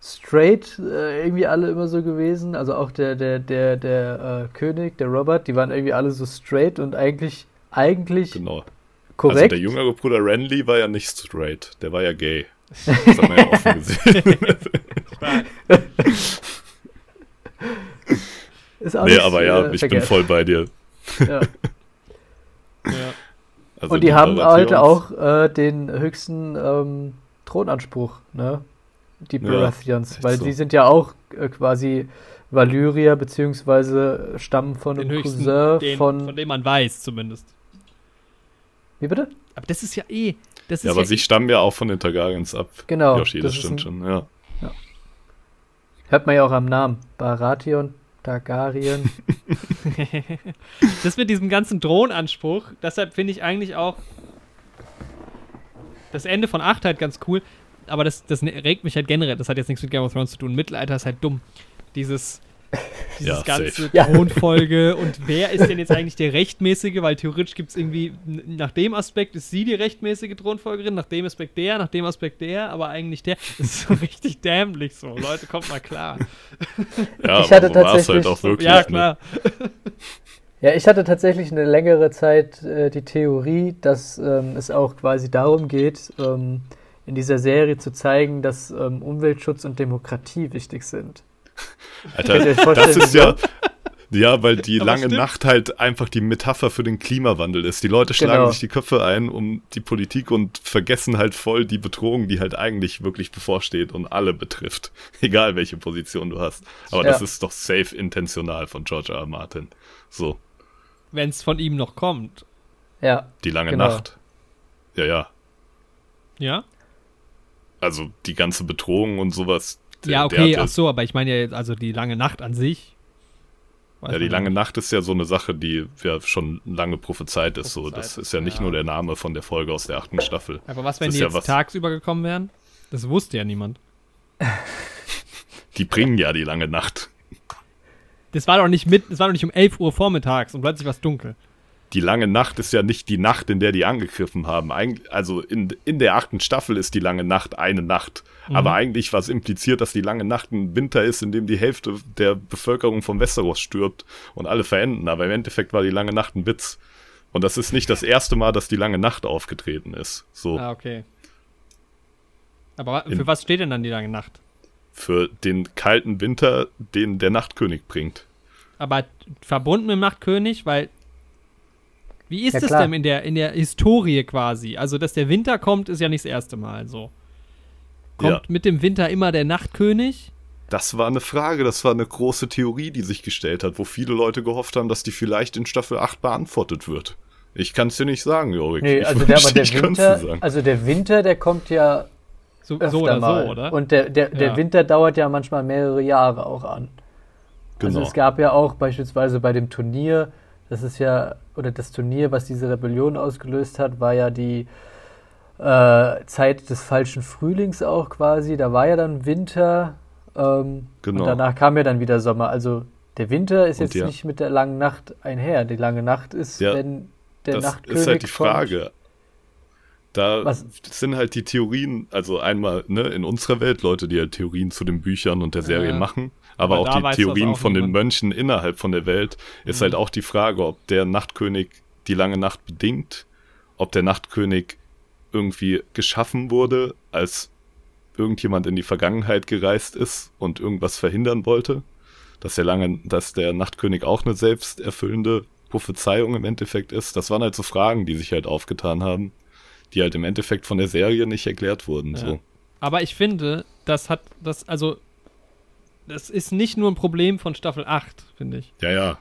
straight äh, irgendwie alle immer so gewesen. Also auch der, der, der, der äh, König, der Robert, die waren irgendwie alle so straight und eigentlich, eigentlich Genau. Korrekt. Also der jüngere Bruder Renly war ja nicht straight. Der war ja gay. Das hat man ja offen gesehen. ist auch nee, nicht, aber ja, äh, ich bin verkehrt. voll bei dir. Ja. ja. Also und die haben Baratheons- auch äh, den höchsten ähm, Thronanspruch, ne? Die Ja, Baratheons, echt weil so. die sind ja auch äh, quasi Valyrier, beziehungsweise stammen von Den einem höchsten, Cousin den, von. von dem man weiß zumindest. Wie bitte? Aber das ist ja eh. Das ist Ja, aber ja sie stammen ja auch von den Targaryens ab. Genau. Yoshi, das, ist stimmt ein- schon, ja. Hört man ja auch am Namen. Baratheon, Targaryen. das mit diesem ganzen Drohnenanspruch, deshalb finde ich eigentlich auch das Ende von 8 halt ganz cool, aber das, das regt mich halt generell, das hat jetzt nichts mit Game of Thrones zu tun. Mittelalter ist halt dumm. Dieses, dieses Ja, ganze. Thronfolge und wer ist denn jetzt eigentlich der Rechtmäßige, weil theoretisch gibt es irgendwie, nach dem Aspekt ist sie die rechtmäßige Thronfolgerin, nach dem Aspekt der, nach dem Aspekt der, aber eigentlich der. Das ist so richtig dämlich so. Leute, kommt mal klar. Ja, Ich hatte aber so war es halt tatsächlich- auch wirklich. ja, ne? klar. Ja, ich hatte tatsächlich eine längere Zeit äh, die Theorie, dass ähm, es auch quasi darum geht, ähm, in dieser Serie zu zeigen, dass ähm, Umweltschutz und Demokratie wichtig sind. Alter, das ist ja. Ja, weil die lange stimmt. Nacht halt einfach die Metapher für den Klimawandel ist. Die Leute schlagen genau. sich die Köpfe ein um die Politik und vergessen halt voll die Bedrohung, die halt eigentlich wirklich bevorsteht und alle betrifft. Egal welche Position du hast. Aber ja. das ist doch safe intentional von George R. R. Martin. So. Wenn es von ihm noch kommt. Ja. Die lange genau. Nacht. Ja, ja. Ja? Also die ganze Bedrohung und sowas. Der, ja, okay, ach so, aber ich meine ja jetzt also die lange Nacht an sich. ja, die lange nicht. Nacht ist ja so eine Sache, die ja schon lange prophezeit ist. Prophezeit, so, das ist ja nicht ja. nur der Name von der Folge aus der achten Staffel. Aber was, wenn die jetzt ja tagsüber gekommen wären? Das wusste ja niemand. Die bringen ja die lange Nacht. Das war doch nicht mit, das war doch nicht um 11 Uhr vormittags und plötzlich war es dunkel die lange Nacht ist ja nicht die Nacht, in der die angegriffen haben. Eig also in, in der achten Staffel ist die lange Nacht eine Nacht. Mhm. Aber eigentlich was impliziert, dass die lange Nacht ein Winter ist, in dem die Hälfte der Bevölkerung von Westeros stirbt und alle verenden. Aber im Endeffekt war die lange Nacht ein Witz. Und das ist nicht das erste Mal, dass die lange Nacht aufgetreten ist. So. Ah, okay. Aber für in, was steht denn dann die lange Nacht? Für den kalten Winter, den der Nachtkönig bringt. Aber verbunden mit dem Nachtkönig, weil wie ist ja, es denn in der, in der Historie quasi? Also, dass der Winter kommt, ist ja nicht das erste Mal so. Kommt ja. mit dem Winter immer der Nachtkönig? Das war eine Frage, das war eine große Theorie, die sich gestellt hat, wo viele Leute gehofft haben, dass die vielleicht in Staffel 8 beantwortet wird. Ich kann es dir nicht sagen, Jorik. Nee, also der, aber der Winter, also der Winter, der kommt ja so, so oder mal. so, oder? Und der, der, der ja. Winter dauert ja manchmal mehrere Jahre auch an. Also genau. Also es gab ja auch beispielsweise bei dem Turnier, das ist ja, oder das Turnier, was diese Rebellion ausgelöst hat, war ja die äh, Zeit des falschen Frühlings auch quasi. Da war ja dann Winter ähm, genau. und danach kam ja dann wieder Sommer. Also der Winter ist jetzt ja. nicht mit der langen Nacht einher. Die lange Nacht ist, ja, wenn der das Nachtkönig Das ist halt die Frage. Kommt. Da Was? sind halt die Theorien, also einmal ne, in unserer Welt Leute, die halt Theorien zu den Büchern und der Serie ja. machen aber, aber auch die Theorien auch von niemand. den Mönchen innerhalb von der Welt ist mhm. halt auch die Frage, ob der Nachtkönig die lange Nacht bedingt, ob der Nachtkönig irgendwie geschaffen wurde, als irgendjemand in die Vergangenheit gereist ist und irgendwas verhindern wollte, dass der lange, dass der Nachtkönig auch eine selbsterfüllende Prophezeiung im Endeffekt ist. Das waren halt so Fragen, die sich halt aufgetan haben, die halt im Endeffekt von der Serie nicht erklärt wurden. Ja. So. Aber ich finde, das hat das, also das ist nicht nur ein Problem von Staffel 8, finde ich. Ja, ja.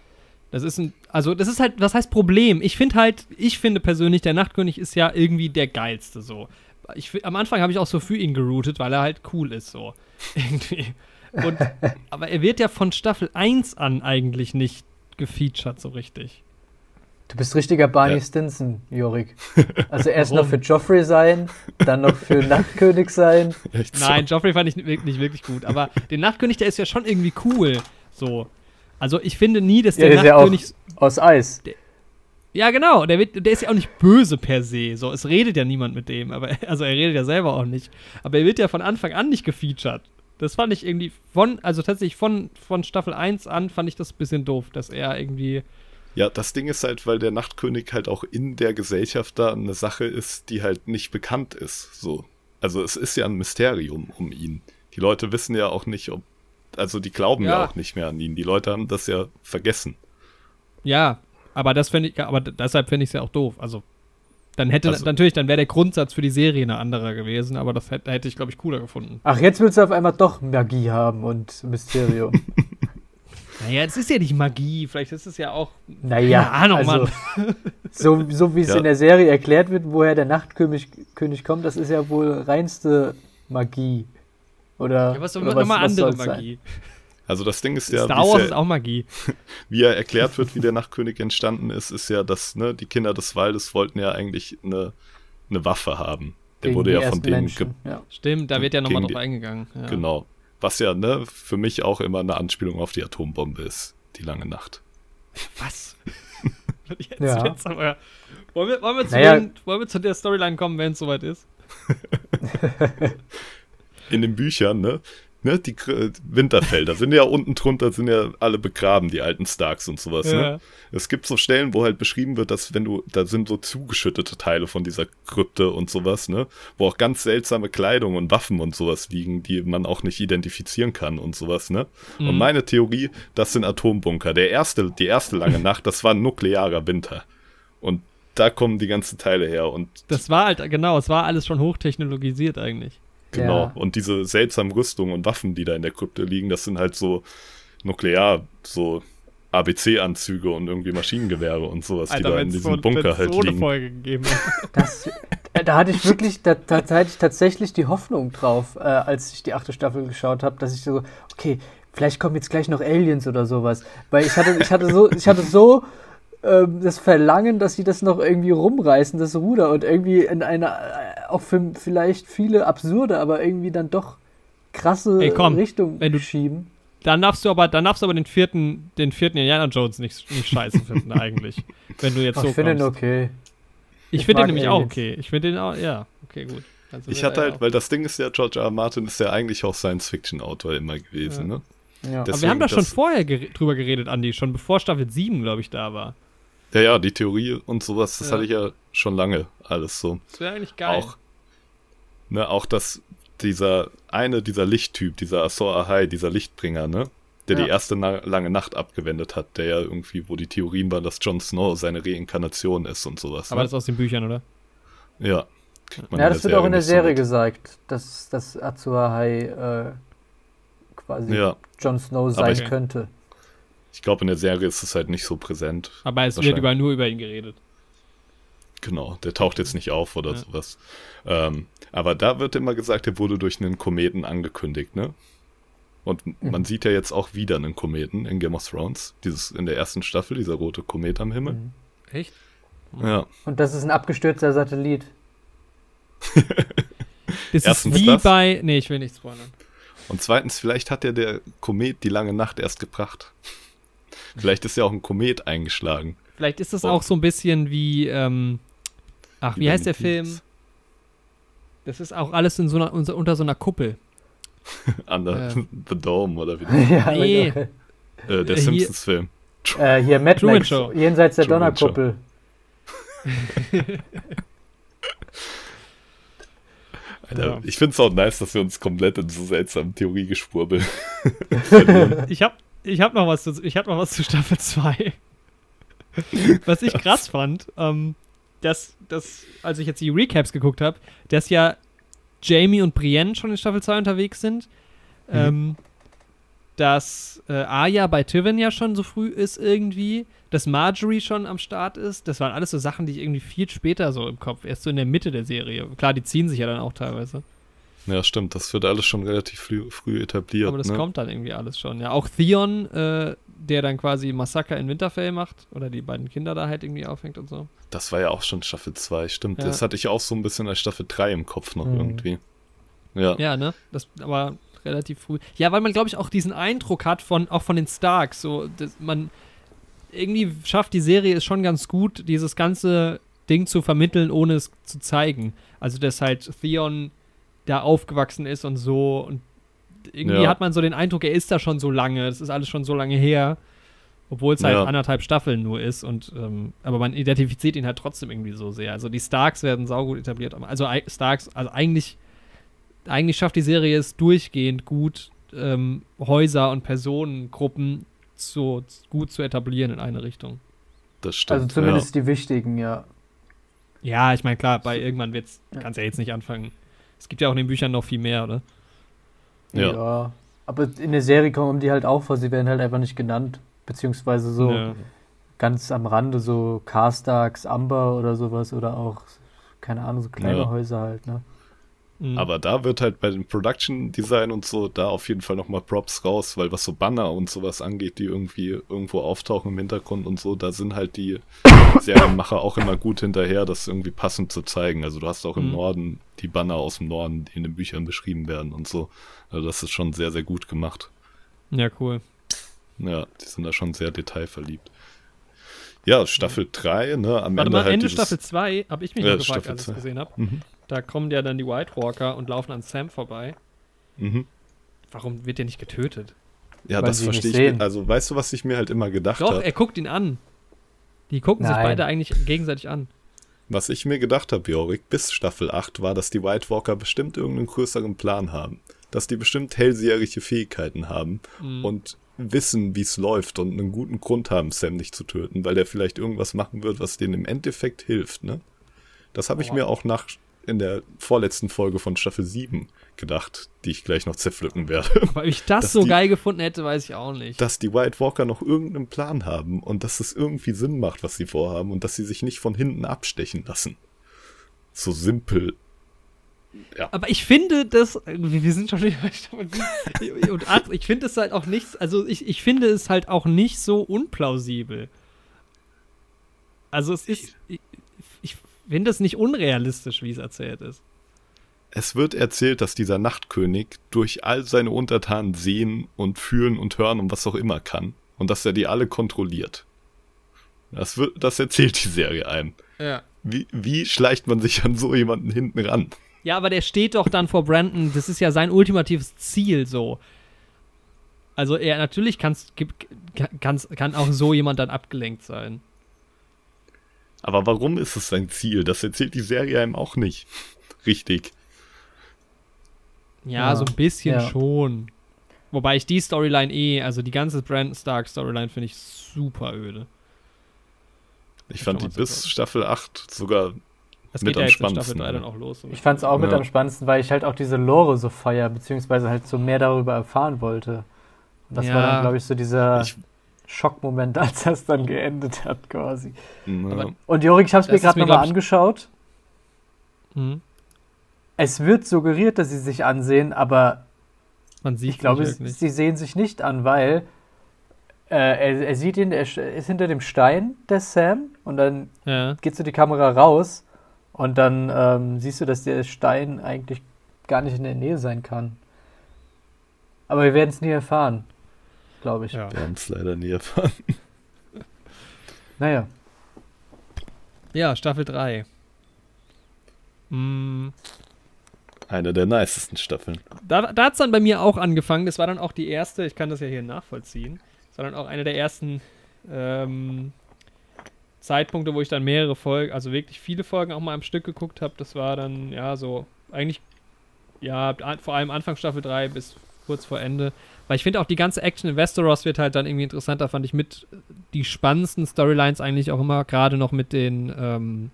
Das ist ein, also das ist halt, was heißt Problem? Ich finde halt, ich finde persönlich, der Nachtkönig ist ja irgendwie der geilste so. Ich, am Anfang habe ich auch so für ihn geroutet, weil er halt cool ist so. irgendwie. Und, aber er wird ja von Staffel 1 an eigentlich nicht gefeatured so richtig. Du bist richtiger Barney ja. Stinson, Jorik. Also erst noch für Joffrey sein, dann noch für Nachtkönig sein. Echt so? Nein, Joffrey fand ich nicht, nicht wirklich gut. Aber den Nachtkönig, der ist ja schon irgendwie cool. So. Also ich finde nie, dass der, ja, der Nachtkönig. Ist ja auch aus Eis. Der, ja, genau. Der, wird, der ist ja auch nicht böse per se. So, es redet ja niemand mit dem. Aber, also er redet ja selber auch nicht. Aber er wird ja von Anfang an nicht gefeatured. Das fand ich irgendwie von, also tatsächlich von, von Staffel 1 an fand ich das ein bisschen doof, dass er irgendwie ja, das Ding ist halt, weil der Nachtkönig halt auch in der Gesellschaft da eine Sache ist, die halt nicht bekannt ist. So. Also es ist ja ein Mysterium um ihn. Die Leute wissen ja auch nicht, ob. Also die glauben ja, ja auch nicht mehr an ihn. Die Leute haben das ja vergessen. Ja, aber das finde ich, aber deshalb finde ich es ja auch doof. Also dann hätte also, natürlich, dann wäre der Grundsatz für die Serie eine andere gewesen, aber das hätte, hätte ich, glaube ich, cooler gefunden. Ach, jetzt willst du auf einmal doch Magie haben und Mysterium. Naja, es ist ja nicht Magie, vielleicht ist es ja auch. Naja, keine Ahnung, also, Mann. So, so wie es ja. in der Serie erklärt wird, woher der Nachtkönig König kommt, das ist ja wohl reinste Magie. Oder, ja, was, oder was, nochmal andere Magie. Sein? Also das Ding ist ja, Star Wars ist auch Magie. Wie er erklärt wird, wie der Nachtkönig entstanden ist, ist ja, dass ne, die Kinder des Waldes wollten ja eigentlich eine, eine Waffe haben. Der Gegen wurde ja von denen. Ja. Stimmt, da wird ja nochmal drauf eingegangen. Ja. Genau. Was ja, ne, für mich auch immer eine Anspielung auf die Atombombe ist, die lange Nacht. Was? jetzt, ja. jetzt aber, wollen, wir, wollen, wir zu naja. den, wollen wir zu der Storyline kommen, wenn es soweit ist? In den Büchern, ne, ne, die Gr- Winterfelder sind ja unten drunter, sind ja alle begraben, die alten Starks und sowas, Ja. ne? Es gibt so Stellen, wo halt beschrieben wird, dass wenn du, da sind so zugeschüttete Teile von dieser Krypte und sowas, ne? Wo auch ganz seltsame Kleidung und Waffen und sowas liegen, die man auch nicht identifizieren kann und sowas, ne? Und Mhm. meine Theorie, das sind Atombunker. Der erste, die erste lange Nacht, das war ein nuklearer Winter. Und da kommen die ganzen Teile her und Das war halt, genau, es war alles schon hochtechnologisiert eigentlich. Genau. Ja. Und diese seltsamen Rüstungen und Waffen, die da in der Krypte liegen, das sind halt so nuklear, so ABC-Anzüge und irgendwie Maschinengewehre und sowas, die da in diesem so, Bunker halt so eine liegen. Folge gegeben. Das, äh, da hatte ich wirklich, da, da hatte ich tatsächlich die Hoffnung drauf, äh, als ich die achte Staffel geschaut habe, dass ich so, okay, vielleicht kommen jetzt gleich noch Aliens oder sowas. Weil ich hatte, ich hatte so, ich hatte so ähm, das Verlangen, dass sie das noch irgendwie rumreißen, das Ruder, und irgendwie in eine, äh, auch für vielleicht viele absurde, aber irgendwie dann doch krasse Ey, komm, Richtung wenn du- schieben. Dann darfst du aber, dann darfst du aber den vierten, den vierten Indiana Jones nicht, nicht scheiße finden eigentlich. Wenn du jetzt Ach, so ich finde ihn okay. Ich ich finde den nämlich auch okay. Ich finde den auch, ja, okay, gut. Sind Ich hatte halt, weil das Ding ist ja, George R. R. Martin ist ja eigentlich auch Science-Fiction-Autor immer gewesen, Ja. ne? Ja. Das- Aber wir haben da deswegen, schon vorher gere drüber geredet, Andi, schon bevor Staffel 7, glaube ich, da war. Ja, ja, die Theorie und sowas, das Ja. hatte ich ja schon lange alles so. Das wäre eigentlich geil. Auch, ne, auch dass dieser eine, dieser Lichttyp, dieser Azor Ahai, dieser Lichtbringer, ne? Der Ja. die erste na lange Nacht abgewendet hat, der ja irgendwie, wo die Theorien waren, dass Jon Snow seine Reinkarnation ist und sowas. Aber ne? das ist aus den Büchern, oder? ja. Ja, das wird auch in der Serie mit. gesagt, dass, dass Azuahai äh, quasi Ja, Jon Snow sein ich- könnte. Ich glaube, in der Serie ist es halt nicht so präsent. Aber es wird über, nur über ihn geredet. Genau, der taucht jetzt nicht auf oder Ja. sowas. Ähm, aber da wird immer gesagt, er wurde durch einen Kometen angekündigt, ne? Und Mhm. man sieht ja jetzt auch wieder einen Kometen in Game of Thrones. Dieses in der ersten Staffel, dieser rote Komet am Himmel. Mhm. Echt? Ja. Und das ist ein abgestürzter Satellit. Das Erstens ist wie das. bei. Nee, ich will nicht spoilern. Und zweitens, vielleicht hat ja der Komet die lange Nacht erst gebracht. Vielleicht ist ja auch ein Komet eingeschlagen. Vielleicht ist das Oh. auch so ein bisschen wie. Ähm, ach, wie Über heißt der Film? Beats. Das ist auch alles in so einer, unter, so einer Kuppel. Under Ähm. the Dome oder wie. ja, Nee. okay. Äh, der Hier- Simpsons-Film. äh, hier Mad Max, Show. jenseits der Truman Donnerkuppel. Alter, Ja. Ich finde es auch nice, dass wir uns komplett in so seltsamen Theoriegeschwurbel Ich hab, ich hab noch was zu, ich hab noch was zu Staffel 2. was ich krass fand, ähm, dass, dass, als ich jetzt die Recaps geguckt habe, dass ja Jamie und Brienne schon in Staffel 2 unterwegs sind. Ähm, dass äh, Arya bei Tivin ja schon so früh ist irgendwie, dass Marjorie schon am Start ist. Das waren alles so Sachen, die ich irgendwie viel später so im Kopf, erst so in der Mitte der Serie. Klar, die ziehen sich ja dann auch teilweise. Ja, stimmt, das wird alles schon relativ früh, früh etabliert. Aber das ne? kommt dann irgendwie alles schon. Ja, auch Theon, äh, der dann quasi Massaker in Winterfell macht oder die beiden Kinder da halt irgendwie aufhängt und so. Das war ja auch schon Staffel 2, stimmt. Ja. Das hatte ich auch so ein bisschen als Staffel 3 im Kopf noch Mhm. irgendwie. Ja. Ja, ne? Das aber relativ früh. Ja, weil man glaube ich auch diesen Eindruck hat von auch von den Starks, so dass man irgendwie schafft die Serie es schon ganz gut, dieses ganze Ding zu vermitteln, ohne es zu zeigen. Also dass halt Theon da aufgewachsen ist und so und irgendwie Ja. hat man so den Eindruck, er ist da schon so lange, es ist alles schon so lange her. Obwohl es halt Ja. anderthalb Staffeln nur ist und ähm, aber man identifiziert ihn halt trotzdem irgendwie so sehr. Also die Starks werden saugut etabliert. Also Starks, also eigentlich, eigentlich schafft die Serie es durchgehend gut, ähm, Häuser und Personengruppen so gut zu etablieren in eine Richtung. Das stimmt. Also zumindest die wichtigen, ja. Ja, ich meine, klar, bei irgendwann wird's, Ja. kannst ja jetzt nicht anfangen. Es gibt ja auch in den Büchern noch viel mehr, oder? Ja. Aber in der Serie kommen die halt auch vor, sie werden halt einfach nicht genannt. Beziehungsweise so Ja. ganz am Rande, so Carstarks, Amber oder sowas oder auch, keine Ahnung, so kleine Ja. Häuser halt, ne? Mhm. Aber da wird halt bei dem Production Design und so da auf jeden Fall nochmal Props raus, weil was so Banner und sowas angeht, die irgendwie irgendwo auftauchen im Hintergrund und so, da sind halt die Serienmacher auch immer gut hinterher, das irgendwie passend zu zeigen. Also du hast auch im Mhm. Norden die Banner aus dem Norden, die in den Büchern beschrieben werden und so. Also das ist schon sehr, sehr gut gemacht. ja, cool. Ja, die sind da schon sehr detailverliebt. Ja, Staffel 3, ne, am Warte Ende mal, halt Ende dieses, Staffel 2 habe ich mich Ja, gefragt, als ich es gesehen habe. Mhm. Da kommen ja dann die White Walker und laufen an Sam vorbei. Mhm. warum wird der nicht getötet? Ja, Weil das verstehe ich. sehen. Also, weißt du, was ich mir halt immer gedacht Doch, habe? er guckt ihn an. Die gucken sich Nein. beide eigentlich gegenseitig an. Was ich mir gedacht habe, Jorik, bis Staffel 8 war, dass die White Walker bestimmt irgendeinen größeren Plan haben. Dass die bestimmt hellseherische Fähigkeiten haben Mhm. und wissen, wie es läuft und einen guten Grund haben, Sam nicht zu töten, weil der vielleicht irgendwas machen wird, was denen im Endeffekt hilft, ne? Das habe ich mir auch nach in der vorletzten Folge von Staffel 7 gedacht, die ich gleich noch zerpflücken werde. Weil ich das dass so die- geil gefunden hätte, weiß ich auch nicht. dass die White Walker noch irgendeinen Plan haben und dass es irgendwie Sinn macht, was sie vorhaben und dass sie sich nicht von hinten abstechen lassen. So simpel. Aber ich finde das, wir sind schon sieben und acht, ich finde es halt auch nicht, also ich, ich finde es halt auch nicht so unplausibel. Also es ist, ich finde es nicht unrealistisch, wie es erzählt ist. Es wird erzählt, dass dieser Nachtkönig durch all seine Untertanen sehen und fühlen und hören und was auch immer kann. Und dass er die alle kontrolliert. Das, wird, das erzählt die Serie einem. Ja. Wie, wie schleicht man sich an so jemanden hinten ran? Ja, aber der steht doch dann vor Brandon, das ist ja sein ultimatives Ziel so. Also er natürlich kann's, gibt- kann's, kann auch so jemand dann abgelenkt sein. Aber warum ist es sein Ziel? Das erzählt die Serie einem auch nicht. Richtig. Ja, Ja, so ein bisschen ja. schon. Wobei ich die Storyline eh, also die ganze Brandon Stark Storyline finde ich super öde. Ich Ist fand die bis toll. Staffel 8 sogar Das Mit geht ja am Staffel spannendsten, 3 dann ja. auch los. Ich fand es auch mit Ja. am spannendsten, weil ich halt auch diese Lore so feier, beziehungsweise halt so mehr darüber erfahren wollte. Und das war Ja. dann, glaube ich, so dieser Ich- Schockmoment, als das dann geendet hat, quasi. Aber- Und Jorik, ich habe es mir gerade nochmal angeschaut. Mhm. Es wird suggeriert, dass sie sich ansehen, aber Man sieht ich glaube, sie sehen sich nicht an, weil äh, er, er sieht ihn, er ist hinter dem Stein, der Sam, und dann Ja. geht so die Kamera raus und dann ähm, siehst du, dass der Stein eigentlich gar nicht in der Nähe sein kann. Aber wir werden es nie erfahren, glaube ich. Ja. wir haben es leider nie erfahren. Naja, ja, Staffel 3. Mm, Eine der nicesten Staffeln. Da, da hat es dann bei mir auch angefangen. Das war dann auch die erste, ich kann das ja hier nachvollziehen, das war dann auch eine der ersten ähm, Zeitpunkte, wo ich dann mehrere Folgen, also wirklich viele Folgen auch mal am Stück geguckt habe. Das war dann, ja, so, eigentlich, ja, vor allem Anfang Staffel 3 bis kurz vor Ende. Weil ich finde auch die ganze Action in Westeros wird halt dann irgendwie interessanter, fand ich mit die spannendsten Storylines eigentlich auch immer, gerade noch mit den, ähm,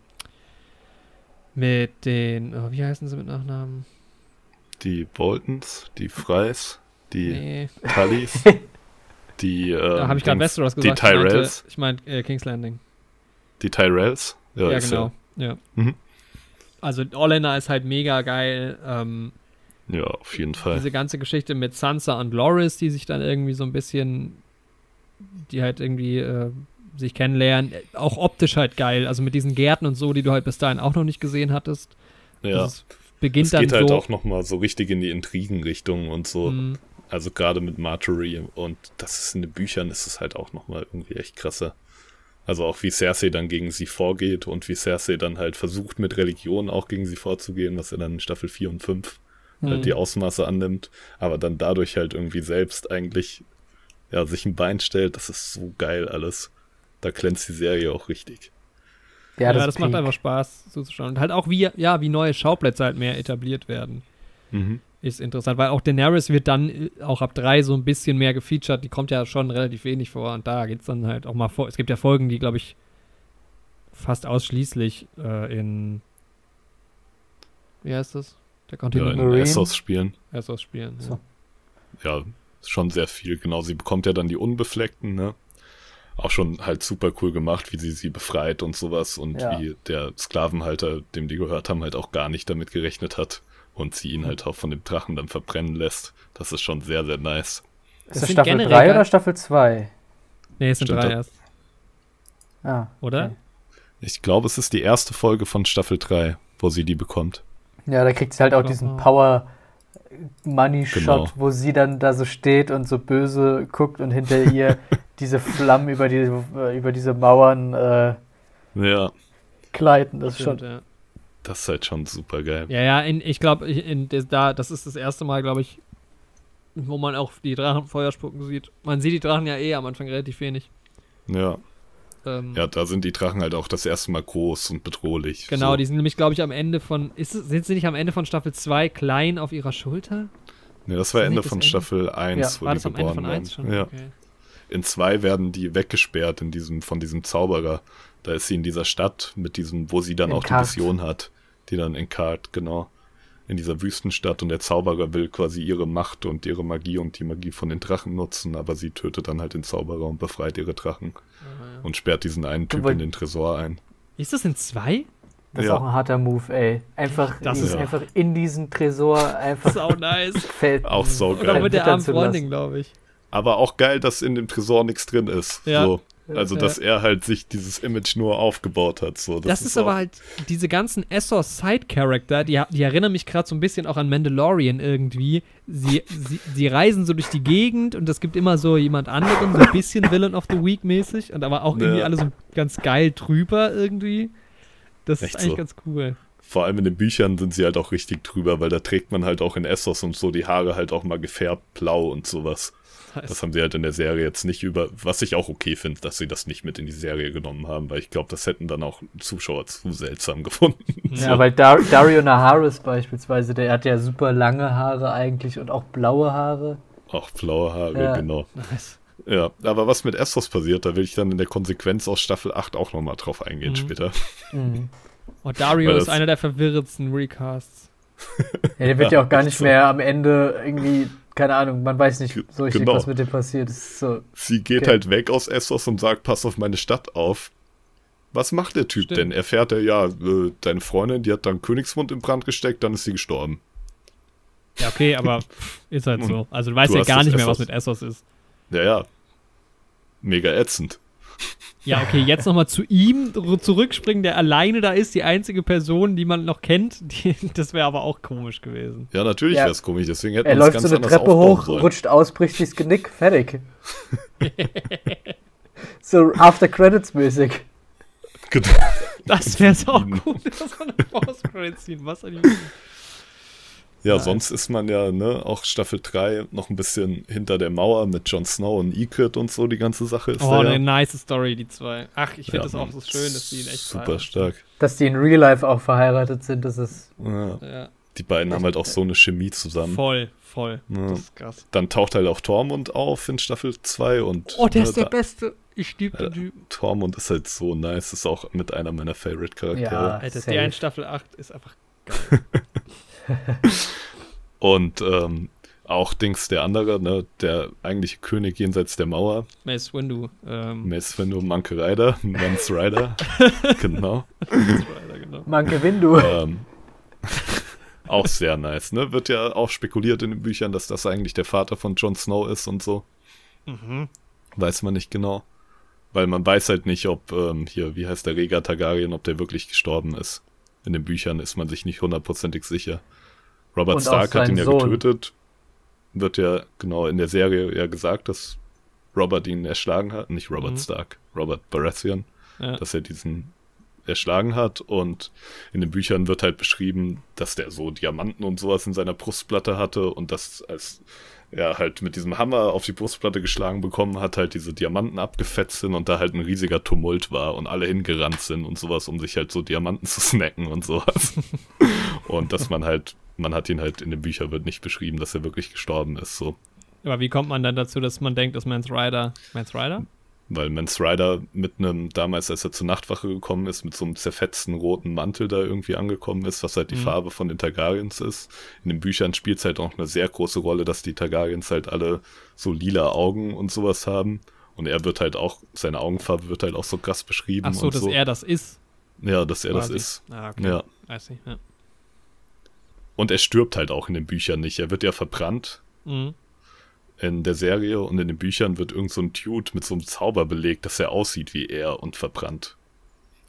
mit den, oh, wie heißen sie mit Nachnamen? Die Boltons, die Freys, die Nee. Tullys, die, äh, Da habe ich gerade Westeros die gesagt. ich meinte- Tyrells, Ich meine äh, King's Landing. die Tyrells. Ja, Ja, genau. Ja. Mhm. Also Olenna ist halt mega geil. Ähm, Ja, auf jeden Fall. diese ganze Geschichte mit Sansa und Loris, die sich dann irgendwie so ein bisschen, die halt irgendwie äh, sich kennenlernen. Auch optisch halt geil. Also mit diesen Gärten und so, die du halt bis dahin auch noch nicht gesehen hattest. Ja, Das beginnt es dann geht halt so. auch nochmal so richtig in die Intrigenrichtung und so. Mm, Also gerade mit Marjorie und das ist in den Büchern ist es halt auch nochmal irgendwie echt krasser. Also auch wie Cersei dann gegen sie vorgeht und wie Cersei dann halt versucht mit Religion auch gegen sie vorzugehen, was er dann in Staffel 4 und 5 Hm. Halt die Ausmaße annimmt, aber dann dadurch halt irgendwie selbst eigentlich ja sich ein Bein stellt, das ist so geil alles. Da glänzt die Serie auch richtig. ja, das, das, ist macht einfach Spaß zuzuschauen. Und halt auch wie, ja, wie neue Schauplätze halt mehr etabliert werden. Mhm. ist interessant, weil auch Daenerys wird dann äh, auch ab drei so ein bisschen mehr gefeatured. Die kommt ja schon relativ wenig vor und da geht's dann halt auch mal vor. Es gibt ja Folgen, die, glaube ich, fast ausschließlich äh, in wie heißt das? Der Ja, Kontinent in Marine. Essos spielen. erst ausspielen. So. Ja. ja, schon sehr viel. Genau, sie bekommt ja dann die Unbefleckten, ne? Auch schon halt super cool gemacht, wie sie sie befreit und sowas und Ja. wie der Sklavenhalter, dem die gehört haben, halt auch gar nicht damit gerechnet hat und sie ihn halt auch von dem Drachen dann verbrennen lässt. Das ist schon sehr, sehr nice. Ist Das das Staffel generell 3 geil- oder Staffel 2? Nee, es sind Stimmt, drei da- erst, Ah, oder? okay. Ich glaube, es ist die erste Folge von Staffel 3, wo sie die bekommt. Ja, da kriegt sie halt auch diesen Power Money Shot, Genau. wo sie dann da so steht und so böse guckt und hinter ihr diese Flammen über, die, über diese Mauern äh, Ja, gleiten. Das ist Stimmt, schon. ja. das ist halt schon super geil. Ja, ja, in, ich glaube, in, in, des- da, das ist das erste Mal, glaube ich, wo man auch die Drachen Feuer spucken sieht. Man sieht die Drachen ja eh am Anfang relativ wenig. Ja. Ähm, Ja, da sind die Drachen halt auch das erste Mal groß und bedrohlich. Genau, so. die sind nämlich, glaube ich, am Ende von. Ist, sind sie nicht am Ende von Staffel 2 klein auf ihrer Schulter? Nee, das war Ist Ende das von Ende? Staffel 1, Ja, wo War die das am Ende geboren von 1 werden. schon? Ja. Okay. In 2 werden die weggesperrt in diesem, von diesem Zauberer. Da ist sie in dieser Stadt mit diesem, wo sie dann In auch Kart. die Vision hat. Die dann in Kart, genau. In dieser Wüstenstadt und der Zauberer will quasi ihre Macht und ihre Magie und die Magie von den Drachen nutzen, aber sie tötet dann halt den Zauberer und befreit ihre Drachen. Und sperrt diesen einen Typ in den Tresor ein. Ist das in 2? Das Ja. ist auch ein harter Move, ey. Einfach, Das ist- einfach in diesen Tresor einfach Sau nice. fällt. Auch so Oder geil. mit der armen. Freundin, glaube ich. Aber auch geil, dass in dem Tresor nichts drin ist. Ja. So. Also, Ja. dass er halt sich dieses Image nur aufgebaut hat. So. Das, ist, aber auch- halt, diese ganzen Essos Side-Character, die, die erinnern mich gerade so ein bisschen auch an Mandalorian irgendwie. Sie, sie, sie reisen so durch die Gegend und es gibt immer so jemand anderen, so ein bisschen Villain of the Week mäßig und aber auch irgendwie Ja. alle so ganz geil drüber irgendwie. Das Echt ist eigentlich so. ganz cool. Vor allem in den Büchern sind sie halt auch richtig drüber, weil da trägt man halt auch in Essos und so die Haare halt auch mal gefärbt blau und sowas. Das Das haben sie halt in der Serie jetzt nicht über, was ich auch okay finde, dass sie das nicht mit in die Serie genommen haben, weil ich glaube, das hätten dann auch Zuschauer zu seltsam gefunden. Ja, weil Dar Dario Naharis beispielsweise, der hat ja super lange Haare eigentlich und auch blaue Haare. Auch blaue Haare, Ja. genau. nice. Ja, aber was mit Essos passiert, da will ich dann in der Konsequenz aus Staffel 8 auch nochmal drauf eingehen Mhm. später. Mhm. Oh, Dario ist einer der verwirrendsten Recasts. Ja, der wird ja auch gar nicht so. mehr am Ende irgendwie, keine Ahnung, man weiß nicht so richtig, genau. was mit dem passiert. Ist so, Sie geht Okay. halt weg aus Essos und sagt, pass auf meine Stadt auf. Was macht der Typ Stimmt. denn? Erfährt er, ja, äh, deine Freundin, die hat dann Königsmund in Brand gesteckt, dann ist sie gestorben. Ja, okay, aber ist halt Und so. Also du weißt du ja gar nicht mehr, was Essos. mit Essos ist. Ja, ja. Mega ätzend. Ja, okay, jetzt nochmal zu ihm zurückspringen, der alleine da ist, die einzige Person, die man noch kennt. Die, das wäre aber auch komisch gewesen. Ja, natürlich Ja. wäre es komisch, deswegen hätten er wir es läuft ganz so eine anders Treppe hoch, sollen. rutscht aus, bricht sich das Genick, fertig. so After Credits mäßig. Genau. Das wäre auch cool. Das war eine Post-Credit ziehen. Was ein Ja, Nice. sonst ist man ja, ne, auch Staffel 3 noch ein bisschen hinter der Mauer mit Jon Snow und Ygritte und so, die ganze Sache ist Oh, da eine ja. nice Story, die zwei. Ach, ich finde Ja, das auch so schön, dass die ihn echt Super stark. Dass die in Real Life auch verheiratet sind, das ist. Ja. Ja, Die beiden haben halt auch so eine Chemie zusammen. voll, voll. Ja. Das ist krass. Dann taucht halt auch Tormund auf in Staffel 2 und Oh, der ne, ist der da- Beste. Ich liebe den Typen. Tormund ist halt so nice, ist auch mit einer meiner Favorite Charaktere. Ja. Alter, der in Staffel 8 ist einfach Und ähm, auch Dings der andere, ne, der eigentliche König jenseits der Mauer, Mace Windu. Ähm, Mace Windu Monkey Rider, Mance Rider, genau. Rider, genau. Manke Windu. ähm, auch sehr nice, ne? Wird ja auch spekuliert in den Büchern, dass das eigentlich der Vater von Jon Snow ist und so. Mhm. Weiß man nicht genau. Weil man weiß halt nicht, ob ähm, hier, wie heißt der Rega Targaryen, ob der wirklich gestorben ist. In den Büchern ist man sich nicht hundertprozentig sicher. Robert Und Stark hat ihn ja Sohn. getötet. Wird ja genau in der Serie ja gesagt, dass Robert ihn erschlagen hat. Nicht Robert Mhm. Stark, Robert Baratheon Ja. dass er diesen erschlagen hat und in den Büchern wird halt beschrieben, dass der so Diamanten und sowas in seiner Brustplatte hatte und dass als er halt mit diesem Hammer auf die Brustplatte geschlagen bekommen hat, halt diese Diamanten abgefetzt sind und da halt ein riesiger Tumult war und alle hingerannt sind und sowas, um sich halt so Diamanten zu snacken und sowas. und dass man halt, man hat ihn halt in den Büchern wird nicht beschrieben, dass er wirklich gestorben ist, so. Aber wie kommt man dann dazu, dass man denkt, dass Mance Rider. Mance Rider? Weil Mance Rider mit einem, damals, als er zur Nachtwache gekommen ist, mit so einem zerfetzten roten Mantel da irgendwie angekommen ist, was halt die Mhm. Farbe von den Targaryens ist. In den Büchern spielt es halt auch eine sehr große Rolle, dass die Targaryens halt alle so lila Augen und sowas haben. Und er wird halt auch, seine Augenfarbe wird halt auch so krass beschrieben. Ach so, dass so. er das ist. Ja, dass er quasi. das ist. Ah, okay. Ja. I see, ja. Und er stirbt halt auch in den Büchern nicht. Er wird ja verbrannt Mhm. In der Serie und in den Büchern wird irgend so ein Dude mit so einem Zauber belegt, dass er aussieht wie er und verbrannt.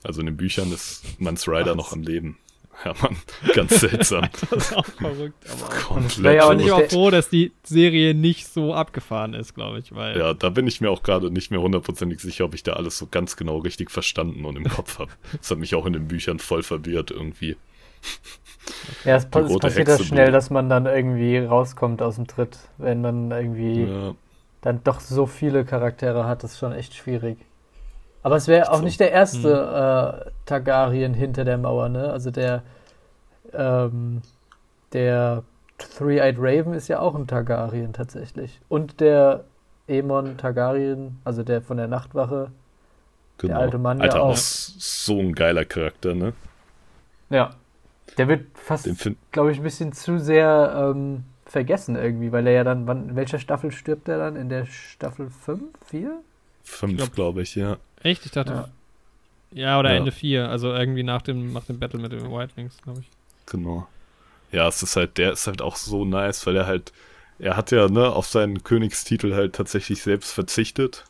Also in den Büchern ist Mans Rider Was? noch am Leben. Ja, Mann, ganz seltsam. Das ist auch verrückt, aber. Komplett. wäre ja auch bin ich nicht auch der- froh, dass die Serie nicht so abgefahren ist, glaube ich, weil Ja, da bin ich mir auch gerade nicht mehr hundertprozentig sicher, ob ich da alles so ganz genau richtig verstanden und im Kopf habe. Das hat mich auch in den Büchern voll verwirrt irgendwie. Ja, es, pa es passiert ja schnell, dass man dann irgendwie rauskommt aus dem Tritt, wenn man irgendwie ja. dann doch so viele Charaktere hat, das ist schon echt schwierig. Aber es wäre auch so. nicht der erste hm. äh, Targaryen hinter der Mauer, ne? Also der ähm, der Three-Eyed Raven ist ja auch ein Targaryen tatsächlich. Und der Aemon Targaryen, also der von der Nachtwache, genau. der alte Mann Alter, ja auch. so ein geiler Charakter, ne? Ja. Der wird fast, glaube ich, ein bisschen zu sehr ähm, vergessen irgendwie, weil er ja dann, wann, in welcher Staffel stirbt er dann? In der Staffel 5, 4? 5, glaube glaub ich, ja. Echt? Ich dachte. Ja, ja oder ja. Ende 4, also irgendwie nach dem, nach dem Battle mit den White Wings, glaube ich. Genau. Ja, es ist halt, der ist halt auch so nice, weil er halt, er hat ja, ne, auf seinen Königstitel halt tatsächlich selbst verzichtet.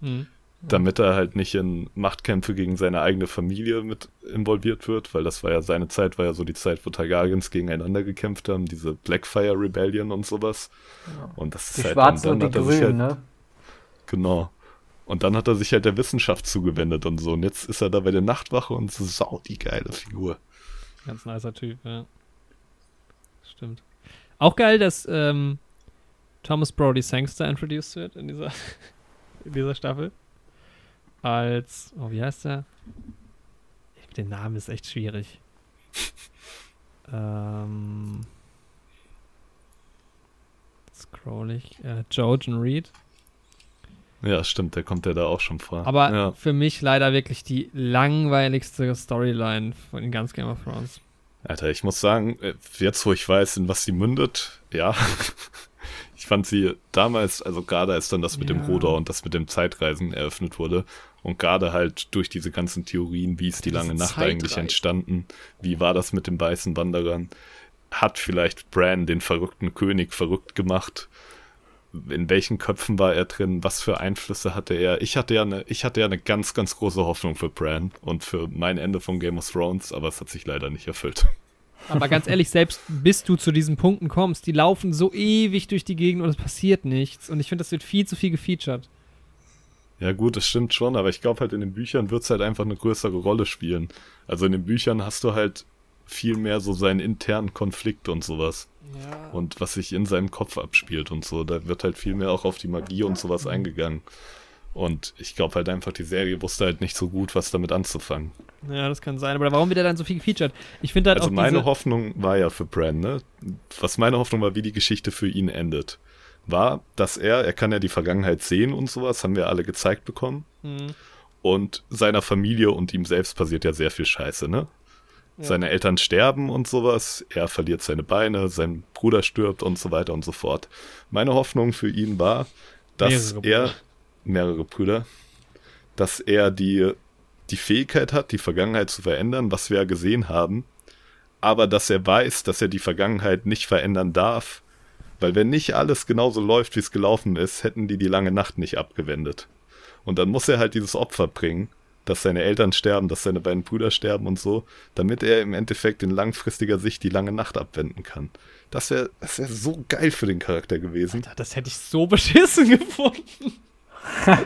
Mhm. Damit er halt nicht in Machtkämpfe gegen seine eigene Familie mit involviert wird, weil das war ja seine Zeit, war ja so die Zeit, wo Targaryens gegeneinander gekämpft haben, diese Blackfire Rebellion und sowas. Ja. Und das ist die halt Schwarzen und, dann und die Grünen, halt, ne? Genau. Und dann hat er sich halt der Wissenschaft zugewendet und so. Und jetzt ist er da bei der Nachtwache und so sau die geile Figur. Ganz nicer Typ, ja. Stimmt. Auch geil, dass ähm, Thomas Brody Sangster introduced wird in dieser, in dieser Staffel. Als, oh, wie heißt der? Den Namen ist echt schwierig. ähm, scroll ich. Äh, Jojen Reed. Ja, stimmt, der kommt ja da auch schon vor. Aber ja. für mich leider wirklich die langweiligste Storyline von ganz Game of Thrones. Alter, ich muss sagen, äh, jetzt wo ich weiß, in was sie mündet, ja. ich fand sie damals, also gerade als dann das mit ja. dem Ruder und das mit dem Zeitreisen eröffnet wurde und gerade halt durch diese ganzen Theorien, wie ist die lange Nacht Zeitreise. eigentlich entstanden, wie war das mit den weißen Wanderern, hat vielleicht Bran den verrückten König verrückt gemacht in welchen Köpfen war er drin, was für Einflüsse hatte er. Ich hatte ja eine, ich hatte ja eine ganz, ganz große Hoffnung für Bran und für mein Ende von Game of Thrones, aber es hat sich leider nicht erfüllt. Aber ganz ehrlich, selbst bis du zu diesen Punkten kommst, die laufen so ewig durch die Gegend und es passiert nichts. Und ich finde, das wird viel zu viel gefeatured. Ja, gut, das stimmt schon, aber ich glaube halt, in den Büchern wird es halt einfach eine größere Rolle spielen. Also in den Büchern hast du halt viel mehr so seinen internen Konflikt und sowas. Ja. Und was sich in seinem Kopf abspielt und so. Da wird halt viel mehr auch auf die Magie und sowas eingegangen. Und ich glaube halt einfach, die Serie wusste halt nicht so gut, was damit anzufangen. Ja, das kann sein. Aber warum wird er dann so viel gefeatured? Ich finde halt also meine Hoffnung war ja für Bran, ne? Was meine Hoffnung war, wie die Geschichte für ihn endet, war, dass er, er kann ja die Vergangenheit sehen und sowas, haben wir alle gezeigt bekommen. Mhm. Und seiner Familie und ihm selbst passiert ja sehr viel Scheiße, ne? Seine Eltern sterben und sowas. Er verliert seine Beine, sein Bruder stirbt und so weiter und so fort. Meine Hoffnung für ihn war, dass mehrere er, Brüder. mehrere Brüder, dass er die, die Fähigkeit hat, die Vergangenheit zu verändern, was wir ja gesehen haben, aber dass er weiß, dass er die Vergangenheit nicht verändern darf, weil wenn nicht alles genauso läuft, wie es gelaufen ist, hätten die die lange Nacht nicht abgewendet. Und dann muss er halt dieses Opfer bringen dass seine Eltern sterben, dass seine beiden Brüder sterben und so, damit er im Endeffekt in langfristiger Sicht die lange Nacht abwenden kann. Das wäre das wär so geil für den Charakter gewesen. Alter, das hätte ich so beschissen gefunden.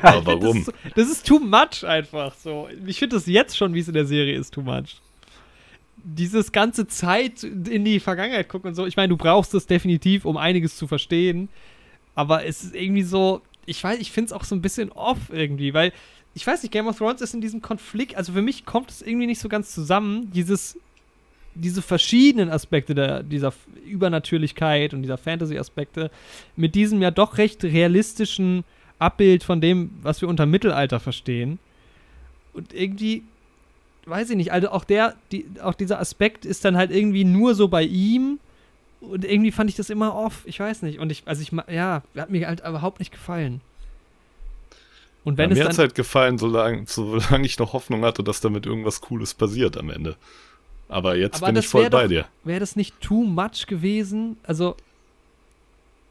Aber warum? Das, das, ist too much einfach so. Ich finde das jetzt schon, wie es in der Serie ist, too much. Dieses ganze Zeit in die Vergangenheit gucken und so. Ich meine, du brauchst es definitiv, um einiges zu verstehen. Aber es ist irgendwie so, ich weiß, ich finde es auch so ein bisschen off irgendwie, weil ich weiß nicht, Game of Thrones ist in diesem Konflikt, also für mich kommt es irgendwie nicht so ganz zusammen, dieses, diese verschiedenen Aspekte der, dieser Übernatürlichkeit und dieser Fantasy-Aspekte mit diesem ja doch recht realistischen Abbild von dem, was wir unter Mittelalter verstehen. Und irgendwie, weiß ich nicht, also auch der, die, auch dieser Aspekt ist dann halt irgendwie nur so bei ihm. Und irgendwie fand ich das immer off. Ich weiß nicht. Und ich, also ich, ja, hat mir halt überhaupt nicht gefallen. Und wenn ja, es mir hat es halt gefallen, solange, solange ich noch Hoffnung hatte, dass damit irgendwas Cooles passiert am Ende. Aber jetzt Aber bin ich voll bei doch, dir. Wäre das nicht too much gewesen? Also,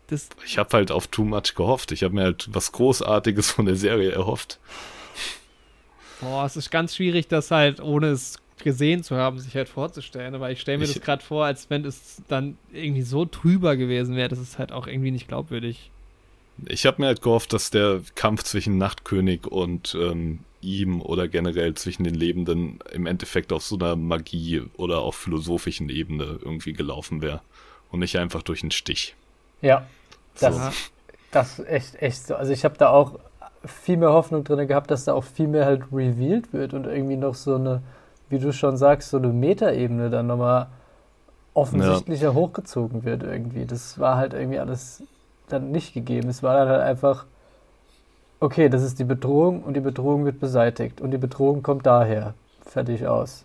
das. Ich habe halt auf too much gehofft. Ich habe mir halt was Großartiges von der Serie erhofft. Boah, es ist ganz schwierig, das halt, ohne es gesehen zu haben, sich halt vorzustellen. Aber ich stelle mir ich, das gerade vor, als wenn es dann irgendwie so trüber gewesen wäre. Das ist halt auch irgendwie nicht glaubwürdig. Ich habe mir halt gehofft, dass der Kampf zwischen Nachtkönig und ähm, ihm oder generell zwischen den Lebenden im Endeffekt auf so einer Magie oder auf philosophischen Ebene irgendwie gelaufen wäre. Und nicht einfach durch einen Stich. Ja, das, so. das ist echt, echt so. Also ich habe da auch viel mehr Hoffnung drin gehabt, dass da auch viel mehr halt revealed wird und irgendwie noch so eine, wie du schon sagst, so eine Metaebene dann nochmal offensichtlicher ja. hochgezogen wird irgendwie. Das war halt irgendwie alles dann nicht gegeben. Es war dann halt einfach, okay, das ist die Bedrohung und die Bedrohung wird beseitigt und die Bedrohung kommt daher. Fertig aus.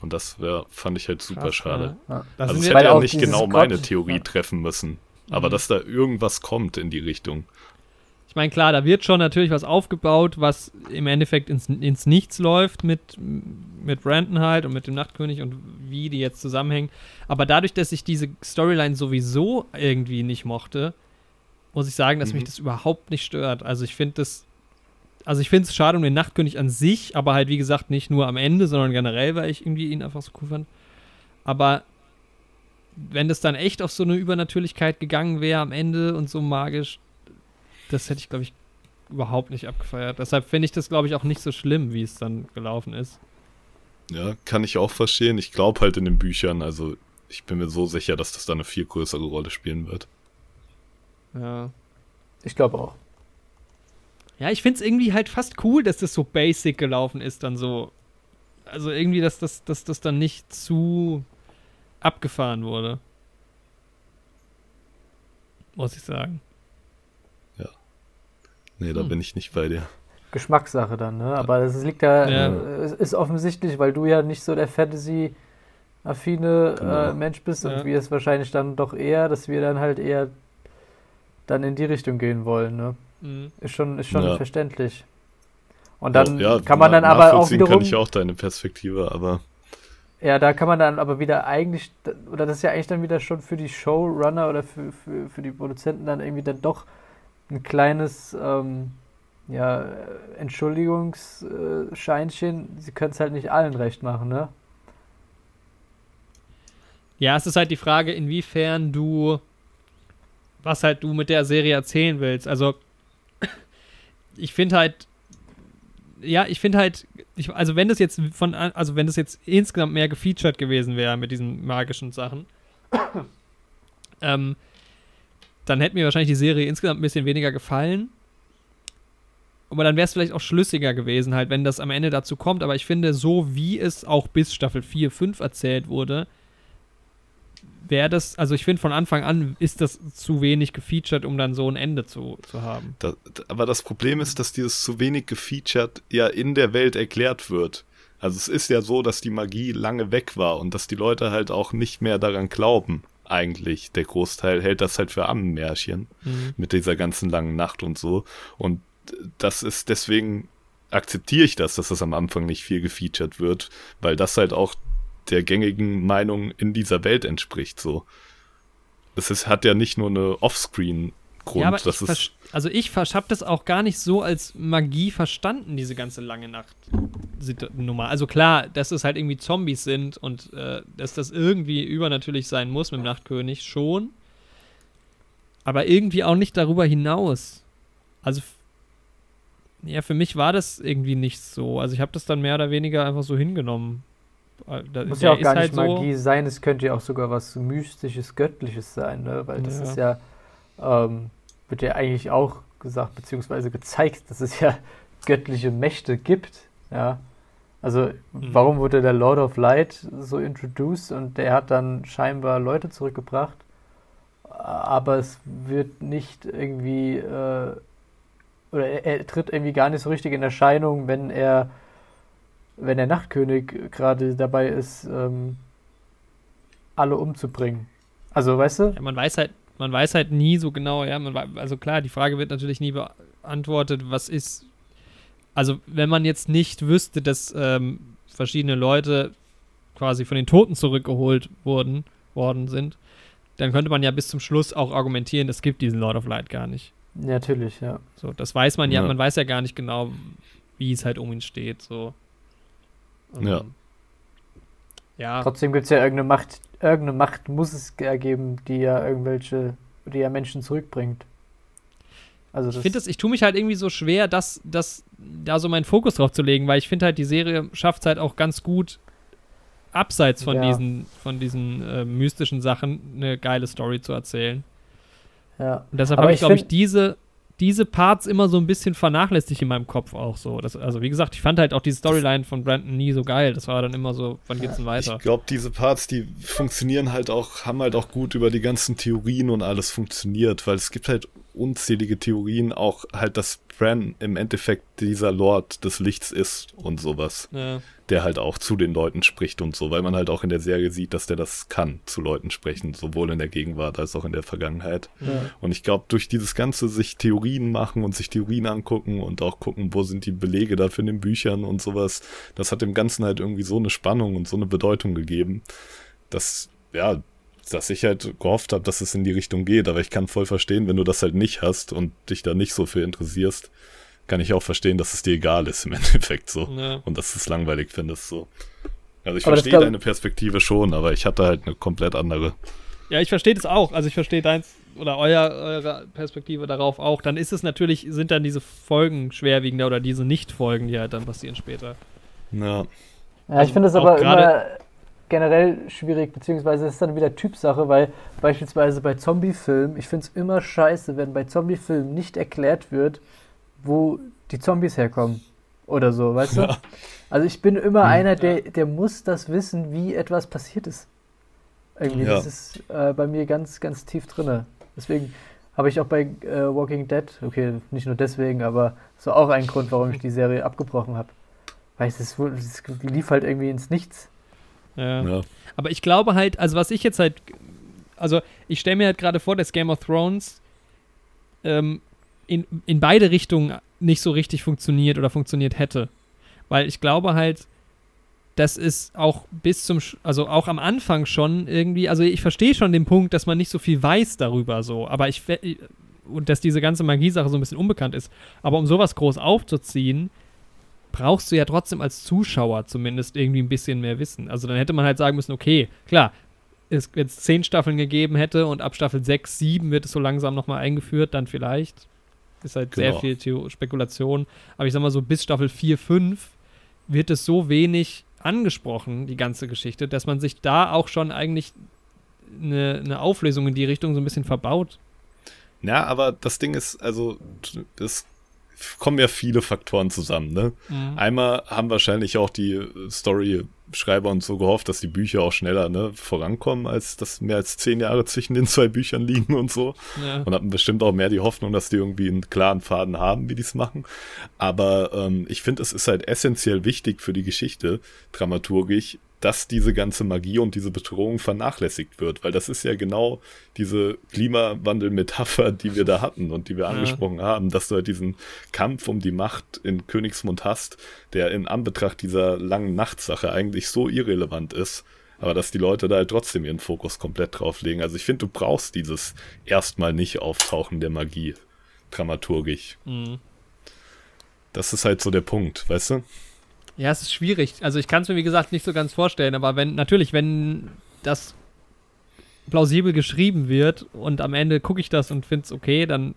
Und das wär, fand ich halt super Krass, schade. Ja. Also es hätte ja nicht genau meine Gott, Theorie ja. treffen müssen. Aber mhm. dass da irgendwas kommt in die Richtung. Ich meine, klar, da wird schon natürlich was aufgebaut, was im Endeffekt ins, ins Nichts läuft mit, mit Brandon halt und mit dem Nachtkönig und wie die jetzt zusammenhängen. Aber dadurch, dass ich diese Storyline sowieso irgendwie nicht mochte, muss ich sagen, dass mhm. mich das überhaupt nicht stört. Also ich finde das, also ich finde es schade um den Nachtkönig an sich, aber halt wie gesagt nicht nur am Ende, sondern generell, weil ich irgendwie ihn einfach so cool fand. Aber wenn das dann echt auf so eine Übernatürlichkeit gegangen wäre am Ende und so magisch, das hätte ich, glaube ich, überhaupt nicht abgefeiert. Deshalb finde ich das, glaube ich, auch nicht so schlimm, wie es dann gelaufen ist. Ja, kann ich auch verstehen. Ich glaube halt in den Büchern, also ich bin mir so sicher, dass das da eine viel größere Rolle spielen wird. Ja. Ich glaube auch. Ja, ich finde es irgendwie halt fast cool, dass das so basic gelaufen ist, dann so. Also irgendwie, dass das, dass das dann nicht zu abgefahren wurde. Muss ich sagen. Nee, da hm. bin ich nicht bei dir. Geschmackssache dann, ne? Aber das liegt ja, ja. Ist offensichtlich, weil du ja nicht so der Fantasy-affine genau. äh, Mensch bist ja. und wir es wahrscheinlich dann doch eher, dass wir dann halt eher dann in die Richtung gehen wollen, ne? Mhm. Ist schon, ist schon ja. verständlich. Und dann ja, kann man dann aber auch wiederum... kann ich auch deine Perspektive, aber... Ja, da kann man dann aber wieder eigentlich, oder das ist ja eigentlich dann wieder schon für die Showrunner oder für, für, für die Produzenten dann irgendwie dann doch ein kleines ähm, ja, Entschuldigungsscheinchen. Sie können es halt nicht allen recht machen, ne? Ja, es ist halt die Frage, inwiefern du, was halt du mit der Serie erzählen willst. Also, ich finde halt, ja, ich finde halt, ich, also wenn das jetzt von, also wenn das jetzt insgesamt mehr gefeatured gewesen wäre mit diesen magischen Sachen, ähm, dann hätte mir wahrscheinlich die Serie insgesamt ein bisschen weniger gefallen. Aber dann wäre es vielleicht auch schlüssiger gewesen, halt, wenn das am Ende dazu kommt. Aber ich finde, so wie es auch bis Staffel 4, 5 erzählt wurde, wäre das, also ich finde von Anfang an ist das zu wenig gefeatured, um dann so ein Ende zu, zu haben. Da, aber das Problem ist, dass dieses zu wenig gefeatured ja in der Welt erklärt wird. Also es ist ja so, dass die Magie lange weg war und dass die Leute halt auch nicht mehr daran glauben eigentlich. Der Großteil hält das halt für Ammenmärchen mhm. mit dieser ganzen langen Nacht und so. Und das ist deswegen akzeptiere ich das, dass das am Anfang nicht viel gefeatured wird, weil das halt auch der gängigen Meinung in dieser Welt entspricht, so. Das ist, hat ja nicht nur eine Offscreen Grund. Ja, aber das ist also ich habe das auch gar nicht so als Magie verstanden, diese ganze lange Nacht-Nummer. Also klar, dass es halt irgendwie Zombies sind und äh, dass das irgendwie übernatürlich sein muss mit dem Nachtkönig, schon. Aber irgendwie auch nicht darüber hinaus. Also, ja, für mich war das irgendwie nicht so. Also ich habe das dann mehr oder weniger einfach so hingenommen. Äh, da, muss ja auch gar nicht halt Magie so sein, es könnte ja auch sogar was Mystisches, Göttliches sein, ne? Weil das ja. ist ja ähm, wird ja eigentlich auch gesagt, beziehungsweise gezeigt, dass es ja göttliche Mächte gibt. Ja. Also, mhm. warum wurde der Lord of Light so introduced und der hat dann scheinbar Leute zurückgebracht, aber es wird nicht irgendwie, äh, oder er, er, tritt irgendwie gar nicht so richtig in Erscheinung, wenn er, wenn der Nachtkönig gerade dabei ist, ähm, alle umzubringen. Also, weißt du? Ja, man weiß halt, man weiß halt nie so genau, ja, man, also klar, die Frage wird natürlich nie beantwortet, was ist, also wenn man jetzt nicht wüsste, dass ähm, verschiedene Leute quasi von den Toten zurückgeholt wurden, worden sind, dann könnte man ja bis zum Schluss auch argumentieren, es gibt diesen Lord of Light gar nicht. Natürlich, ja. So, das weiß man ja, ja. man weiß ja gar nicht genau, wie es halt um ihn steht, so. Um, ja. Ja. Trotzdem gibt es ja irgendeine Macht, irgendeine Macht muss es ergeben, die ja irgendwelche, die ja Menschen zurückbringt. Also ich finde es, ich tue mich halt irgendwie so schwer, das, das, da so meinen Fokus drauf zu legen, weil ich finde halt, die Serie schafft es halt auch ganz gut, abseits von ja. diesen, von diesen äh, mystischen Sachen eine geile Story zu erzählen. Ja. Und deshalb habe ich, glaube ich, diese, diese Parts immer so ein bisschen vernachlässigt in meinem Kopf auch so. Das, also wie gesagt, ich fand halt auch die Storyline von Brandon nie so geil. Das war dann immer so, wann geht's denn weiter? Ich glaube, diese Parts, die funktionieren halt auch, haben halt auch gut über die ganzen Theorien und alles funktioniert, weil es gibt halt unzählige Theorien, auch halt, dass Bran im Endeffekt dieser Lord des Lichts ist und sowas. Ja. Der halt auch zu den Leuten spricht und so, weil man halt auch in der Serie sieht, dass der das kann, zu Leuten sprechen, sowohl in der Gegenwart als auch in der Vergangenheit. Ja. Und ich glaube, durch dieses ganze sich Theorien machen und sich Theorien angucken und auch gucken, wo sind die Belege dafür in den Büchern und sowas, das hat dem Ganzen halt irgendwie so eine Spannung und so eine Bedeutung gegeben, dass, ja, dass ich halt gehofft habe, dass es in die Richtung geht. Aber ich kann voll verstehen, wenn du das halt nicht hast und dich da nicht so für interessierst, kann ich auch verstehen, dass es dir egal ist im Endeffekt so. Ja. Und dass du es langweilig findest so. Also ich aber verstehe deine Perspektive schon, aber ich hatte halt eine komplett andere. Ja, ich verstehe das auch. Also ich verstehe deins oder euer, eure Perspektive darauf auch. Dann ist es natürlich, sind dann diese Folgen schwerwiegender oder diese Nicht-Folgen, die halt dann passieren später. Ja. Ja, ich finde es aber immer generell schwierig, beziehungsweise ist dann wieder Typsache, weil beispielsweise bei Zombie-Filmen, ich finde es immer scheiße, wenn bei Zombie-Filmen nicht erklärt wird, wo die Zombies herkommen. Oder so, weißt ja. du? Also ich bin immer mhm, einer, der, der muss das wissen, wie etwas passiert ist. Irgendwie, ja. das ist äh, bei mir ganz, ganz tief drinne. Deswegen habe ich auch bei äh, Walking Dead, okay, nicht nur deswegen, aber war auch ein Grund, warum ich die Serie abgebrochen habe. Weil es, es lief halt irgendwie ins Nichts. Ja. ja. Aber ich glaube halt, also was ich jetzt halt, also ich stelle mir halt gerade vor, dass Game of Thrones ähm, in, in beide Richtungen nicht so richtig funktioniert oder funktioniert hätte. Weil ich glaube halt, das ist auch bis zum, also auch am Anfang schon irgendwie, also ich verstehe schon den Punkt, dass man nicht so viel weiß darüber so, aber ich, und dass diese ganze Magiesache so ein bisschen unbekannt ist. Aber um sowas groß aufzuziehen, brauchst du ja trotzdem als Zuschauer zumindest irgendwie ein bisschen mehr Wissen. Also dann hätte man halt sagen müssen, okay, klar, es jetzt zehn Staffeln gegeben hätte und ab Staffel 6, 7 wird es so langsam nochmal eingeführt, dann vielleicht. Ist halt genau. sehr viel Theo Spekulation. Aber ich sag mal so, bis Staffel 4, 5 wird es so wenig angesprochen, die ganze Geschichte, dass man sich da auch schon eigentlich eine, eine Auflösung in die Richtung so ein bisschen verbaut. Ja, aber das Ding ist, also, es kommen ja viele Faktoren zusammen. Ne? Mhm. Einmal haben wahrscheinlich auch die Story-Schreiber und so gehofft, dass die Bücher auch schneller ne, vorankommen, als dass mehr als zehn Jahre zwischen den zwei Büchern liegen und so. Ja. Und hatten bestimmt auch mehr die Hoffnung, dass die irgendwie einen klaren Faden haben, wie die es machen. Aber ähm, ich finde, es ist halt essentiell wichtig für die Geschichte, dramaturgisch, dass diese ganze Magie und diese Bedrohung vernachlässigt wird, weil das ist ja genau diese Klimawandel-Metapher, die wir da hatten und die wir ja. angesprochen haben, dass du halt diesen Kampf um die Macht in Königsmund hast, der in Anbetracht dieser langen Nachtsache eigentlich so irrelevant ist, aber dass die Leute da halt trotzdem ihren Fokus komplett drauf legen. Also ich finde, du brauchst dieses erstmal nicht Auftauchen der Magie dramaturgisch. Mhm. Das ist halt so der Punkt, weißt du? Ja, es ist schwierig. Also ich kann es mir, wie gesagt, nicht so ganz vorstellen, aber wenn, natürlich, wenn das plausibel geschrieben wird und am Ende gucke ich das und finde es okay, dann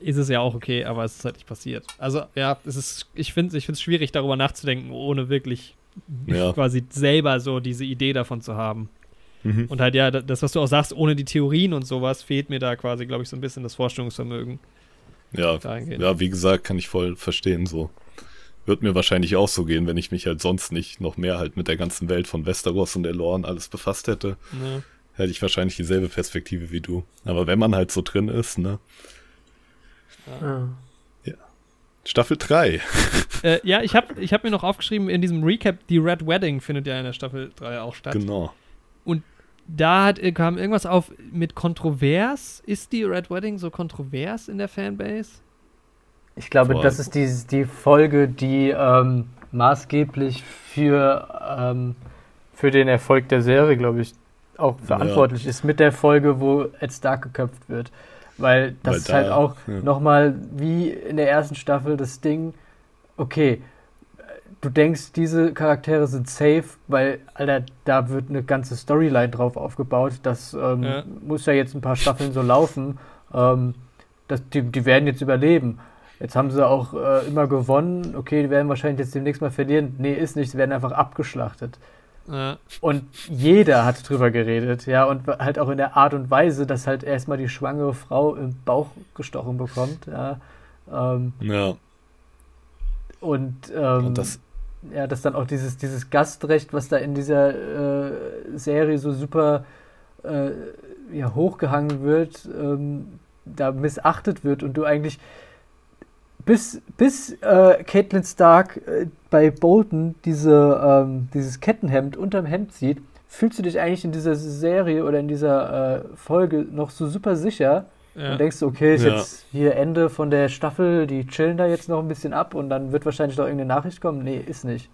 ist es ja auch okay, aber es ist halt nicht passiert. Also ja, es ist, ich finde es ich schwierig, darüber nachzudenken, ohne wirklich ja. quasi selber so diese Idee davon zu haben. Mhm. Und halt, ja, das, was du auch sagst, ohne die Theorien und sowas, fehlt mir da quasi, glaube ich, so ein bisschen das Vorstellungsvermögen. Ja, ja, wie gesagt, kann ich voll verstehen so. Wird mir wahrscheinlich auch so gehen, wenn ich mich halt sonst nicht noch mehr halt mit der ganzen Welt von Westeros und der Lore und alles befasst hätte. Ja. Hätte ich wahrscheinlich dieselbe Perspektive wie du. Aber wenn man halt so drin ist, ne? Ja. ja. Staffel 3. Äh, ja, ich habe ich hab mir noch aufgeschrieben, in diesem Recap, die Red Wedding findet ja in der Staffel 3 auch statt. Genau. Und da hat, kam irgendwas auf mit kontrovers. Ist die Red Wedding so kontrovers in der Fanbase? Ich glaube, Voll. das ist die, die Folge, die ähm, maßgeblich für, ähm, für den Erfolg der Serie, glaube ich, auch verantwortlich ja. ist. Mit der Folge, wo Ed Stark geköpft wird. Weil das Weil ist da, halt auch ja. nochmal wie in der ersten Staffel das Ding, okay, du denkst, diese Charaktere sind safe, weil, Alter, da wird eine ganze Storyline drauf aufgebaut. Das ähm, ja. muss ja jetzt ein paar Staffeln so laufen. Ähm, das, die, die werden jetzt überleben. Jetzt haben sie auch äh, immer gewonnen. Okay, die werden wahrscheinlich jetzt demnächst mal verlieren. Nee, ist nicht. Sie werden einfach abgeschlachtet. Ja. Und jeder hat drüber geredet, ja, und halt auch in der Art und Weise, dass halt erstmal die schwangere Frau im Bauch gestochen bekommt, ja. Ähm, Ja, und, ähm, und das, ja, dass dann auch dieses, dieses Gastrecht, was da in dieser äh, Serie so super äh, ja, hochgehangen wird, ähm, da missachtet wird und du eigentlich bis, bis äh, Caitlin Stark äh, bei Bolton diese, ähm, dieses Kettenhemd unterm Hemd sieht, fühlst du dich eigentlich in dieser Serie oder in dieser äh, Folge noch so super sicher Ja. und denkst, du, okay, ist Ja. jetzt hier Ende von der Staffel, die chillen da jetzt noch ein bisschen ab und dann wird wahrscheinlich noch irgendeine Nachricht kommen. Nee, ist nicht.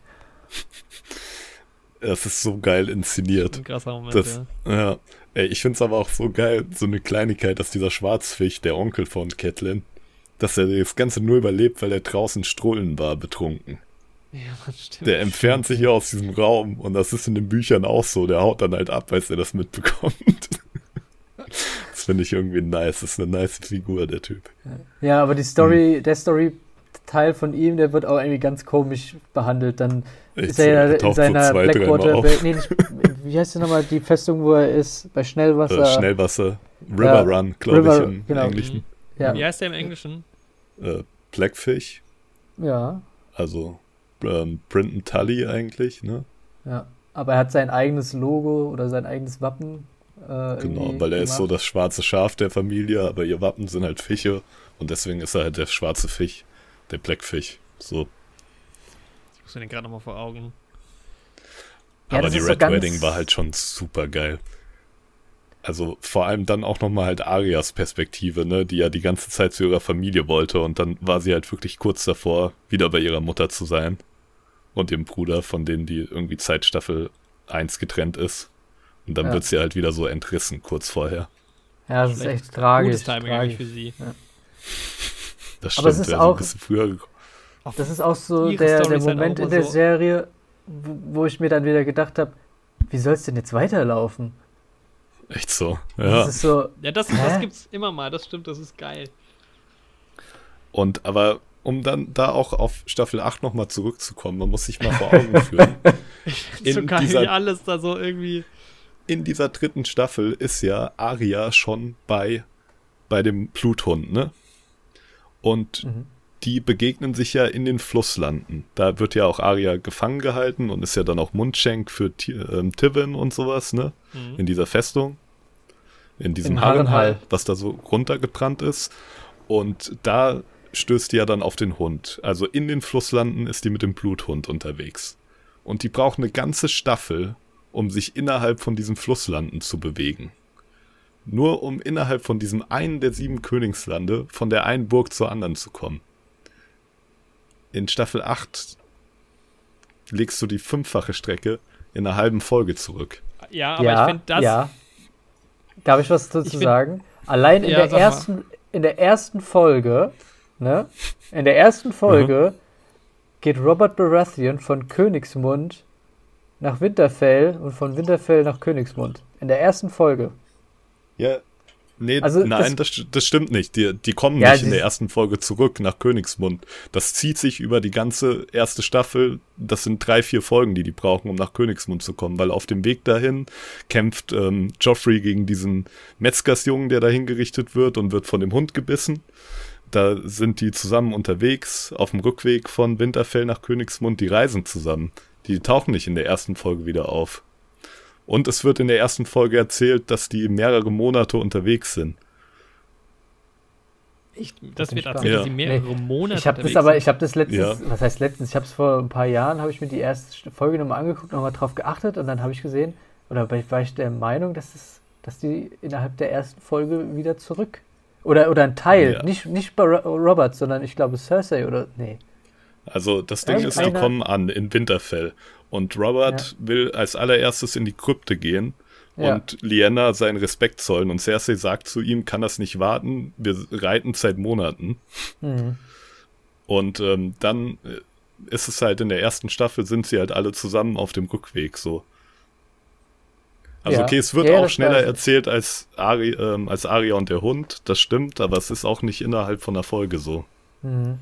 das ist so geil inszeniert. Ein krasser Moment, Das, ja. ja. Ey, ich find's aber auch so geil, so eine Kleinigkeit, dass dieser Schwarzfisch, der Onkel von Catelyn, dass er das Ganze nur überlebt, weil er draußen Strullen war, betrunken. Ja, das stimmt. Der entfernt sich ja aus diesem Raum und das ist in den Büchern auch so. Der haut dann halt ab, als er das mitbekommt. Das finde ich irgendwie nice. Das ist eine nice Figur, der Typ. Ja, aber die Story, der Story-Teil von ihm, der wird auch irgendwie ganz komisch behandelt. Dann Echt ist er ja der in taucht so seiner zwei, Blackwater. Nee, nicht, wie heißt denn nochmal die Festung, wo er ist? Bei Schnellwasser. Äh, Schnellwasser. River Ja, Run, glaube ich, im genau. Englischen. Ja, Wie heißt der im Englischen? Äh, Blackfish, ja, also ähm, Brinton Tully eigentlich, ne? ja. Aber er hat sein eigenes Logo oder sein eigenes Wappen. Äh, Genau, weil er ist so gemacht. das schwarze Schaf der Familie, aber ihr Wappen sind halt Fische und deswegen ist er halt der schwarze Fisch, der Blackfish. So. Ich muss den gerade nochmal vor Augen. Ja, aber die so Red ganz- Wedding war halt schon super geil. Also vor allem dann auch nochmal halt Arias Perspektive, ne, die ja die ganze Zeit zu ihrer Familie wollte und dann war sie halt wirklich kurz davor, wieder bei ihrer Mutter zu sein. Und ihrem Bruder, von denen die irgendwie Zeitstaffel 1 getrennt ist. Und dann Ja. wird sie halt wieder so entrissen, kurz vorher. Ja, das ist Schlecht. echt tragisch. Gutes Timing tragisch. für sie. Das stimmt, Aber es ist ja, so ein auch- bisschen früher gekommen. Das ist auch so der, der ist halt Moment auch in der so- Serie, wo, wo ich mir dann wieder gedacht habe, wie soll es denn jetzt weiterlaufen? Echt so. Das Ja. ist so, Ja, das, das gibt's immer mal, das stimmt, das ist geil. Und aber um dann da auch auf Staffel 8 nochmal zurückzukommen, man muss sich mal vor Augen führen. so In geil, dieser- wie alles da so irgendwie. In dieser dritten Staffel ist ja Aria schon bei, bei dem Bluthund, ne? Und Mhm. Die begegnen sich ja in den Flusslanden. Da wird ja auch Aria gefangen gehalten und ist ja dann auch Mundschenk für Ti- ähm, Tivin und sowas, ne? Mhm. In dieser Festung. In diesem Im Harrenhall, Harrenhall. was da so runtergebrannt ist. Und da stößt die ja dann auf den Hund. Also in den Flusslanden ist die mit dem Bluthund unterwegs. Und die braucht eine ganze Staffel, um sich innerhalb von diesen Flusslanden zu bewegen. Nur um innerhalb von diesem einen der sieben Königslande von der einen Burg zur anderen zu kommen. In Staffel 8 legst du die fünffache Strecke in einer halben Folge zurück. Ja, aber ja, ich finde das. ja. Darf ich was dazu Ich find- sagen? Allein in, Ja, der mal. ersten, in der ersten Folge, ne? In der ersten Folge geht Robert Baratheon von Königsmund nach Winterfell und von Winterfell nach Königsmund. In der ersten Folge. Ja. Nee, Also nein, das, das stimmt nicht. Die, die kommen Ja, nicht in die- der ersten Folge zurück nach Königsmund. Das zieht sich über die ganze erste Staffel. Das sind drei, vier Folgen, die die brauchen, um nach Königsmund zu kommen. Weil auf dem Weg dahin kämpft ähm, Joffrey gegen diesen Metzgersjungen, der da hingerichtet wird und wird von dem Hund gebissen. Da sind die zusammen unterwegs auf dem Rückweg von Winterfell nach Königsmund. Die reisen zusammen. Die tauchen nicht in der ersten Folge wieder auf. Und es wird in der ersten Folge erzählt, dass die mehrere Monate unterwegs sind. Ich, das bin wird erzählt, dass Ja. sie mehrere Monate Ich habe das aber, sind. ich habe das letztens, Ja. was heißt letztens, ich habe es vor ein paar Jahren, habe ich mir die erste Folge nochmal angeguckt, nochmal drauf geachtet und dann habe ich gesehen, oder war ich- der Meinung, dass, es, dass die innerhalb der ersten Folge wieder zurück, oder, oder ein Teil, Ja. nicht, nicht bei Ro- Robert, sondern ich glaube Cersei oder, nee. Also das Ding ist, die kommen an in Winterfell. Und Robert will als allererstes in die Krypte gehen Ja. und Lyanna seinen Respekt zollen. Und Cersei sagt zu ihm, kann das nicht warten, wir reiten seit Monaten. Mhm. Und ähm, dann äh, ist es halt in der ersten Staffel, sind sie halt alle zusammen auf dem Rückweg so. Also Ja. okay, es wird Ja, auch schneller erzählt als, Ari, ähm, als Aria und der Hund, das stimmt, aber es ist auch nicht innerhalb von der Folge so. Mhm.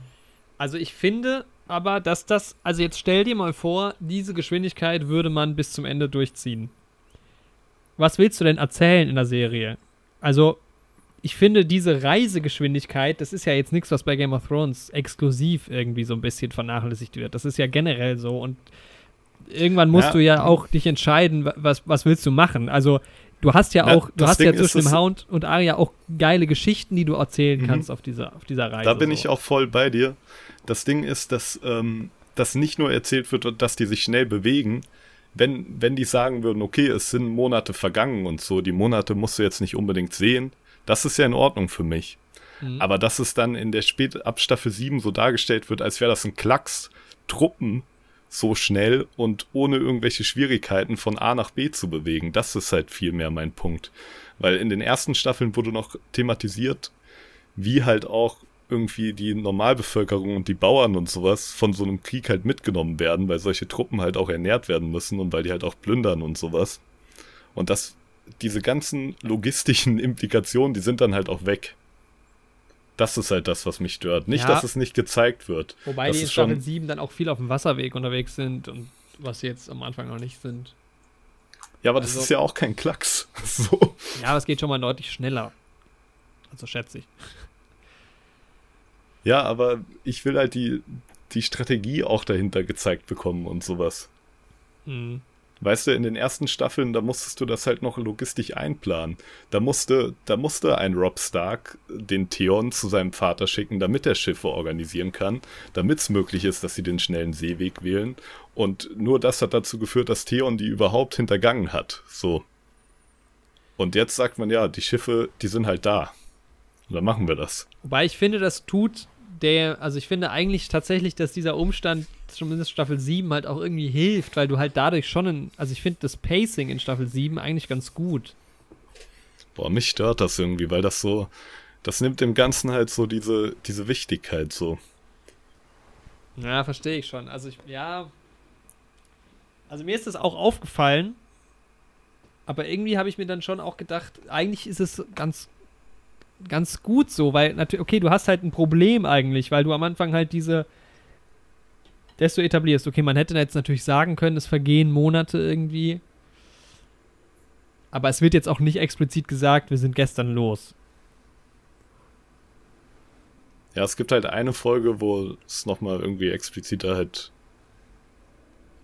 Also ich finde aber, dass das, also jetzt stell dir mal vor, diese Geschwindigkeit würde man bis zum Ende durchziehen. Was willst du denn erzählen in der Serie? Also, ich finde diese Reisegeschwindigkeit, das ist ja jetzt nichts, was bei Game of Thrones exklusiv irgendwie so ein bisschen vernachlässigt wird. Das ist ja generell so und irgendwann musst Ja. du ja auch dich entscheiden, wa- was, was willst du machen. Also, du hast ja Ja, auch, du hast ja Ding ist, zwischen dem Hound und Arya auch geile Geschichten, die du erzählen Mhm. kannst auf dieser, auf dieser Reise. Da bin so. ich auch voll bei dir. Das Ding ist, dass, ähm, dass nicht nur erzählt wird, dass die sich schnell bewegen. Wenn, wenn die sagen würden, okay, es sind Monate vergangen und so, die Monate musst du jetzt nicht unbedingt sehen, das ist ja in Ordnung für mich. Mhm. Aber dass es dann in der spät ab Staffel 7 so dargestellt wird, als wäre das ein Klacks, Truppen so schnell und ohne irgendwelche Schwierigkeiten von A nach B zu bewegen, das ist halt viel mehr mein Punkt. Weil in den ersten Staffeln wurde noch thematisiert, wie halt auch irgendwie die Normalbevölkerung und die Bauern und sowas von so einem Krieg halt mitgenommen werden, weil solche Truppen halt auch ernährt werden müssen und weil die halt auch plündern und sowas. Und das, diese ganzen logistischen Implikationen, die sind dann halt auch weg. Das ist halt das, was mich stört. Nicht, Ja. dass es nicht gezeigt wird. Wobei das die in Staffel 7 dann auch viel auf dem Wasserweg unterwegs sind und was sie jetzt am Anfang noch nicht sind. Ja, aber das Also- ist ja auch kein Klacks. So. Ja, aber es geht schon mal deutlich schneller. Also schätze ich. Ja, aber ich will halt die, die Strategie auch dahinter gezeigt bekommen und sowas. Mhm. Weißt du, in den ersten Staffeln, da musstest du das halt noch logistisch einplanen. Da musste, da musste ein Rob Stark den Theon zu seinem Vater schicken, damit er Schiffe organisieren kann, damit es möglich ist, dass sie den schnellen Seeweg wählen. Und nur das hat dazu geführt, dass Theon die überhaupt hintergangen hat. So. Und jetzt sagt man, ja, die Schiffe, die sind halt da. Und dann machen wir das. Wobei ich finde, das tut der, also ich finde eigentlich tatsächlich, dass dieser Umstand zumindest Staffel 7 halt auch irgendwie hilft, weil du halt dadurch schon, ein, also ich finde das Pacing in Staffel 7 eigentlich ganz gut. Boah, mich stört das irgendwie, weil das so, das nimmt dem Ganzen halt so diese, diese Wichtigkeit so. Ja, verstehe ich schon. Also ich, ja. Also mir ist das auch aufgefallen, aber irgendwie habe ich mir dann schon auch gedacht, eigentlich ist es ganz, ganz gut so, weil natürlich, okay, du hast halt ein Problem eigentlich, weil du am Anfang halt diese, du etablierst, okay, man hätte jetzt natürlich sagen können, es vergehen Monate irgendwie, aber es wird jetzt auch nicht explizit gesagt, wir sind gestern los. Ja, es gibt halt eine Folge, wo es nochmal irgendwie expliziter halt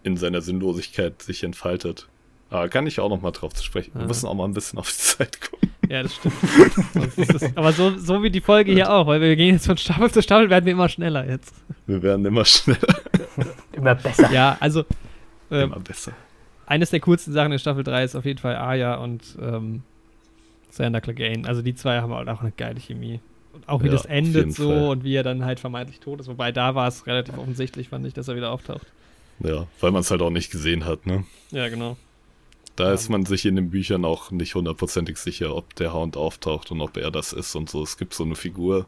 in seiner Sinnlosigkeit sich entfaltet. Aber kann ich auch nochmal drauf zu sprechen. Wir Ah. müssen auch mal ein bisschen auf die Zeit gucken. Ja, das stimmt. Aber so, so wie die Folge hier auch, weil wir gehen jetzt von Staffel zu Staffel, werden wir immer schneller jetzt. Wir werden immer schneller, Immer besser. Ja, also ähm, immer besser. eines der coolsten Sachen in Staffel 3 ist auf jeden Fall Arya und ähm, Sander Clegane. Also die zwei haben halt auch eine geile Chemie. Und auch wie Ja, das endet so Fall. und wie er dann halt vermeintlich tot ist. Wobei da war es relativ offensichtlich, fand ich, dass er wieder auftaucht. Ja, weil man es halt auch nicht gesehen hat, ne? Ja, genau. Da Ja. ist man sich in den Büchern auch nicht hundertprozentig sicher, ob der Hound auftaucht und ob er das ist und so. Es gibt so eine Figur,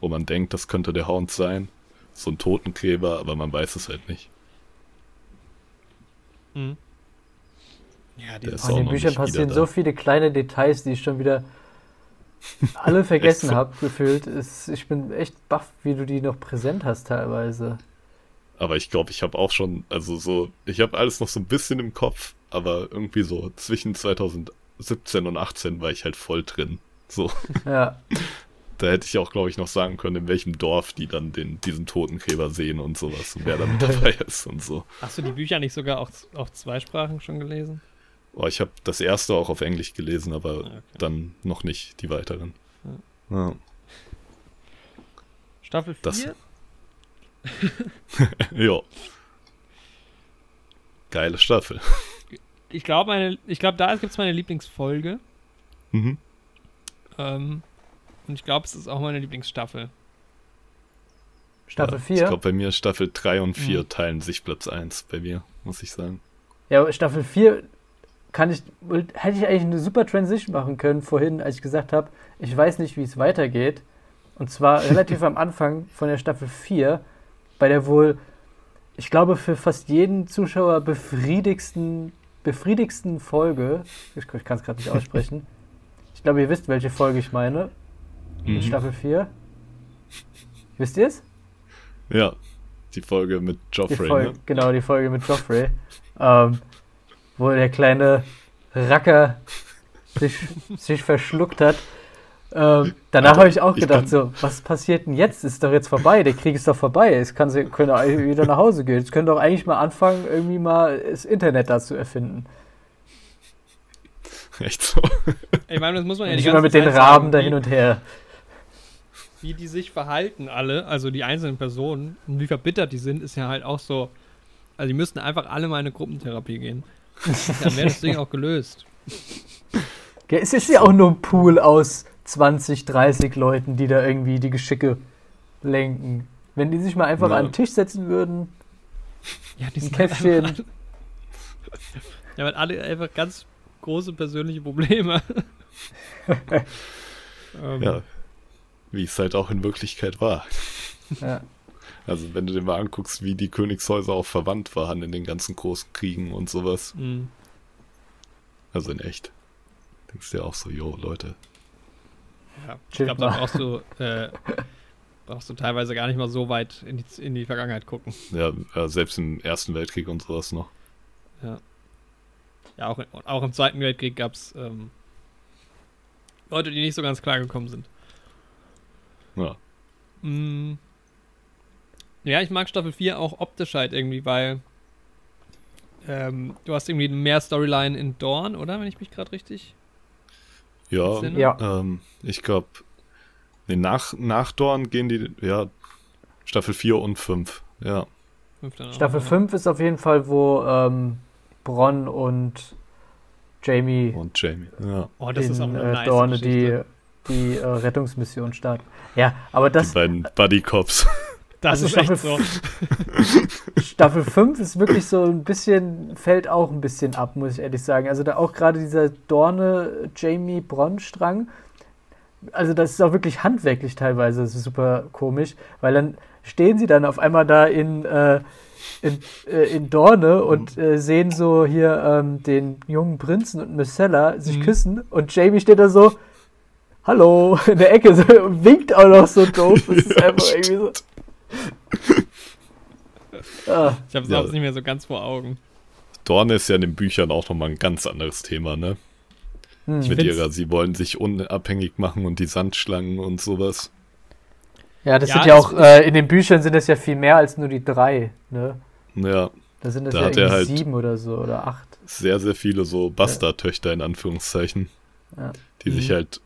wo man denkt, das könnte der Hound sein. So ein Totengräber, aber man weiß es halt nicht. Mhm. Ja, auch in den Büchern passieren so viele kleine Details, die ich schon wieder alle vergessen so. habe, gefühlt. Es, ich bin echt baff, wie du die noch präsent hast teilweise. Aber ich glaube, ich habe auch schon, also so, ich habe alles noch so ein bisschen im Kopf, aber irgendwie so zwischen 2017 und 18 war ich halt voll drin. So, Ja, da hätte ich auch, glaube ich, noch sagen können, in welchem Dorf die dann den, diesen Totengräber sehen und sowas und wer da mit dabei ist und so. Hast du die Bücher nicht sogar auch auf zwei Sprachen schon gelesen? Boah, ich habe das erste auch auf Englisch gelesen, aber Ah, okay. dann noch nicht die weiteren. Ja. Staffel 4? Das- ja. Geile Staffel. Ich glaube, meine, ich glaube, da gibt es meine Lieblingsfolge. Mhm. Ähm, und ich glaube, es ist auch meine Lieblingsstaffel. Staffel ja, 4. Ich glaube, bei mir Staffel 3 und 4 Mhm. teilen sich Platz 1 bei mir, muss ich sagen. Ja, aber Staffel 4 kann ich, hätte ich eigentlich eine super Transition machen können vorhin, als ich gesagt habe, ich weiß nicht, wie es weitergeht. Und zwar relativ am Anfang von der Staffel 4, bei der wohl, ich glaube, für fast jeden Zuschauer befriedigsten unbefriedigsten Folge, ich, ich kann es gerade nicht aussprechen. Ich glaube, ihr wisst, welche Folge ich meine. In Mhm. Staffel 4. Wisst ihr es? Ja, die Folge mit Joffrey, Folge, ne? Genau, die Folge mit Joffrey. Ähm, wo der kleine Racker sich, sich verschluckt hat. Ähm, danach habe ich auch ich gedacht, kann- so, was passiert denn jetzt? Ist doch jetzt vorbei, der Krieg ist doch vorbei. Es kann sie können wieder nach Hause gehen. Jetzt können doch eigentlich mal anfangen, irgendwie mal das Internet da zu erfinden. Echt so. Ich meine, das muss man ja Nicht immer mit den Zeit Raben sagen, da hin und her. wie die sich verhalten alle, also die einzelnen Personen und wie verbittert die sind, ist ja halt auch so. Also die müssten einfach alle mal in eine Gruppentherapie gehen. Dann wäre das Ding auch gelöst. Ja, Es ist ja auch nur ein Pool aus 20, 30 Leuten, die da irgendwie die Geschicke lenken. Wenn die sich mal einfach Ja. an den Tisch setzen würden, Ja, die ein sind Käffchen. Ja, weil alle einfach ganz große persönliche Probleme. ähm, Ja, wie es halt auch in Wirklichkeit war. Ja. Also wenn du dir mal anguckst, wie die Königshäuser auch verwandt waren in den ganzen großen Kriegen und sowas. mh. Also in echt. Denkst du dir auch so, yo, Leute. Ja, ich glaube, da brauchst du, äh, brauchst du teilweise gar nicht mal so weit in die, in die Vergangenheit gucken. Ja, äh, selbst im Ersten Weltkrieg und sowas noch. Ja, auch, auch im Zweiten Weltkrieg gab es ähm, Leute, die nicht so ganz klar gekommen sind. Ja. Mm. Ja, ich mag Staffel 4 auch optisch halt irgendwie, weil ähm, du hast irgendwie mehr Storyline in Dawn, oder? Wenn ich mich gerade richtig Ja. Ja. ähm, ich glaube, nee, nach, nach Dorn gehen die, ja, Staffel 4 und 5. Ja, Staffel ja. 5 ist auf jeden Fall, wo ähm, Bronn und Jamie und Jamie. Ja, Oh, das in ist auch eine äh, nice Dorne die, Geschichte. die äh, Rettungsmission starten. Ja, aber das die beiden Buddy Cops. Das also ist echt Staffel so. Staffel 5 ist wirklich so ein bisschen, fällt auch ein bisschen ab, muss ich ehrlich sagen. Also da auch gerade dieser Dorne Jamie Bronn Strang. Also das ist auch wirklich handwerklich teilweise das ist super komisch, weil dann stehen sie dann auf einmal da in, äh, in, äh, in Dorne und äh, sehen so hier ähm, den jungen Prinzen und Myrcella sich Mhm. küssen und Jamie steht da so, hallo, in der Ecke so, und winkt auch noch so doof. Das ist Ja, einfach irgendwie so. Ich habe es Ja. auch nicht mehr so ganz vor Augen. Dorne ist ja in den Büchern auch nochmal ein ganz anderes Thema, ne? hm. Mit ihrer, sie wollen sich unabhängig machen und die Sandschlangen und sowas. Ja, das Ja, sind ja auch, äh, in den Büchern sind es ja viel mehr als nur die drei, ne? Ja, Da sind es Da ja hat er irgendwie halt- sieben oder so oder acht. sehr, sehr viele so Bastardtöchter in Anführungszeichen, Ja. die sich Mhm. halt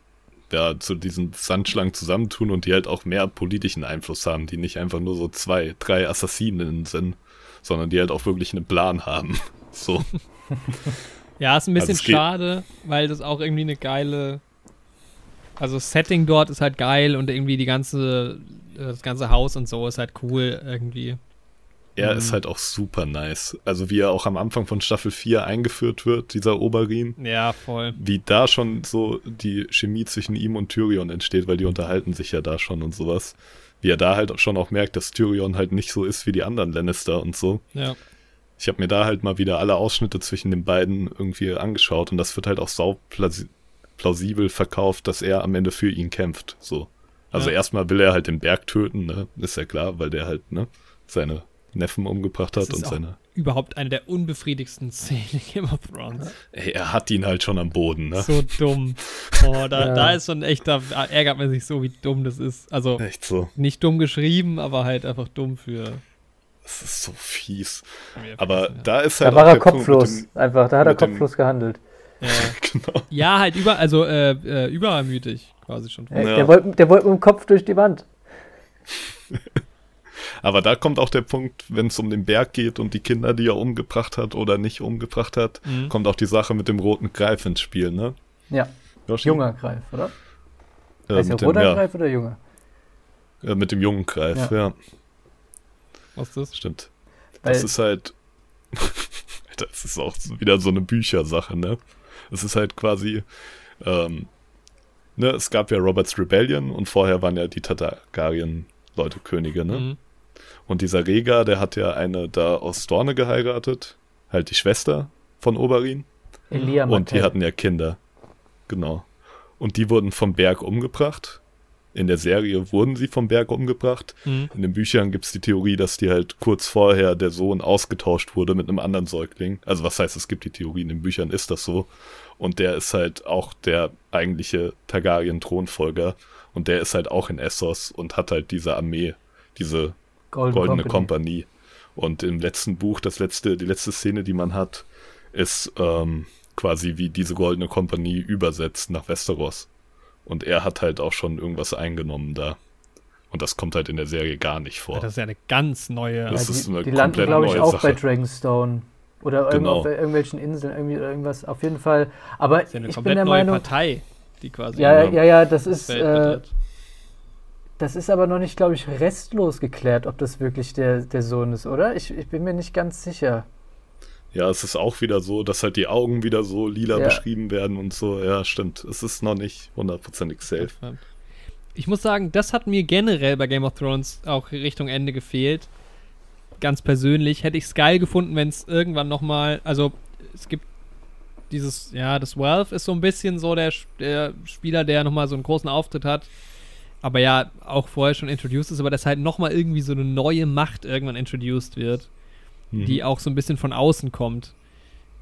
ja, zu diesen Sandschlangen zusammentun und die halt auch mehr politischen Einfluss haben, die nicht einfach nur so zwei, drei Assassinen sind, sondern die halt auch wirklich einen Plan haben. So. Ja, ist ein bisschen Also es geht- schade, weil das auch irgendwie eine geile. Also das Setting dort ist halt geil und irgendwie die ganze, das ganze Haus und so ist halt cool irgendwie. Er Mhm. ist halt auch super nice. Also wie er auch am Anfang von Staffel 4 eingeführt wird, dieser Oberrin. Ja, voll. Wie da schon so die Chemie zwischen ihm und Tyrion entsteht, weil die unterhalten sich ja da schon und sowas. Wie er da halt schon auch merkt, dass Tyrion halt nicht so ist wie die anderen Lannister und so. Ja. Ich habe mir da halt mal wieder alle Ausschnitte zwischen den beiden irgendwie angeschaut und das wird halt auch sau plausibel verkauft, dass er am Ende für ihn kämpft. So. Also Ja. erstmal will er halt den Berg töten, ne? Ist ja klar, weil der halt, ne, seine Neffen umgebracht Das hat ist und auch- seine. Überhaupt eine der unbefriedigsten Szenen in Game of Thrones. Ey, er hat ihn halt schon am Boden, ne? So dumm. Oh, da, Ja. da ist schon echt, da ärgert man sich so, wie dumm das ist. Also Echt so. nicht dumm geschrieben, aber halt einfach dumm für. Das ist so fies. Aber ja. da ist Da halt war auch er kopflos, dem- einfach. Da hat er mit dem- kopflos gehandelt. Ja. Genau. ja, halt über, also äh, äh, übermütig quasi schon. Äh, Ja. Der wollte der wollt mit dem Kopf durch die Wand. Aber da kommt auch der Punkt, wenn es um den Berg geht und die Kinder, die er umgebracht hat oder nicht umgebracht hat, Mhm. kommt auch die Sache mit dem roten Greif ins Spiel, ne? Ja, Yoshi? junger Greif, oder? Äh, der dem, roter ja, Greif oder junger? äh, mit dem jungen Greif, Ja. ja, Was ist das? stimmt. Weil, Das ist halt. das ist auch wieder so eine Büchersache, ne? Es ist halt quasi. Ähm, ne, es gab ja Roberts Rebellion und vorher waren ja die Targaryen-Leute Könige, ne? Mhm. Und dieser Rhaegar, der hat ja eine da aus Dorne geheiratet, halt die Schwester von Oberyn. Elia Und die hatten ja Kinder. Genau. Und die wurden vom Berg umgebracht. In der Serie wurden sie vom Berg umgebracht. Mhm. In den Büchern gibt es die Theorie, dass die halt kurz vorher der Sohn ausgetauscht wurde mit einem anderen Säugling. Also was heißt, es gibt die Theorie, in den Büchern ist das so. Und der ist halt auch der eigentliche Targaryen-Thronfolger. Und der ist halt auch in Essos und hat halt diese Armee, diese Golden Goldene Company. Kompanie. Und im letzten Buch, das letzte, die letzte Szene, die man hat, ist ähm, quasi wie diese Goldene Kompanie übersetzt nach Westeros. Und er hat halt auch schon irgendwas eingenommen da. Und das kommt halt in der Serie gar nicht vor. Das ist ja eine ganz neue. Das ja, ist die, eine die landen, glaube ich, auch Sache. bei Dragonstone. Oder Genau. auf irgendwelchen Inseln, irgendwie oder irgendwas. Auf jeden Fall. Aber das ist ja eine ich bin komplett der neue Meinung. Partei, die quasi Ja, Ja. ja, ja, das ist, äh. Das ist aber noch nicht, glaube ich, restlos geklärt, ob das wirklich der, der Sohn ist, oder? Ich, ich bin mir nicht ganz sicher. Ja, es ist auch wieder so, dass halt die Augen wieder so lila Ja. beschrieben werden und so. Ja, stimmt. Es ist noch nicht hundertprozentig safe. Ich muss sagen, das hat mir generell bei Game of Thrones auch Richtung Ende gefehlt. Ganz persönlich hätte ich es geil gefunden, wenn es irgendwann nochmal, also es gibt dieses, ja, das Wealth ist so ein bisschen so der, der Spieler, der nochmal so einen großen Auftritt hat. Aber ja, auch vorher schon introduced ist, aber dass halt nochmal irgendwie so eine neue Macht irgendwann introduced wird, Mhm. die auch so ein bisschen von außen kommt.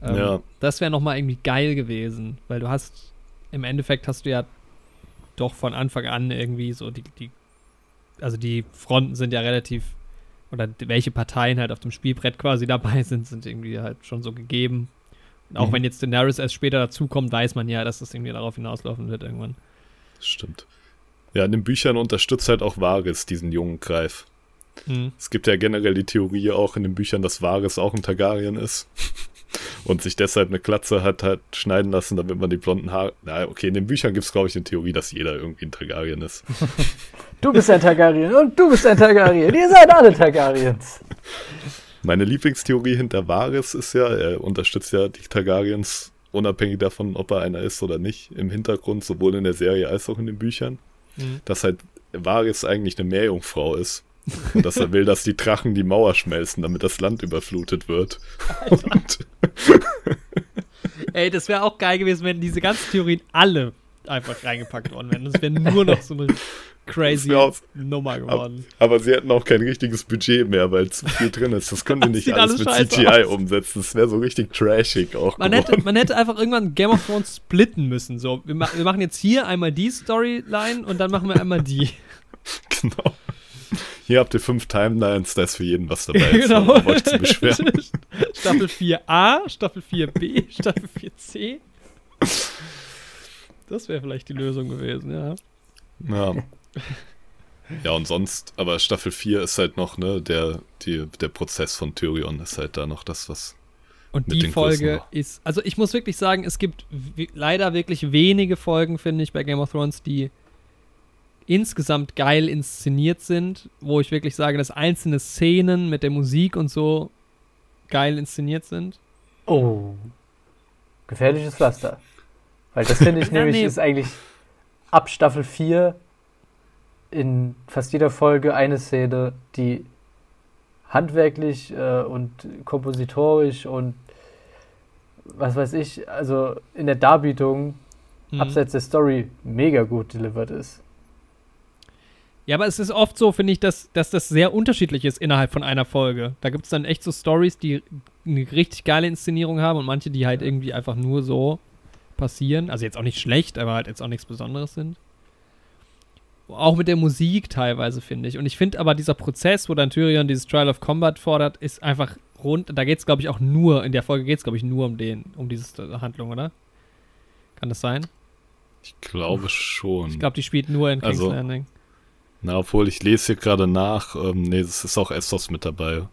Ähm, Ja. Das wäre nochmal irgendwie geil gewesen, weil du hast, im Endeffekt hast du ja doch von Anfang an irgendwie so die, die also die Fronten sind ja relativ, oder welche Parteien halt auf dem Spielbrett quasi dabei sind, sind irgendwie halt schon so gegeben. Und auch Mhm. wenn jetzt Daenerys erst später dazukommt, weiß man ja, dass das irgendwie darauf hinauslaufen wird irgendwann. Stimmt. Ja, in den Büchern unterstützt halt auch Varys diesen jungen Greif. Mhm. Es gibt ja generell die Theorie auch in den Büchern, dass Varys auch ein Targaryen ist. Und sich deshalb eine Glatze hat halt schneiden lassen, damit man die blonden Haare. Na, okay, in den Büchern gibt es, glaube ich, eine Theorie, dass jeder irgendwie ein Targaryen ist. Du bist ein Targaryen und du bist ein Targaryen. Ihr seid alle Targaryens. Meine Lieblingstheorie hinter Varys ist ja, er unterstützt ja die Targaryens, unabhängig davon, ob er einer ist oder nicht, im Hintergrund, sowohl in der Serie als auch in den Büchern, Mhm. dass halt Varys eigentlich eine Meerjungfrau ist. Und dass er will, dass die Drachen die Mauer schmelzen, damit das Land überflutet wird. Ey, das wäre auch geil gewesen, wenn diese ganzen Theorien alle einfach reingepackt worden wären. Das wäre nur noch so eine crazy Nummer geworden. Aber sie hätten auch kein richtiges Budget mehr, weil zu viel drin ist. Das können die nicht alles alles mit CGI aus. umsetzen. Das wäre so richtig trashig auch Man geworden. hätte, man hätte einfach irgendwann Game of Thrones splitten müssen. So, wir, ma wir machen jetzt hier einmal die Storyline und dann machen wir einmal die. Genau. Hier habt ihr fünf Timelines, da ist für jeden was dabei. Genau. auf euch zu beschweren. Staffel 4a, Staffel 4b, Staffel 4c. Das wäre vielleicht die Lösung gewesen, ja. Ja. Ja, und sonst, aber Staffel 4 ist halt noch, ne, der, die, der Prozess von Tyrion ist halt da noch das, was. Und Mit die den Folge ist, also ich muss wirklich sagen, es gibt leider wirklich wenige Folgen, finde ich, bei Game of Thrones, die insgesamt geil inszeniert sind, wo ich wirklich sage, dass einzelne Szenen mit der Musik und so geil inszeniert sind. Oh. Gefährliches Pflaster. Weil das finde ich Ja, nämlich nee. ist eigentlich ab Staffel 4 in fast jeder Folge eine Szene, die handwerklich äh, und kompositorisch und was weiß ich, also in der Darbietung Mhm. abseits der Story mega gut delivered ist. Ja, aber es ist oft so, finde ich, dass, dass das sehr unterschiedlich ist innerhalb von einer Folge. Da gibt es dann echt so Stories, die eine richtig geile Inszenierung haben und manche, die halt irgendwie einfach nur so passieren. Also jetzt auch nicht schlecht, aber halt jetzt auch nichts Besonderes sind. Auch mit der Musik teilweise, finde ich. Und ich finde aber dieser Prozess, wo dann Tyrion dieses Trial of Combat fordert, ist einfach rund. Da geht es, glaube ich, auch nur, in der Folge geht es, glaube ich, nur um den, um diese Handlung, oder? Kann das sein? Ich glaube schon. Ich glaube, die spielt nur in King's Also- Landing. Na, obwohl ich lese hier gerade nach, ähm, nee, es ist auch Essos mit dabei.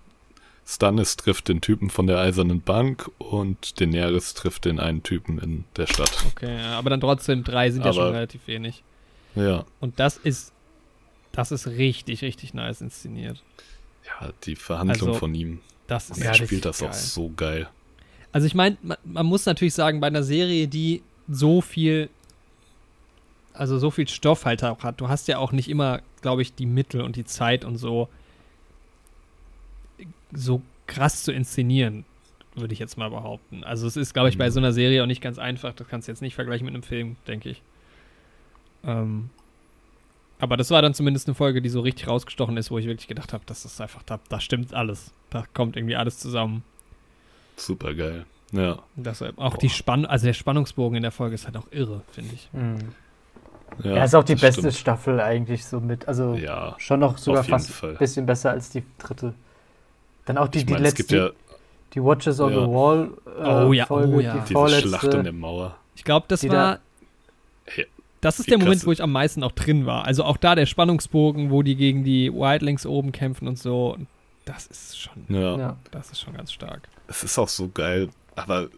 Stannis trifft den Typen von der Eisernen Bank und Daenerys trifft den einen Typen in der Stadt. Okay, aber dann trotzdem drei sind ja schon Aber- relativ wenig. Ja, Und das ist, das ist richtig, richtig nice inszeniert. ja, die Verhandlung Also, von ihm. Das ist Ja, er das spielt das auch geil. so geil. Also ich meine, man, man muss natürlich sagen, bei einer Serie, die so viel, also so viel Stoff halt auch hat, du hast ja auch nicht immer, glaube ich, die Mittel und die Zeit und so, so krass zu inszenieren. würde ich jetzt mal behaupten. Also es ist, glaube ich, bei Mhm. so einer Serie auch nicht ganz einfach. Das kannst du jetzt nicht vergleichen mit einem Film, denke ich. Ähm, aber das war dann zumindest eine Folge, die so richtig rausgestochen ist, wo ich wirklich gedacht habe, das ist einfach, da, da stimmt alles. Da kommt irgendwie alles zusammen. Super geil. Ja. Deshalb auch Boah. die Spann also der Spannungsbogen in der Folge ist halt auch irre, finde ich. Mhm. Ja, Ja, ist auch die beste stimmt. Staffel eigentlich so mit. Also Ja, schon noch sogar fast ein bisschen besser als die dritte. Dann auch die, ich die meine, letzte, gibt ja die Watches on Ja. the Wall äh, Oh ja, Folge, oh ja. die Diese vorletzte. Schlacht in der Mauer. Ich glaube, das Die war. da- Das ist der Moment, wo ich am meisten auch drin war. Also auch da der Spannungsbogen, wo die gegen die Wildlings oben kämpfen und so. Das ist schon, Ja. ja. das ist schon ganz stark. Es ist auch so geil. Aber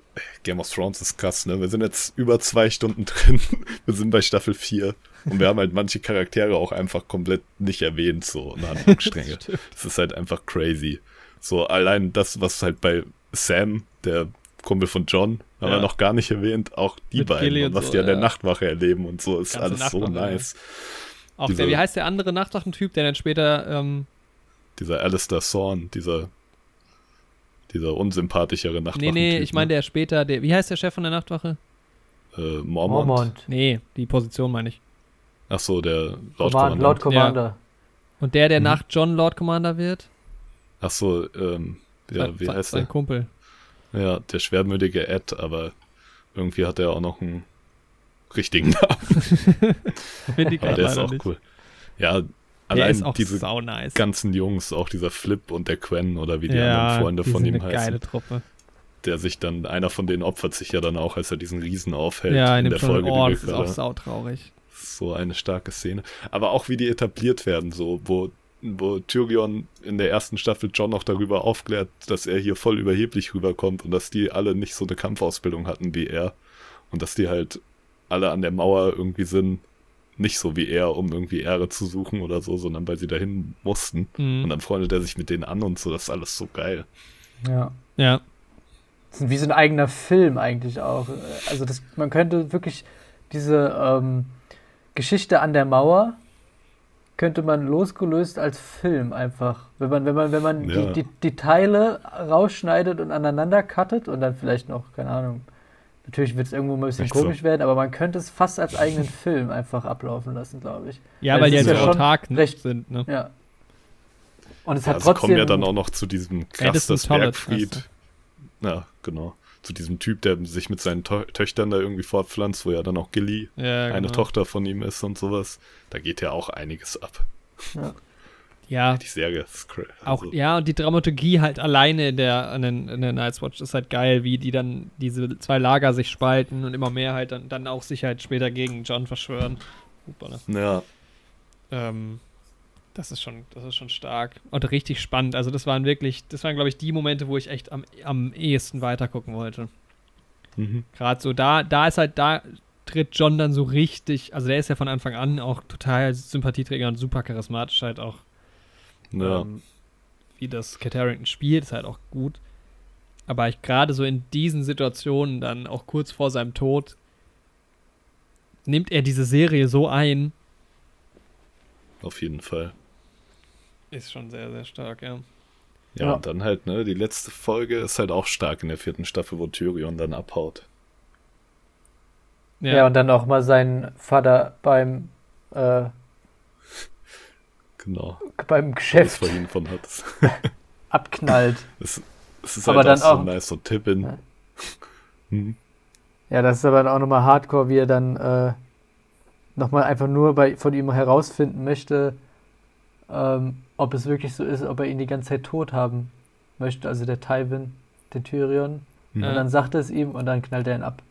Game of Thrones ist krass, ne? Wir sind jetzt über zwei Stunden drin. Wir sind bei Staffel 4. Und wir haben halt manche Charaktere auch einfach komplett nicht erwähnt, so in Handlungsstränge. Stimmt. Das ist halt einfach crazy. So allein das, was halt bei Sam, der Kumpel von John, haben Ja. wir noch gar nicht erwähnt. Auch die Mit beiden Gilly und und was so, die an der ja. Nachtwache erleben und so, ist Ganze alles so Nachtwache, ja. nice. Auch Diese- der, wie heißt der andere Nachtwachentyp, der dann später, ähm, Dieser Alistair Thorne, dieser, dieser unsympathischere nee, Nachtwachen. nee, ich meine der später, der, wie heißt der Chef von der Nachtwache? äh, Mormont. Mormont. Nee, die Position meine ich. Ach so, der Lord Command, Lord Commandant. Commander. Und der, der Mhm. nach John Lord Commander wird? Ach so, ähm, ja, Sein- wie sein- heißt Sein der? Kumpel. Ja, der schwermütige Ed, aber irgendwie hat er auch noch einen richtigen Namen. Finde ich Aber der ist auch nicht. cool. Ja, allein diese nice. ganzen Jungs, auch dieser Flip und der Quen oder wie die ja, anderen Freunde die von ihm eine heißen, geile Truppe. der sich dann, einer von denen opfert sich ja dann auch, als er diesen Riesen aufhält Ja, in in der Folge, oh, das ist auch sautraurig. so eine starke Szene. Aber auch wie die etabliert werden, so, wo, wo Tyrion in der ersten Staffel John noch darüber aufklärt, dass er hier voll überheblich rüberkommt und dass die alle nicht so eine Kampfausbildung hatten wie er. Und dass die halt alle an der Mauer irgendwie sind, nicht so wie er, um irgendwie Ehre zu suchen oder so, sondern weil sie dahin mussten. Mhm. Und dann freundet er sich mit denen an und so, das ist alles so geil. Ja. Ja, Das ist wie so ein eigener Film eigentlich auch. Also das, man könnte wirklich diese ähm, Geschichte an der Mauer könnte man losgelöst als Film einfach. Wenn man, wenn man, wenn man Ja. die, die, die Teile rausschneidet und aneinander cuttet und dann vielleicht noch, keine Ahnung, natürlich wird es irgendwo mal ein bisschen Echt so? komisch werden, aber man könnte es fast als eigenen Film einfach ablaufen lassen, glaube ich. ja Weil weil die halt ja so schon autark recht- sind, ne? Ja. Und es Ja, hat also trotzdem. kommen wir dann auch noch zu diesem krass das Bergfried. Ja, genau. Zu diesem Typ, der sich mit seinen Tö Töchtern da irgendwie fortpflanzt, wo ja dann auch Gilly Ja, eine genau. Tochter von ihm ist und sowas. Da geht ja auch einiges ab. Ja, Die Serie ist crazy. auch, ja, und die Dramaturgie halt alleine in der, in, den, in der Night's Watch ist halt geil, wie die dann diese zwei Lager sich spalten und immer mehr halt dann, dann auch sich halt später gegen John verschwören. Hupala. Ja, Ähm, das ist schon, das ist schon stark und richtig spannend. Also das waren wirklich, das waren glaube ich die Momente, wo ich echt am, am ehesten weitergucken wollte. mhm. Gerade so da, da ist halt, da tritt John dann so richtig, also der ist ja von Anfang an auch total Sympathieträger und super charismatisch halt auch. ja. Ähm, wie das Kit Harington spielt, ist halt auch gut. Aber ich gerade so in diesen Situationen dann auch kurz vor seinem Tod nimmt er diese Serie so ein, auf jeden Fall. Ist schon sehr, sehr stark, ja. Ja, Ja. und dann halt, ne, die letzte Folge ist halt auch stark in der vierten Staffel, wo Tyrion dann abhaut. ja. und dann auch mal seinen Vater beim, äh, Genau. beim Geschäft vorhin von hat. abknallt. Es, es ist Aber halt dann auch so nice, so Tippin. Ja. Hm. Ja, das ist aber auch nochmal hardcore, wie er dann äh, nochmal einfach nur bei, von ihm herausfinden möchte, ähm, ob es wirklich so ist, ob er ihn die ganze Zeit tot haben möchte, also der Tywin, den Tyrion. Hm. Ja. Und dann sagt er es ihm und dann knallt er ihn ab.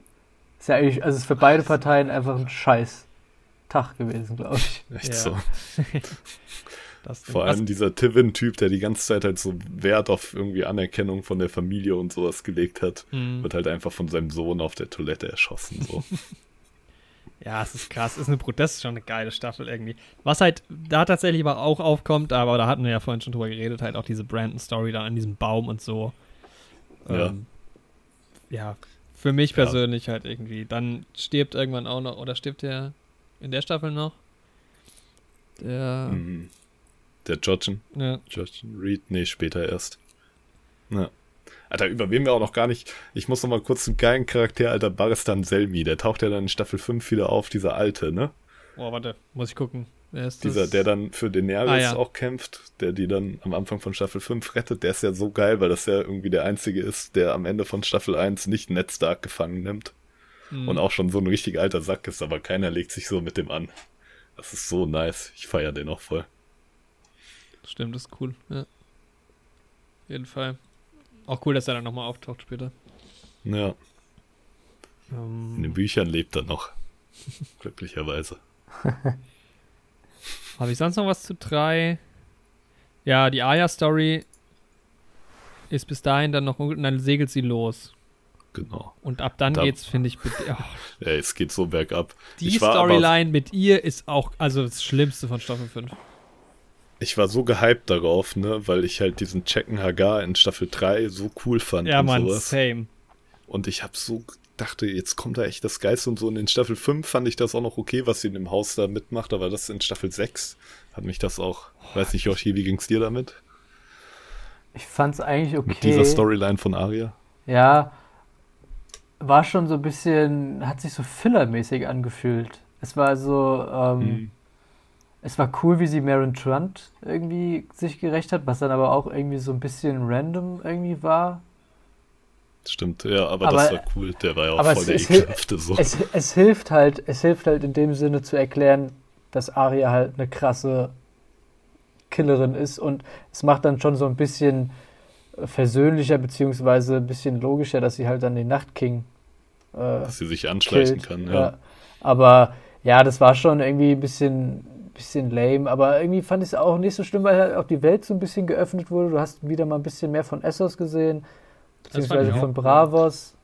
Ist ja eigentlich, also ist für beide Parteien einfach ein scheiß Tag gewesen, glaube ich. Echt Ja. so. Das Vor allem dieser Tivin-Typ, der die ganze Zeit halt so Wert auf irgendwie Anerkennung von der Familie und sowas gelegt hat, Hm. wird halt einfach von seinem Sohn auf der Toilette erschossen. So. Ja, es ist krass. Ist eine, Pro- das ist schon eine geile Staffel irgendwie. Was halt da tatsächlich aber auch aufkommt, aber da hatten wir ja vorhin schon drüber geredet, halt auch diese Brandon-Story da an diesem Baum und so. Ja. Ähm, ja, für mich Ja. persönlich halt irgendwie. Dann stirbt irgendwann auch noch, oder stirbt der in der Staffel noch? Der, Mhm. Der Jochen, ja, Jochen Reed, nee, später erst. Ja. Alter, über wen wir auch noch gar nicht. Ich muss noch mal kurz einen geilen Charakter, Alter, Baristan Selmi. Der taucht ja dann in Staffel 5 wieder auf, dieser alte, ne? Oh, warte, muss ich gucken. Wer ist Dieser, der dann für Daenerys ah, ja. auch kämpft, der die dann am Anfang von Staffel 5 rettet, der ist ja so geil, weil das ja irgendwie der einzige ist, der am Ende von Staffel 1 nicht Ned Stark gefangen nimmt. Mhm. Und auch schon so ein richtig alter Sack ist, aber keiner legt sich so mit dem an. Das ist so nice. Ich feiere den auch voll. Stimmt, das ist cool. Ja. Auf jeden Fall. Auch cool, dass er dann nochmal auftaucht später. Ja. Ähm. In den Büchern lebt er noch. Glücklicherweise. Habe ich sonst noch was zu drei? Ja, die Aya-Story ist bis dahin dann noch und dann segelt sie los. Genau. Und ab dann da, geht's, finde ich. Oh. ja, es geht so bergab. Die Storyline mit ihr ist auch, also das Schlimmste von Staffel 5. Ich war so gehypt darauf, ne, weil ich halt diesen Checken Hagar in Staffel 3 so cool fand. Ja, Mann, sowas. same. Und ich hab so dachte, jetzt kommt da echt das Geist und so. Und in Staffel 5 fand ich das auch noch okay, was sie in dem Haus da mitmacht, aber das in Staffel 6 hat mich das auch. Weiß nicht, Joshi, wie ging's dir damit? Ich fand's eigentlich okay. Mit dieser Storyline von Aria? Ja, war schon so ein bisschen, hat sich so fillermäßig angefühlt. Es war so, ähm, hm. Es war cool, wie sie Maren Trant irgendwie sich gerecht hat, was dann aber auch irgendwie so ein bisschen random irgendwie war. Stimmt, ja, aber, aber, das war cool. Der war ja auch voll der ekelhafte so. Es, es, hilft halt, es hilft halt in dem Sinne zu erklären, dass Arya halt eine krasse Killerin ist und es macht dann schon so ein bisschen versöhnlicher beziehungsweise ein bisschen logischer, dass sie halt dann den Nacht King äh, dass sie sich anschleichen killt. kann, ja. ja. Aber ja, das war schon irgendwie ein bisschen, bisschen lame, aber irgendwie fand ich es auch nicht so schlimm, weil halt auch die Welt so ein bisschen geöffnet wurde. Du hast wieder mal ein bisschen mehr von Essos gesehen beziehungsweise von Bravos.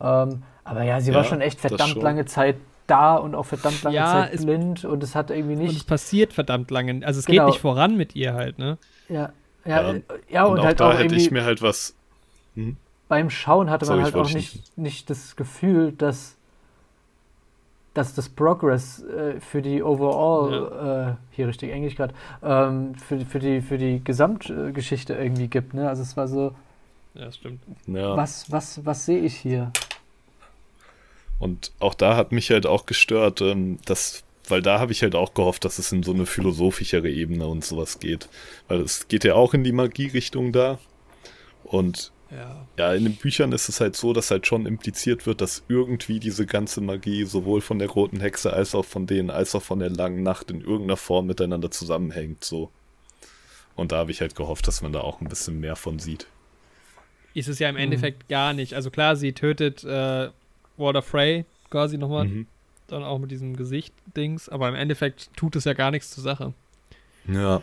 Ähm, aber ja, sie ja, war schon echt verdammt schon. lange Zeit da und auch verdammt lange ja, Zeit blind und es hat irgendwie nicht. Und es passiert verdammt lange. Also es genau. geht nicht voran mit ihr halt, ne? Ja, ja, ja, ja und, und, halt auch da hätte ich mir halt was. Hm? Beim Schauen hatte Sorry, man halt auch nicht, nicht das Gefühl, dass, dass das Progress äh, für die Overall, ja. äh, hier richtig Englisch gerade, ähm, für, für, die, für die Gesamtgeschichte irgendwie gibt. Ne? Also es war so, ja, stimmt. Ja. Was, was, was sehe ich hier? Und auch da hat mich halt auch gestört, ähm, dass, weil da habe ich halt auch gehofft, dass es in so eine philosophischere Ebene und sowas geht. Weil es geht ja auch in die Magie-Richtung da. Und ja. ja, in den Büchern ist es halt so, dass halt schon impliziert wird, dass irgendwie diese ganze Magie sowohl von der roten Hexe als auch von denen, als auch von der langen Nacht in irgendeiner Form miteinander zusammenhängt, so. Und da habe ich halt gehofft, dass man da auch ein bisschen mehr von sieht ist es ja im Endeffekt mhm. gar nicht. Also klar, sie tötet äh, Walter Frey quasi nochmal, mhm. dann auch mit diesem Gesicht-Dings, aber im Endeffekt tut es ja gar nichts zur Sache. Ja.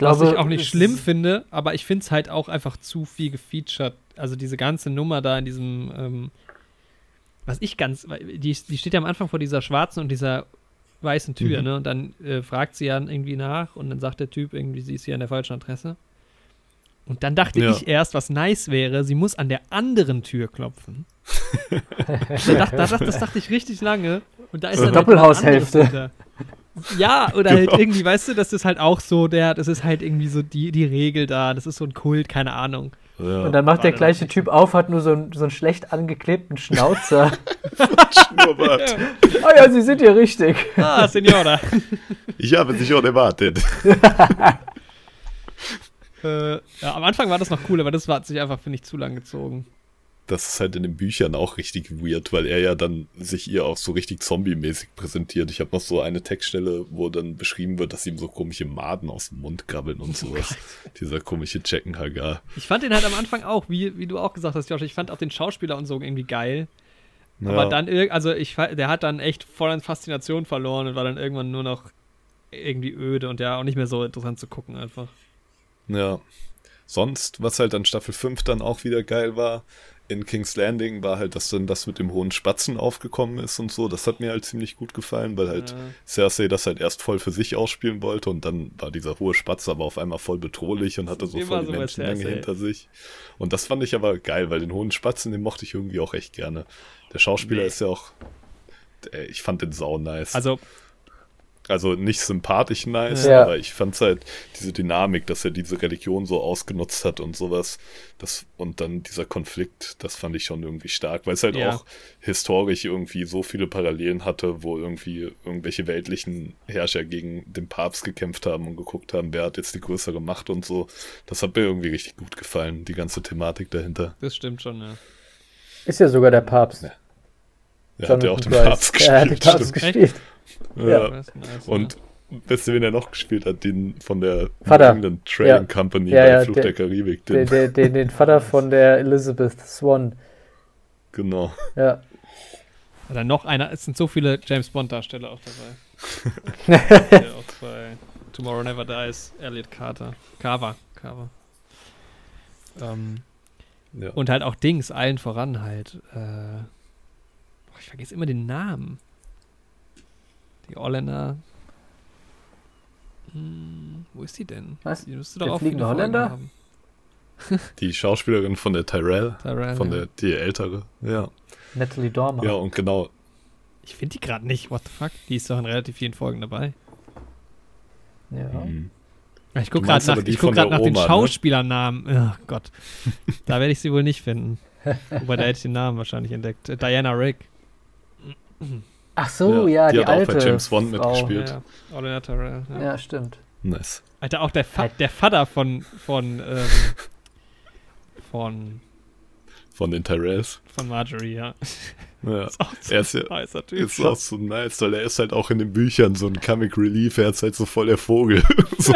Glaube, Was ich auch nicht schlimm finde, aber ich finde es halt auch einfach zu viel gefeatured. Also diese ganze Nummer da in diesem, ähm, was ich ganz, die, die steht ja am Anfang vor dieser schwarzen und dieser weißen Tür, mhm. ne? Und dann äh, fragt sie ja irgendwie nach und dann sagt der Typ irgendwie, sie ist hier an der falschen Adresse. Und dann dachte ja. ich erst, was nice wäre, sie muss an der anderen Tür klopfen. dachte, das, das, dachte ich richtig lange. Und da ist so Doppelhaushälfte. Ja, oder halt genau. halt irgendwie, weißt du, das ist halt auch so, der, das ist halt irgendwie so die, die Regel da, das ist so ein Kult, keine Ahnung. Ja. Und dann macht der gleiche Typ auf, hat nur so, einen, so einen schlecht angeklebten Schnauzer. Schnurrbart. oh ja, Sie sind hier richtig. Ah, Signora. Ich habe Sie schon erwartet. Äh, ja, am Anfang war das noch cool, aber das hat sich einfach, finde ich, zu lang gezogen. Das ist halt in den Büchern auch richtig weird, weil er ja dann sich ihr auch so richtig zombie-mäßig präsentiert. Ich habe noch so eine Textstelle, wo dann beschrieben wird, dass ihm so komische Maden aus dem Mund krabbeln und oh sowas. Oh Dieser komische Checkenhagar. Ich fand den halt am Anfang auch, wie, wie du auch gesagt hast, Josh, ich fand auch den Schauspieler und so irgendwie geil. Ja. Aber dann, also ich, der hat dann echt voll an Faszination verloren und war dann irgendwann nur noch irgendwie öde und ja, auch nicht mehr so interessant zu gucken einfach. Ja. Sonst, was halt an Staffel 5 dann auch wieder geil war, in King's Landing war halt, dass dann das mit dem hohen Spatzen aufgekommen ist und so. Das hat mir halt ziemlich gut gefallen, weil halt ja. Cersei das halt erst voll für sich ausspielen wollte und dann war dieser hohe Spatz aber auf einmal voll bedrohlich und hatte so voll die so Menschenmenge hinter sich. Und das fand ich aber geil, weil den hohen Spatzen, den mochte ich irgendwie auch echt gerne. Der Schauspieler nee. ist ja auch, ich fand den sau nice. Also also nicht sympathisch nice, Ja. aber ich fand's halt diese Dynamik, dass er diese Religion so ausgenutzt hat und sowas. Das, und dann dieser Konflikt, das fand ich schon irgendwie stark, weil es halt Ja. auch historisch irgendwie so viele Parallelen hatte, wo irgendwie irgendwelche weltlichen Herrscher gegen den Papst gekämpft haben und geguckt haben, wer hat jetzt die größere Macht und so. Das hat mir irgendwie richtig gut gefallen, die ganze Thematik dahinter. Das stimmt schon, ja. Ist ja sogar der Papst. Ja. Er hat ja auch den. Papst Er hat den gespielt. Papst gespielt. Ja. Nice, Und wisst ihr, wen er noch gespielt hat? Den von der Vater. England Trading Ja. Company Ja, bei ja, Fluch der- der Karibik. Den, Den, den, den, Vater von der Elizabeth Swan. genau. Ja. Oder noch einer, es sind so viele James Bond-Darsteller auch dabei. Der auch bei Tomorrow Never Dies, Elliot Carter. Carver. Carver. Ähm, Ja. und halt auch Dings, allen voran halt. Äh, ich vergesse immer den Namen. Die Holländer. Hm, wo ist die denn? Was? Die müsste doch auch fliegende Holländer? haben. Die Schauspielerin von der Tyrell, Tyrell, von ja. der, die ältere. Ja. Natalie Dormer. Ja, und genau. Ich finde die gerade nicht. What the fuck? Die ist doch in relativ vielen Folgen dabei. Ja. mhm. Ich gucke gerade nach, ich guck nach den Oma, ne? Schauspielernamen. Oh Gott. da werde ich sie wohl nicht finden. Wobei, da hätte ich den Namen wahrscheinlich entdeckt. Diana Rick. Ach so, ja, die die, hat auch bei alte James Bond mitgespielt. Ja, Olena Tyrell. Ja. Ja, stimmt. Nice. Alter, auch der, Fa der Vater von, von, ähm, von, Von den Tyrells. von Marjorie, ja. Ja. Ist auch so Er ist ja- nicer Typ. Ist auch so nice, weil er ist halt auch in den Büchern so ein Comic Relief, er ist halt so voll der Vogel. so.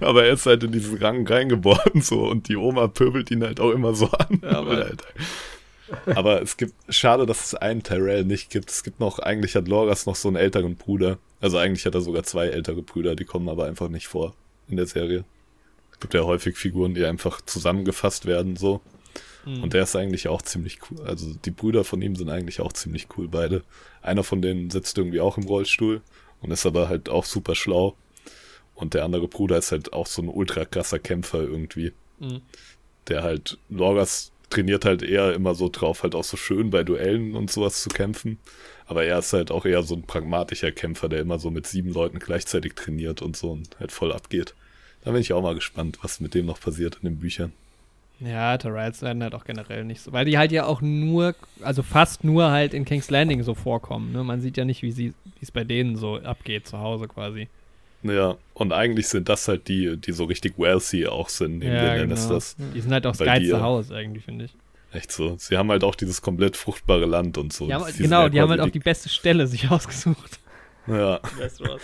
Aber er ist halt in diesen Rang reingeboren so und die Oma pöbelt ihn halt auch immer so an. Ja, aber- Alter. Aber es gibt, schade, dass es einen Tyrell nicht gibt. Es gibt noch, eigentlich hat Loras noch so einen älteren Bruder. Also eigentlich hat er sogar zwei ältere Brüder, die kommen aber einfach nicht vor in der Serie. Es gibt ja häufig Figuren, die einfach zusammengefasst werden so. Hm. Und der ist eigentlich auch ziemlich cool. Also die Brüder von ihm sind eigentlich auch ziemlich cool, beide. Einer von denen sitzt irgendwie auch im Rollstuhl und ist aber halt auch super schlau. Und der andere Bruder ist halt auch so ein ultra krasser Kämpfer irgendwie. Hm. Der halt, Lorgas trainiert halt eher immer so drauf, halt auch so schön bei Duellen und sowas zu kämpfen. Aber er ist halt auch eher so ein pragmatischer Kämpfer, der immer so mit sieben Leuten gleichzeitig trainiert und so und halt voll abgeht. Da bin ich auch mal gespannt, was mit dem noch passiert in den Büchern. Ja, Tyrells werden halt auch generell nicht so. Weil die halt ja auch nur, also fast nur halt in King's Landing so vorkommen. Ne? Man sieht ja nicht, wie es bei denen so abgeht zu Hause quasi. Ja, und eigentlich sind das halt die, die so richtig wealthy auch sind, neben den Lannisters. Die sind halt auch das die, geilste äh, Haus irgendwie, finde ich. Echt so. Sie haben halt auch dieses komplett fruchtbare Land und so. Die haben, Sie sind genau, ja die haben halt auch die beste Stelle sich ausgesucht. Ja, Weißt du was?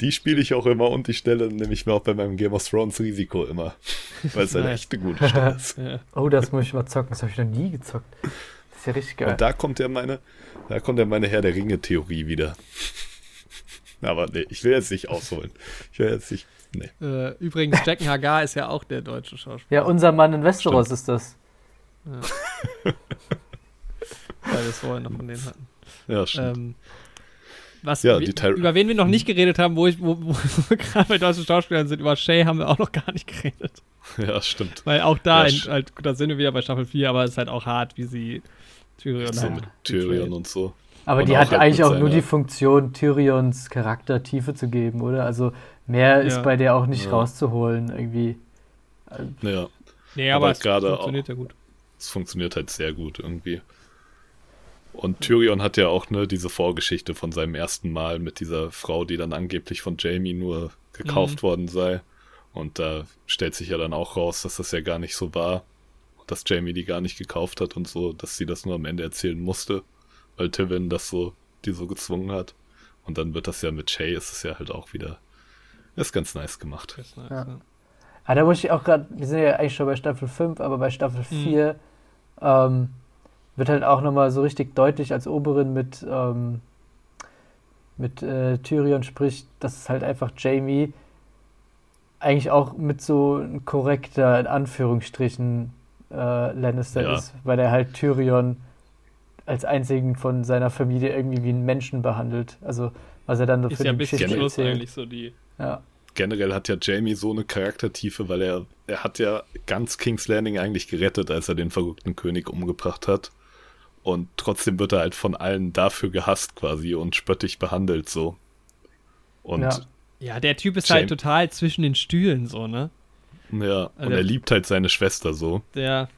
die spiele ich auch immer und die Stelle nehme ich mir auch bei meinem Game of Thrones Risiko immer. Weil es halt Nice. echt eine gute Stelle ist. Ja. Oh, das muss ich mal zocken. Das habe ich noch nie gezockt. Das ist ja richtig geil. Und da kommt ja meine, da kommt ja meine Herr der Ringe-Theorie wieder. Aber nee, ich will jetzt nicht ausholen. Ich will jetzt nicht. Nee. Äh, übrigens, Jacken Hagar ist ja auch der deutsche Schauspieler. Ja, unser Mann in Westeros ist das. Weil wir es vorher noch von denen hatten. Ja, stimmt. Ähm, was, Ja, über wen wir noch nicht geredet haben, wo, ich, wo, wo wir gerade bei deutschen Schauspielern sind, über Shay haben wir auch noch gar nicht geredet. ja, stimmt. Weil auch da, Ja, in, halt, da sind wir wieder bei Staffel 4, aber es ist halt auch hart, wie sie Tyrion So halt mit Tyrion und so. Aber Und die auch hat halt eigentlich auch nur die Funktion, Tyrions Charakter Tiefe zu geben, oder? Also mehr ist Ja. bei der auch nicht Ja. rauszuholen, irgendwie. Ja, Nee, aber aber, es gerade funktioniert ja gut. es funktioniert halt sehr gut irgendwie. Und Tyrion hat ja auch ne diese Vorgeschichte von seinem ersten Mal mit dieser Frau, die dann angeblich von Jamie nur gekauft Mhm. worden sei. Und da stellt sich ja dann auch raus, dass das ja gar nicht so war. Dass Jamie die gar nicht gekauft hat und so, dass sie das nur am Ende erzählen musste, weil Tywin das so, die so gezwungen hat. Und dann wird das ja mit Shay, ist es ja halt auch wieder, ist ganz nice gemacht. Ist nice, Ja. ja. Ah, da muss ich auch gerade, wir sind ja eigentlich schon bei Staffel 5, aber bei Staffel Mhm. 4 ähm, wird halt auch nochmal so richtig deutlich, als Oberin mit, ähm, mit äh, Tyrion spricht, dass es halt einfach Jamie eigentlich auch mit so ein korrekter, in Anführungsstrichen, äh, Lannister Ja. ist, weil er halt Tyrion als einzigen von seiner Familie irgendwie wie einen Menschen behandelt. Also, was er dann so Ist für ja die bis zum Geschichte Schluss erzählt. eigentlich so die. Ja. generell hat ja Jamie so eine Charaktertiefe, weil er, er hat ja ganz King's Landing eigentlich gerettet, als er den verrückten König umgebracht hat. Und trotzdem wird er halt von allen dafür gehasst quasi und spöttisch behandelt so. Und Ja. ja, Ja, der Typ ist James- halt total zwischen den Stühlen so, ne? und Also- er liebt halt seine Schwester so. Der,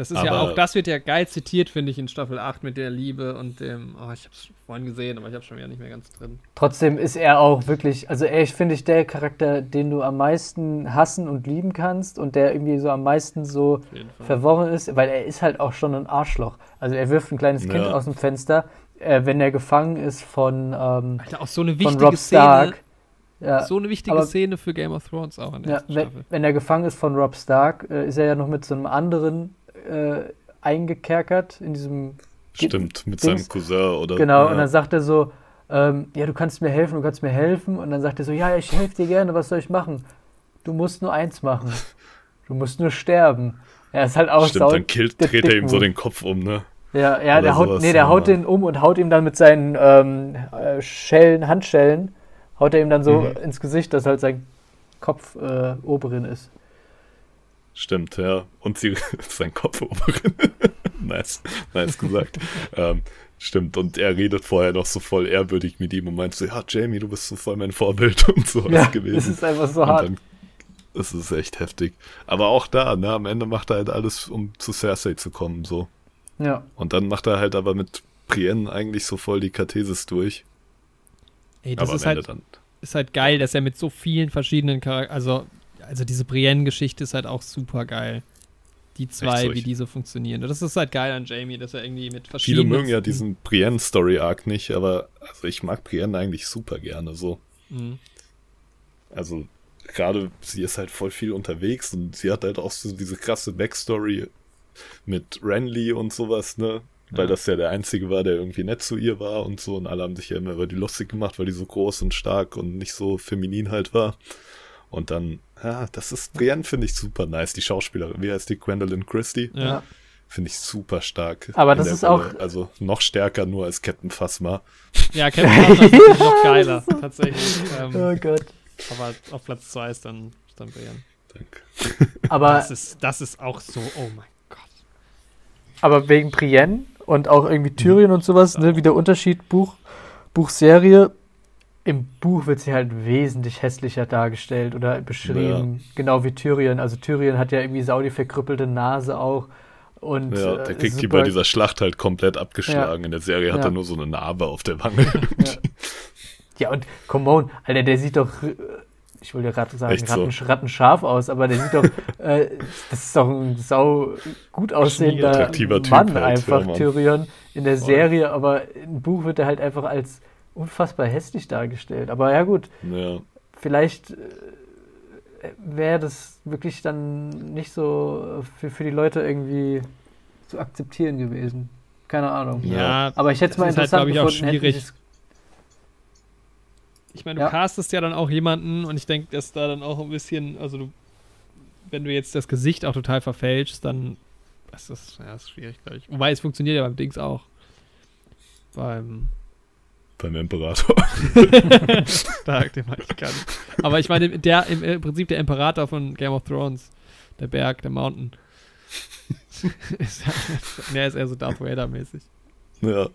das ist ja Aber- auch, das wird ja geil zitiert, finde ich, in Staffel 8 mit der Liebe und dem, oh, ich hab's vorhin gesehen, aber ich hab's schon wieder nicht mehr ganz drin. Trotzdem ist er auch wirklich, also er ist, finde ich, der Charakter, den du am meisten hassen und lieben kannst und der irgendwie so am meisten so verworren ist, weil er ist halt auch schon ein Arschloch. Also er wirft ein kleines Kind Ja. aus dem Fenster, äh, wenn er gefangen ist von, ähm, Alter, auch so eine von wichtige Rob Stark. Szene. Ja, So eine wichtige aber- Szene für Game of Thrones auch in der ja, ersten wenn, Staffel. wenn er gefangen ist von Rob Stark, äh, ist er ja noch mit so einem anderen äh, eingekerkert in diesem Stimmt, mit Dings- seinem Cousin oder. Genau, ja. und dann sagt er so, ähm, ja, du kannst mir helfen, du kannst mir helfen. Und dann sagt er so, ja, ich helfe dir gerne, was soll ich machen? Du musst nur eins machen. Du musst nur sterben. Er ist halt auch Stimmt, sau- dann killt, dreht er ihm so den Kopf um, ne? Ja, ja oder der haut, sowas, nee, der ja. haut den um und haut ihm dann mit seinen ähm, äh, Schellen, Handschellen, haut er ihm dann so Mhm. ins Gesicht, dass halt sein Kopf äh, Oberin ist. Stimmt, ja. Und sie sein Kopfoberin. nice, nice gesagt. ähm, stimmt, und er redet vorher noch so voll ehrwürdig mit ihm und meint so, ja, Jamie, du bist so voll mein Vorbild und so Ja, was gewesen. das ist einfach so und hart. das ist echt heftig. Aber auch da, ne, am Ende macht er halt alles, um zu Cersei zu kommen, so. Ja, Und dann macht er halt aber mit Brienne eigentlich so voll die Kathesis durch. Ey, das aber ist am Ende halt, dann. ist halt geil, dass er mit so vielen verschiedenen Charakteren, also, also diese Brienne-Geschichte ist halt auch super geil. Die zwei, wie die so funktionieren. Das ist halt geil an Jamie, dass er irgendwie mit Viele verschiedenen. mögen ja diesen Brienne-Story-Arc nicht, aber also ich mag Brienne eigentlich super gerne so. Mhm. Also gerade sie ist halt voll viel unterwegs und sie hat halt auch so diese krasse Backstory mit Renly und sowas, ne? Weil Ja. das ja der einzige war, der irgendwie nett zu ihr war und so und alle haben sich ja immer über die lustig gemacht, weil die so groß und stark und nicht so feminin halt war. Und dann, ja, das ist Brienne finde ich super nice, die Schauspielerin, wie heißt die Gwendolyn Christie? Ja. Finde ich super stark. Aber das ist auch- also noch stärker nur als Captain Phasma. Ja, Captain Phasma ist noch geiler, tatsächlich. Ähm, oh Gott. aber auf Platz 2 ist dann, ist dann Brienne. Danke. Aber, Das ist, das ist auch so, oh mein Gott. aber wegen Brienne und auch irgendwie Tyrion und sowas, ne, wie der Unterschied Buch, Buchserie. Im Buch wird sie halt wesentlich hässlicher dargestellt oder beschrieben, genau wie Tyrion. Also Tyrion hat ja irgendwie sau die verkrüppelte Nase auch. Und, Ja, äh, der kriegt die super- bei dieser Schlacht halt komplett abgeschlagen. In der Serie hat Ja. er nur so eine Narbe auf der Wange. Ja, und come on, Alter, der sieht doch, äh, ich wollte ja gerade sagen, Echt so. Ratten, rattenscharf aus, aber der sieht doch, äh, das ist doch ein sau gut aussehender Attraktiver Typ Mann halt, einfach, ja, Mann. Tyrion, in der. Serie, aber im Buch wird er halt einfach als unfassbar hässlich dargestellt. Aber ja gut, ja. vielleicht äh, wäre das wirklich dann nicht so für, für die Leute irgendwie zu akzeptieren gewesen. Keine Ahnung. Ja, Aber ich hätte es das mal halt, interessant glaub ich, auch gefunden, schwierig. Ich meine, du Ja. castest ja dann auch jemanden und ich denke, dass da dann auch ein bisschen, also du, wenn du jetzt das Gesicht auch total verfälschst, dann das ist, ja, ist schwierig, glaube ich. Wobei es funktioniert ja beim Dings auch. Beim Beim Imperator. Stark, den meine ich gar nicht. Aber ich meine, der im, im Prinzip der Imperator von Game of Thrones, der Berg, der Mountain. der ist eher so Darth Vader-mäßig. ja.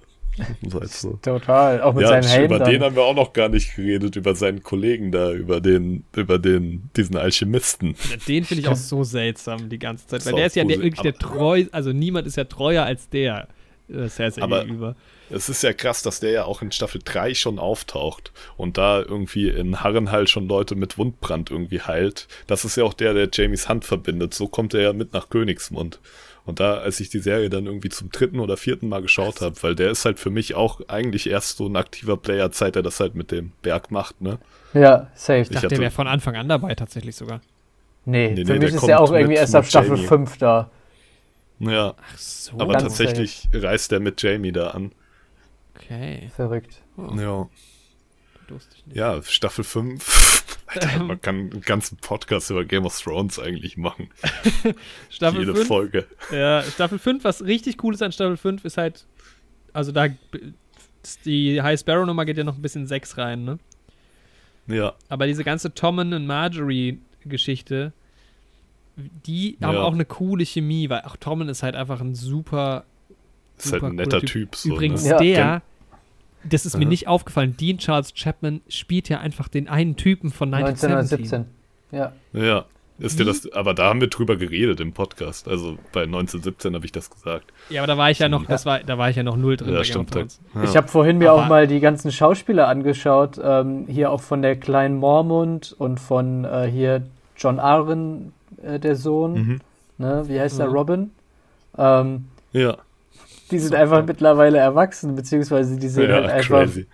So heißt so. Total, auch mit Ja, seinem Helm über dann. den haben wir auch noch gar nicht geredet, über seinen Kollegen da, über den, über den, diesen Alchemisten. Den finde ich auch so seltsam die ganze Zeit, weil ist der ist ja der, wirklich der treu, also niemand ist ja treuer als der äh, Cersei Aber- gegenüber. Es ist ja krass, dass der ja auch in Staffel 3 schon auftaucht und da irgendwie in Harrenhal schon Leute mit Wundbrand irgendwie heilt. Das ist ja auch der, der Jamies Hand verbindet. So kommt er ja mit nach Königsmund. Und da, als ich die Serie dann irgendwie zum dritten oder vierten Mal geschaut habe, weil der ist halt für mich auch eigentlich erst so ein aktiver Player, seit er das halt mit dem Berg macht, ne? Ja, safe. Ich dachte, hatte- der wäre von Anfang an dabei tatsächlich sogar. Nee, Nee, für nee, mich der ist er kommt auch irgendwie erst ab Staffel Jamie. 5 da. Ja, Ach so. aber tatsächlich reißt er mit Jamie da an. Okay. Verrückt. Oh, Ja. Ja, Staffel 5. Alter, Ähm. man kann einen ganzen Podcast über Game of Thrones eigentlich machen. Staffel Jede 5, Folge. Ja, Staffel 5, was richtig cool ist an Staffel 5, ist halt, also da, die High Sparrow Nummer geht ja noch ein bisschen 6 rein, ne? Ja, Aber diese ganze Tommen und Marjorie Geschichte, die haben Ja. auch eine coole Chemie, weil auch Tommen ist halt einfach ein super, ist halt ein netter cooler Typ. so, Übrigens, ne? Ja. der, das ist mir Aha. nicht aufgefallen. Dean Charles Chapman spielt ja einfach den einen Typen von 1917. 1917. Ja. Ja. Ist dir das, aber da haben wir drüber geredet im Podcast. Also bei 1917 habe ich das gesagt. Ja, aber da war ich ja noch, das war, da war ich ja noch null drin. Ja, stimmt. Ja. Ich habe vorhin mir Aber- auch mal die ganzen Schauspieler angeschaut. Ähm, hier auch von der kleinen Mormont und von äh, hier John Arryn, äh, der Sohn. Mhm. Ne? Wie heißt der? Mhm. Robin. Ähm, Ja, die sind einfach mittlerweile erwachsen, beziehungsweise die sehen ja halt einfach crazy.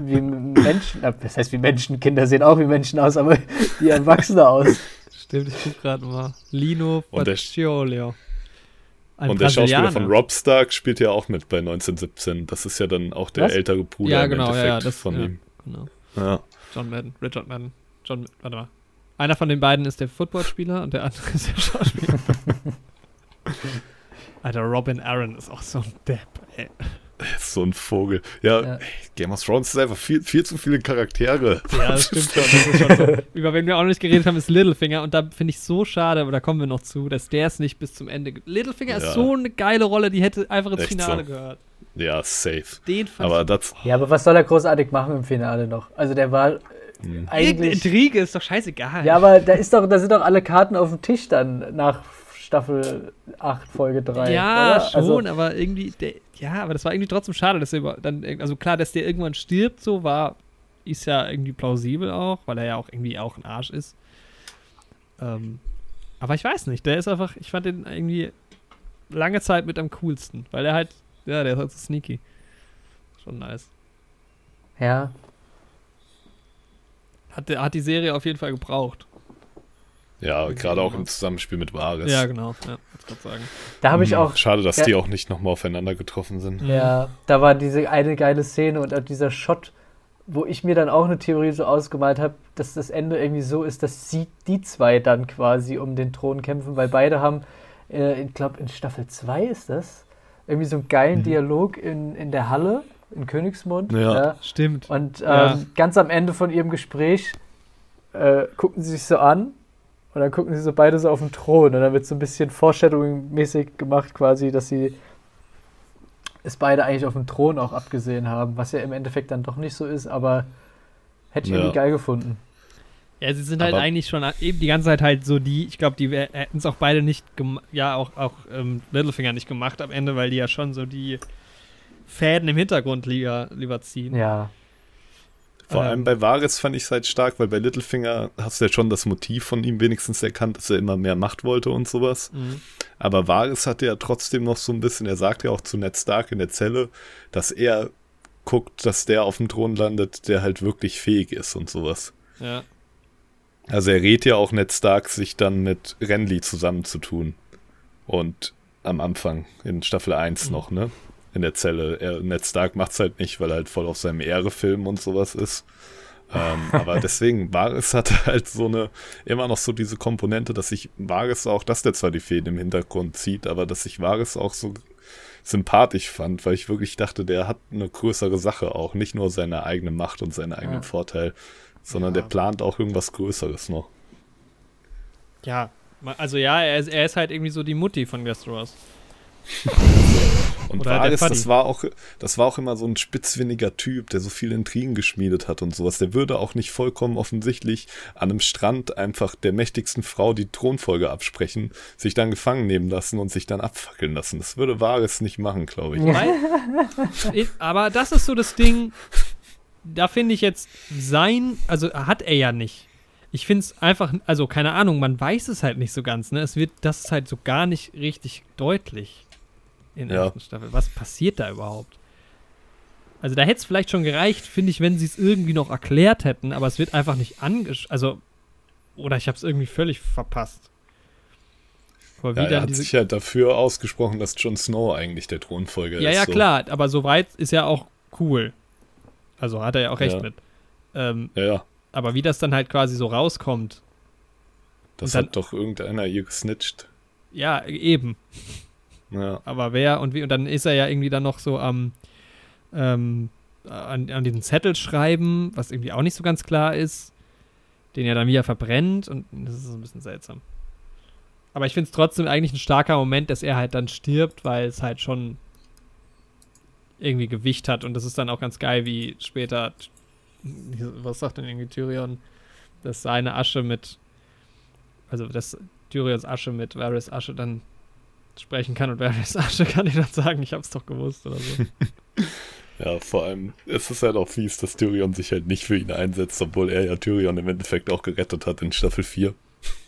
wie Menschen. Äh, das heißt wie Menschen. Kinder sehen auch wie Menschen aus, aber wie Erwachsene aus. Stimmt, ich guck gerade mal. Lino Und der- Facciolio. Ein Und der Schauspieler von Rob Stark spielt ja auch mit bei 1917. Das ist ja dann auch der Was? ältere Bruder Ja, im genau, ja, Endeffekt ja, das- von ja. ihm. Genau. Ja. John Madden, Richard Madden. John, warte mal. Einer von den beiden ist der Footballspieler und der andere ist der Schauspieler. Alter, Robin Aaron ist auch so ein Depp, ey. Ist so ein Vogel. Ja, Ja. ey, Game of Thrones ist einfach viel, viel zu viele Charaktere. Ja, das stimmt schon. Das ist schon so. Über wen wir auch noch nicht geredet haben, ist Littlefinger. Und da finde ich so schade, aber da kommen wir noch zu, dass der es nicht bis zum Ende. ge- Littlefinger ist Ja. so eine geile Rolle, die hätte einfach ins Echt Finale so. gehört. Ja, safe. Den fand Aber das. Ja, aber was soll er großartig machen im Finale noch? Also der war äh, Hm. Irgendeine eigentlich. Intrige ist doch scheißegal. Ja, aber da ist doch, da sind doch alle Karten auf dem Tisch dann nach Staffel 8, Folge 3. Ja, oder? schon, Also, aber irgendwie, der, ja, aber das war irgendwie trotzdem schade, dass er dann, also klar, dass der irgendwann stirbt, so war, ist ja irgendwie plausibel auch, weil er ja auch irgendwie auch ein Arsch ist. Ähm, aber ich weiß nicht, der ist einfach, ich fand den irgendwie lange Zeit mit am coolsten, weil er halt, ja, der ist halt so sneaky. Schon nice. ja, Hat, der, hat die Serie auf jeden Fall gebraucht. Ja, gerade auch im Zusammenspiel mit Varys. Ja, genau, ja, sagen. da habe ich Hm, auch. Schade, dass Ja. die auch nicht nochmal aufeinander getroffen sind. Ja, da war diese eine geile Szene und dieser Shot, wo ich mir dann auch eine Theorie so ausgemalt habe, dass das Ende irgendwie so ist, dass sie, die zwei dann quasi um den Thron kämpfen, weil beide haben, äh, ich glaube in Staffel 2 ist das, irgendwie so einen geilen Mhm. Dialog in, in der Halle in Königsmund. Ja. Stimmt. Und ähm, Ja. ganz am Ende von ihrem Gespräch äh, gucken sie sich so an und dann gucken sie so beide so auf den Thron und dann wird so ein bisschen Foreshadowing-mäßig gemacht quasi, dass sie es beide eigentlich auf dem Thron auch abgesehen haben, was ja im Endeffekt dann doch nicht so ist, aber hätte ich Ja. irgendwie geil gefunden. Ja, sie sind halt Aber- eigentlich schon eben die ganze Zeit halt so die, ich glaube, die hätten es auch beide nicht gemacht, ja, auch, auch ähm, Littlefinger nicht gemacht am Ende, weil die ja schon so die Fäden im Hintergrund lieber, lieber ziehen. Ja. Vor Ähm. allem bei Varys fand ich es halt stark, weil bei Littlefinger hast du ja schon das Motiv von ihm wenigstens erkannt, dass er immer mehr Macht wollte und sowas. Mhm. Aber Varys hatte ja trotzdem noch so ein bisschen, er sagt ja auch zu Ned Stark in der Zelle, dass er guckt, dass der auf dem Thron landet, der halt wirklich fähig ist und sowas. Ja. Also er rät ja auch Ned Stark, sich dann mit Renly zusammenzutun. Und am Anfang, in Staffel 1 Mhm. noch, ne? In der Zelle. Er, Ned Stark macht's halt nicht, weil er halt voll auf seinem Ehrefilm und sowas ist. ähm, aber deswegen, Varys hatte halt so eine, immer noch so diese Komponente, dass sich Varys auch, dass der zwar die Fäden im Hintergrund zieht, aber dass ich Varys auch so sympathisch fand, weil ich wirklich dachte, der hat eine größere Sache auch, nicht nur seine eigene Macht und seinen eigenen Ja. Vorteil, sondern Ja. der plant auch irgendwas Größeres noch. Ja, also ja, er ist, er ist halt irgendwie so die Mutti von Westeros. Und Oder Fuddy. das war auch, das war auch immer so ein spitzfindiger Typ, der so viele Intrigen geschmiedet hat und sowas. Der würde auch nicht vollkommen offensichtlich an einem Strand einfach der mächtigsten Frau die Thronfolge absprechen, sich dann gefangen nehmen lassen und sich dann abfackeln lassen. Das würde Varys nicht machen, glaube ich. Ich- Aber das ist so das Ding, da finde ich jetzt sein, also hat er ja nicht. Ich finde es einfach, also keine Ahnung, man weiß es halt nicht so ganz, ne? Es wird, das ist halt so gar nicht richtig deutlich in der Ja. ersten Staffel. Was passiert da überhaupt? Also da hätte es vielleicht schon gereicht, finde ich, wenn sie es irgendwie noch erklärt hätten, aber es wird einfach nicht angesch... Also, oder ich habe es irgendwie völlig verpasst. Aber Ja, er hat sich halt dafür ausgesprochen, dass Jon Snow eigentlich der Thronfolger Ja, ist. ja, so. klar, aber soweit ist ja auch cool. Also hat er ja auch recht Ja. mit. Ähm, Ja, ja. aber wie das dann halt quasi so rauskommt, Das dann- hat doch irgendeiner ihr gesnitcht. ja, eben. Ja. Aber wer und wie, und dann ist er ja irgendwie dann noch so am, ähm, an, an diesen Zettel schreiben, was irgendwie auch nicht so ganz klar ist, den er dann wieder verbrennt und das ist ein bisschen seltsam. Aber ich finde es trotzdem eigentlich ein starker Moment, dass er halt dann stirbt, weil es halt schon irgendwie Gewicht hat. Und das ist dann auch ganz geil, wie später, was sagt denn irgendwie Tyrion, dass seine Asche mit, also dass Tyrions Asche mit Varys Asche dann sprechen kann und Varys Asche kann ihm dann sagen, ich hab's doch gewusst oder so. Ja, vor allem, es ist halt auch fies, dass Tyrion sich halt nicht für ihn einsetzt, obwohl er ja Tyrion im Endeffekt auch gerettet hat in Staffel 4.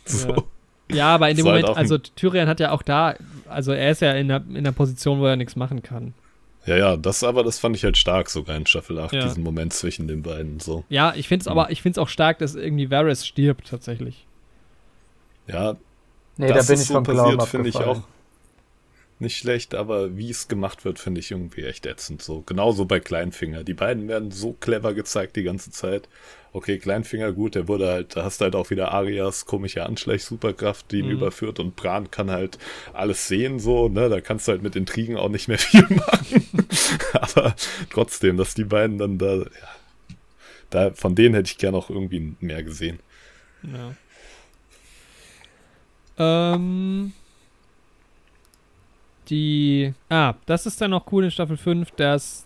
So. Ja. ja aber in dem halt Moment, halt also Tyrion hat ja auch da, also er ist ja in der, in der Position, wo er nichts machen kann. Ja, ja, das aber, das fand ich halt stark sogar in Staffel 8, ja. diesen Moment zwischen den beiden so. Ja, ich finde es mhm. aber, ich finde es auch stark, dass irgendwie Varys stirbt tatsächlich. Ja, nee, das da bin ich so vom passiert, finde ich auch nicht schlecht, aber wie es gemacht wird, finde ich irgendwie echt ätzend. So genauso bei Kleinfinger. Die beiden werden so clever gezeigt die ganze Zeit. Okay, Kleinfinger, gut, der wurde halt, da hast du halt auch wieder Arias komische Anschlag-Superkraft, die ihn mhm. überführt und Bran kann halt alles sehen, so, ne, da kannst du halt mit Intrigen auch nicht mehr viel machen. aber trotzdem, dass die beiden dann da, ja, da, von denen hätte ich gerne auch irgendwie mehr gesehen. Ja. Ähm, die. Ah, das ist dann noch cool in Staffel 5, dass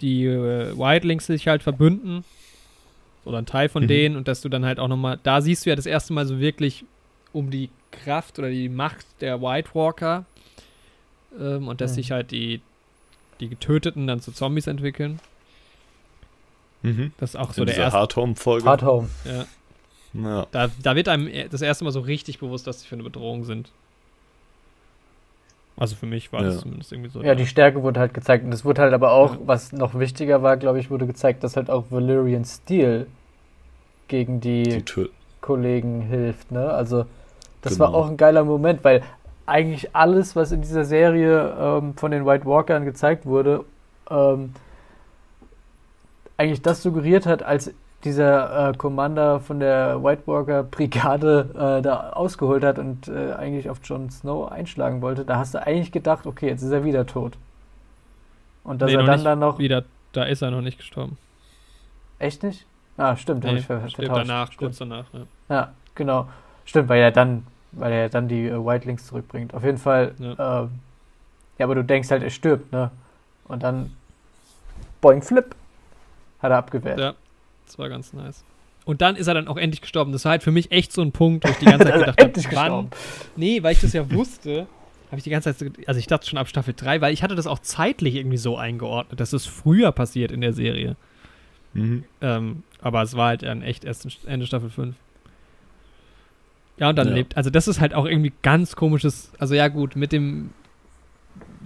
die äh, Wildlings sich halt verbünden. Oder ein Teil von mhm. denen und dass du dann halt auch nochmal. Da siehst du ja das erste Mal so wirklich um die Kraft oder die Macht der White Walker. Ähm, und dass mhm. sich halt die, die Getöteten dann zu Zombies entwickeln. Mhm. Das ist auch so in der erste. Hard Home Folge. Hard Home. Ja. ja. Da, da wird einem das erste Mal so richtig bewusst, dass sie für eine Bedrohung sind. Also für mich war ja. das zumindest irgendwie so. Ja, die Stärke wurde halt gezeigt. Und es wurde halt aber auch, ja. was noch wichtiger war, glaube ich, wurde gezeigt, dass halt auch Valyrian Steel gegen die, die Kollegen hilft. Ne? Also das genau. war auch ein geiler Moment, weil eigentlich alles, was in dieser Serie ähm, von den White Walkern gezeigt wurde, ähm, eigentlich das suggeriert hat, als dieser äh, Commander von der White Walker Brigade äh, da ausgeholt hat und äh, eigentlich auf Jon Snow einschlagen wollte, da hast du eigentlich gedacht, okay, jetzt ist er wieder tot. Und dass nee, er dann dann noch. Wieder, da ist er noch nicht gestorben. Echt nicht? Ah, stimmt, nee, habe ich ver vertauscht. danach, stimmt. kurz danach, ja. Ja, genau. Stimmt, weil er dann, weil er dann die äh, White Links zurückbringt. Auf jeden Fall, ja. Ähm, ja, aber du denkst halt, er stirbt, ne? Und dann Boing Flip hat er abgewehrt. Ja. Das war ganz nice. Und dann ist er dann auch endlich gestorben. Das war halt für mich echt so ein Punkt, wo ich die ganze Zeit gedacht habe, wann. Nee, weil ich das ja wusste, habe ich die ganze Zeit, also ich dachte schon ab Staffel 3, weil ich hatte das auch zeitlich irgendwie so eingeordnet, dass es früher passiert in der Serie. Mhm. Ähm, aber es war halt dann echt erst Ende Staffel 5. Ja, und dann ja. lebt, also das ist halt auch irgendwie ganz komisches, also ja gut, mit dem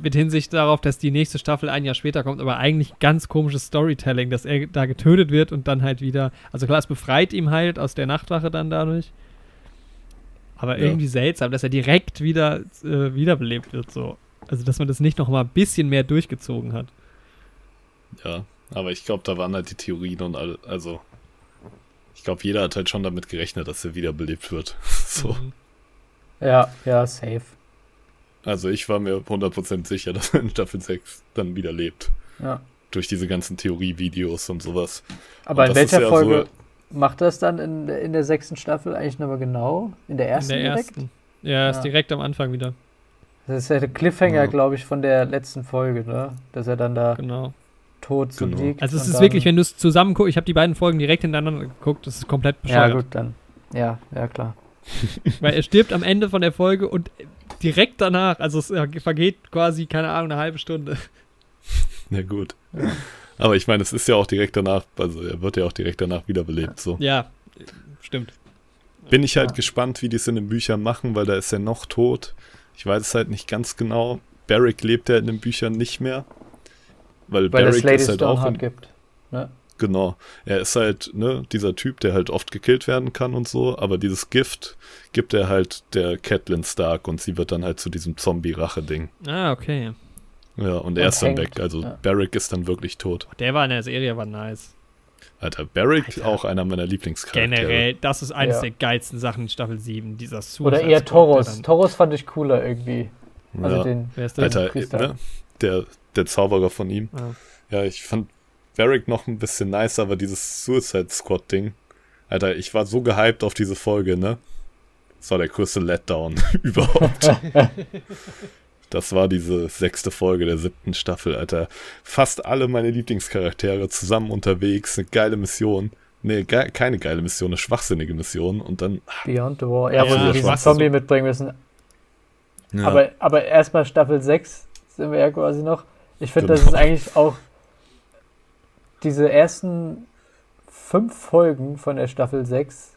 mit Hinsicht darauf, dass die nächste Staffel ein Jahr später kommt, aber eigentlich ganz komisches Storytelling, dass er da getötet wird und dann halt wieder, also klar, es befreit ihm halt aus der Nachtwache dann dadurch. Aber ja. irgendwie seltsam, dass er direkt wieder äh, wiederbelebt wird, so. Also, dass man das nicht noch mal ein bisschen mehr durchgezogen hat. Ja, aber ich glaube, da waren halt die Theorien und all, also ich glaube, jeder hat halt schon damit gerechnet, dass er wiederbelebt wird. so. Mhm. Ja, ja, safe. Also ich war mir 100% sicher, dass er in Staffel 6 dann wieder lebt. Ja. Durch diese ganzen Theorievideos und sowas. Aber und in welcher ja Folge so, macht das dann in, in der sechsten Staffel eigentlich nochmal genau? In der ersten in der direkt? Ersten. Ja, ist ja. direkt am Anfang wieder. Das ist ja der Cliffhanger, ja. glaube ich, von der letzten Folge, ne? Dass er dann da genau. tot genau. liegt. Also es ist wirklich, wenn du es zusammen guckst, ich habe die beiden Folgen direkt hintereinander geguckt, das ist komplett bescheuert. Ja, gut, dann. Ja, ja, klar. Weil er stirbt am Ende von der Folge und direkt danach, also es vergeht quasi, keine Ahnung, eine halbe Stunde. Na gut. Ja. Aber ich meine, es ist ja auch direkt danach, also er wird ja auch direkt danach wiederbelebt, so. Ja, stimmt. Bin ich halt ja. gespannt, wie die es in den Büchern machen, weil da ist er noch tot. Ich weiß es halt nicht ganz genau. Barrick lebt ja in den Büchern nicht mehr. Weil, weil Barrick es ist halt auch. In, gibt. Ne? Genau. Er ist halt, ne, dieser Typ, der halt oft gekillt werden kann und so, aber dieses Gift gibt er halt der Catelyn Stark und sie wird dann halt zu diesem Zombie-Rache-Ding. Ah, okay. Ja, und, und er ist dann weg. Also ja. Barrick ist dann wirklich tot. Der war in der Serie, war nice. Alter, Barrick, Alter. auch einer meiner Lieblingscharaktere. Generell, das ist eines ja. der geilsten Sachen in Staffel 7, dieser Suicide Oder eher Toros. Toros fand ich cooler irgendwie. Also ja. den, Wer ist der? Alter, ne? der, der Zauberer von ihm. Ja, ich fand Barrick noch ein bisschen nicer, aber dieses Suicide Squad Ding. Alter, ich war so gehypt auf diese Folge, ne? Das war der größte Letdown überhaupt. Das war diese sechste Folge der siebten Staffel, Alter. Fast alle meine Lieblingscharaktere zusammen unterwegs, eine geile Mission. Nee, ge keine geile Mission, eine schwachsinnige Mission. Und dann. Beyond the Wall. Ja, Ja, wo sie das diesen war Zombie so. mitbringen müssen. Ja, Aber, aber erstmal Staffel 6 sind wir ja quasi noch. Ich finde, das Genau. ist eigentlich auch diese ersten fünf Folgen von der Staffel 6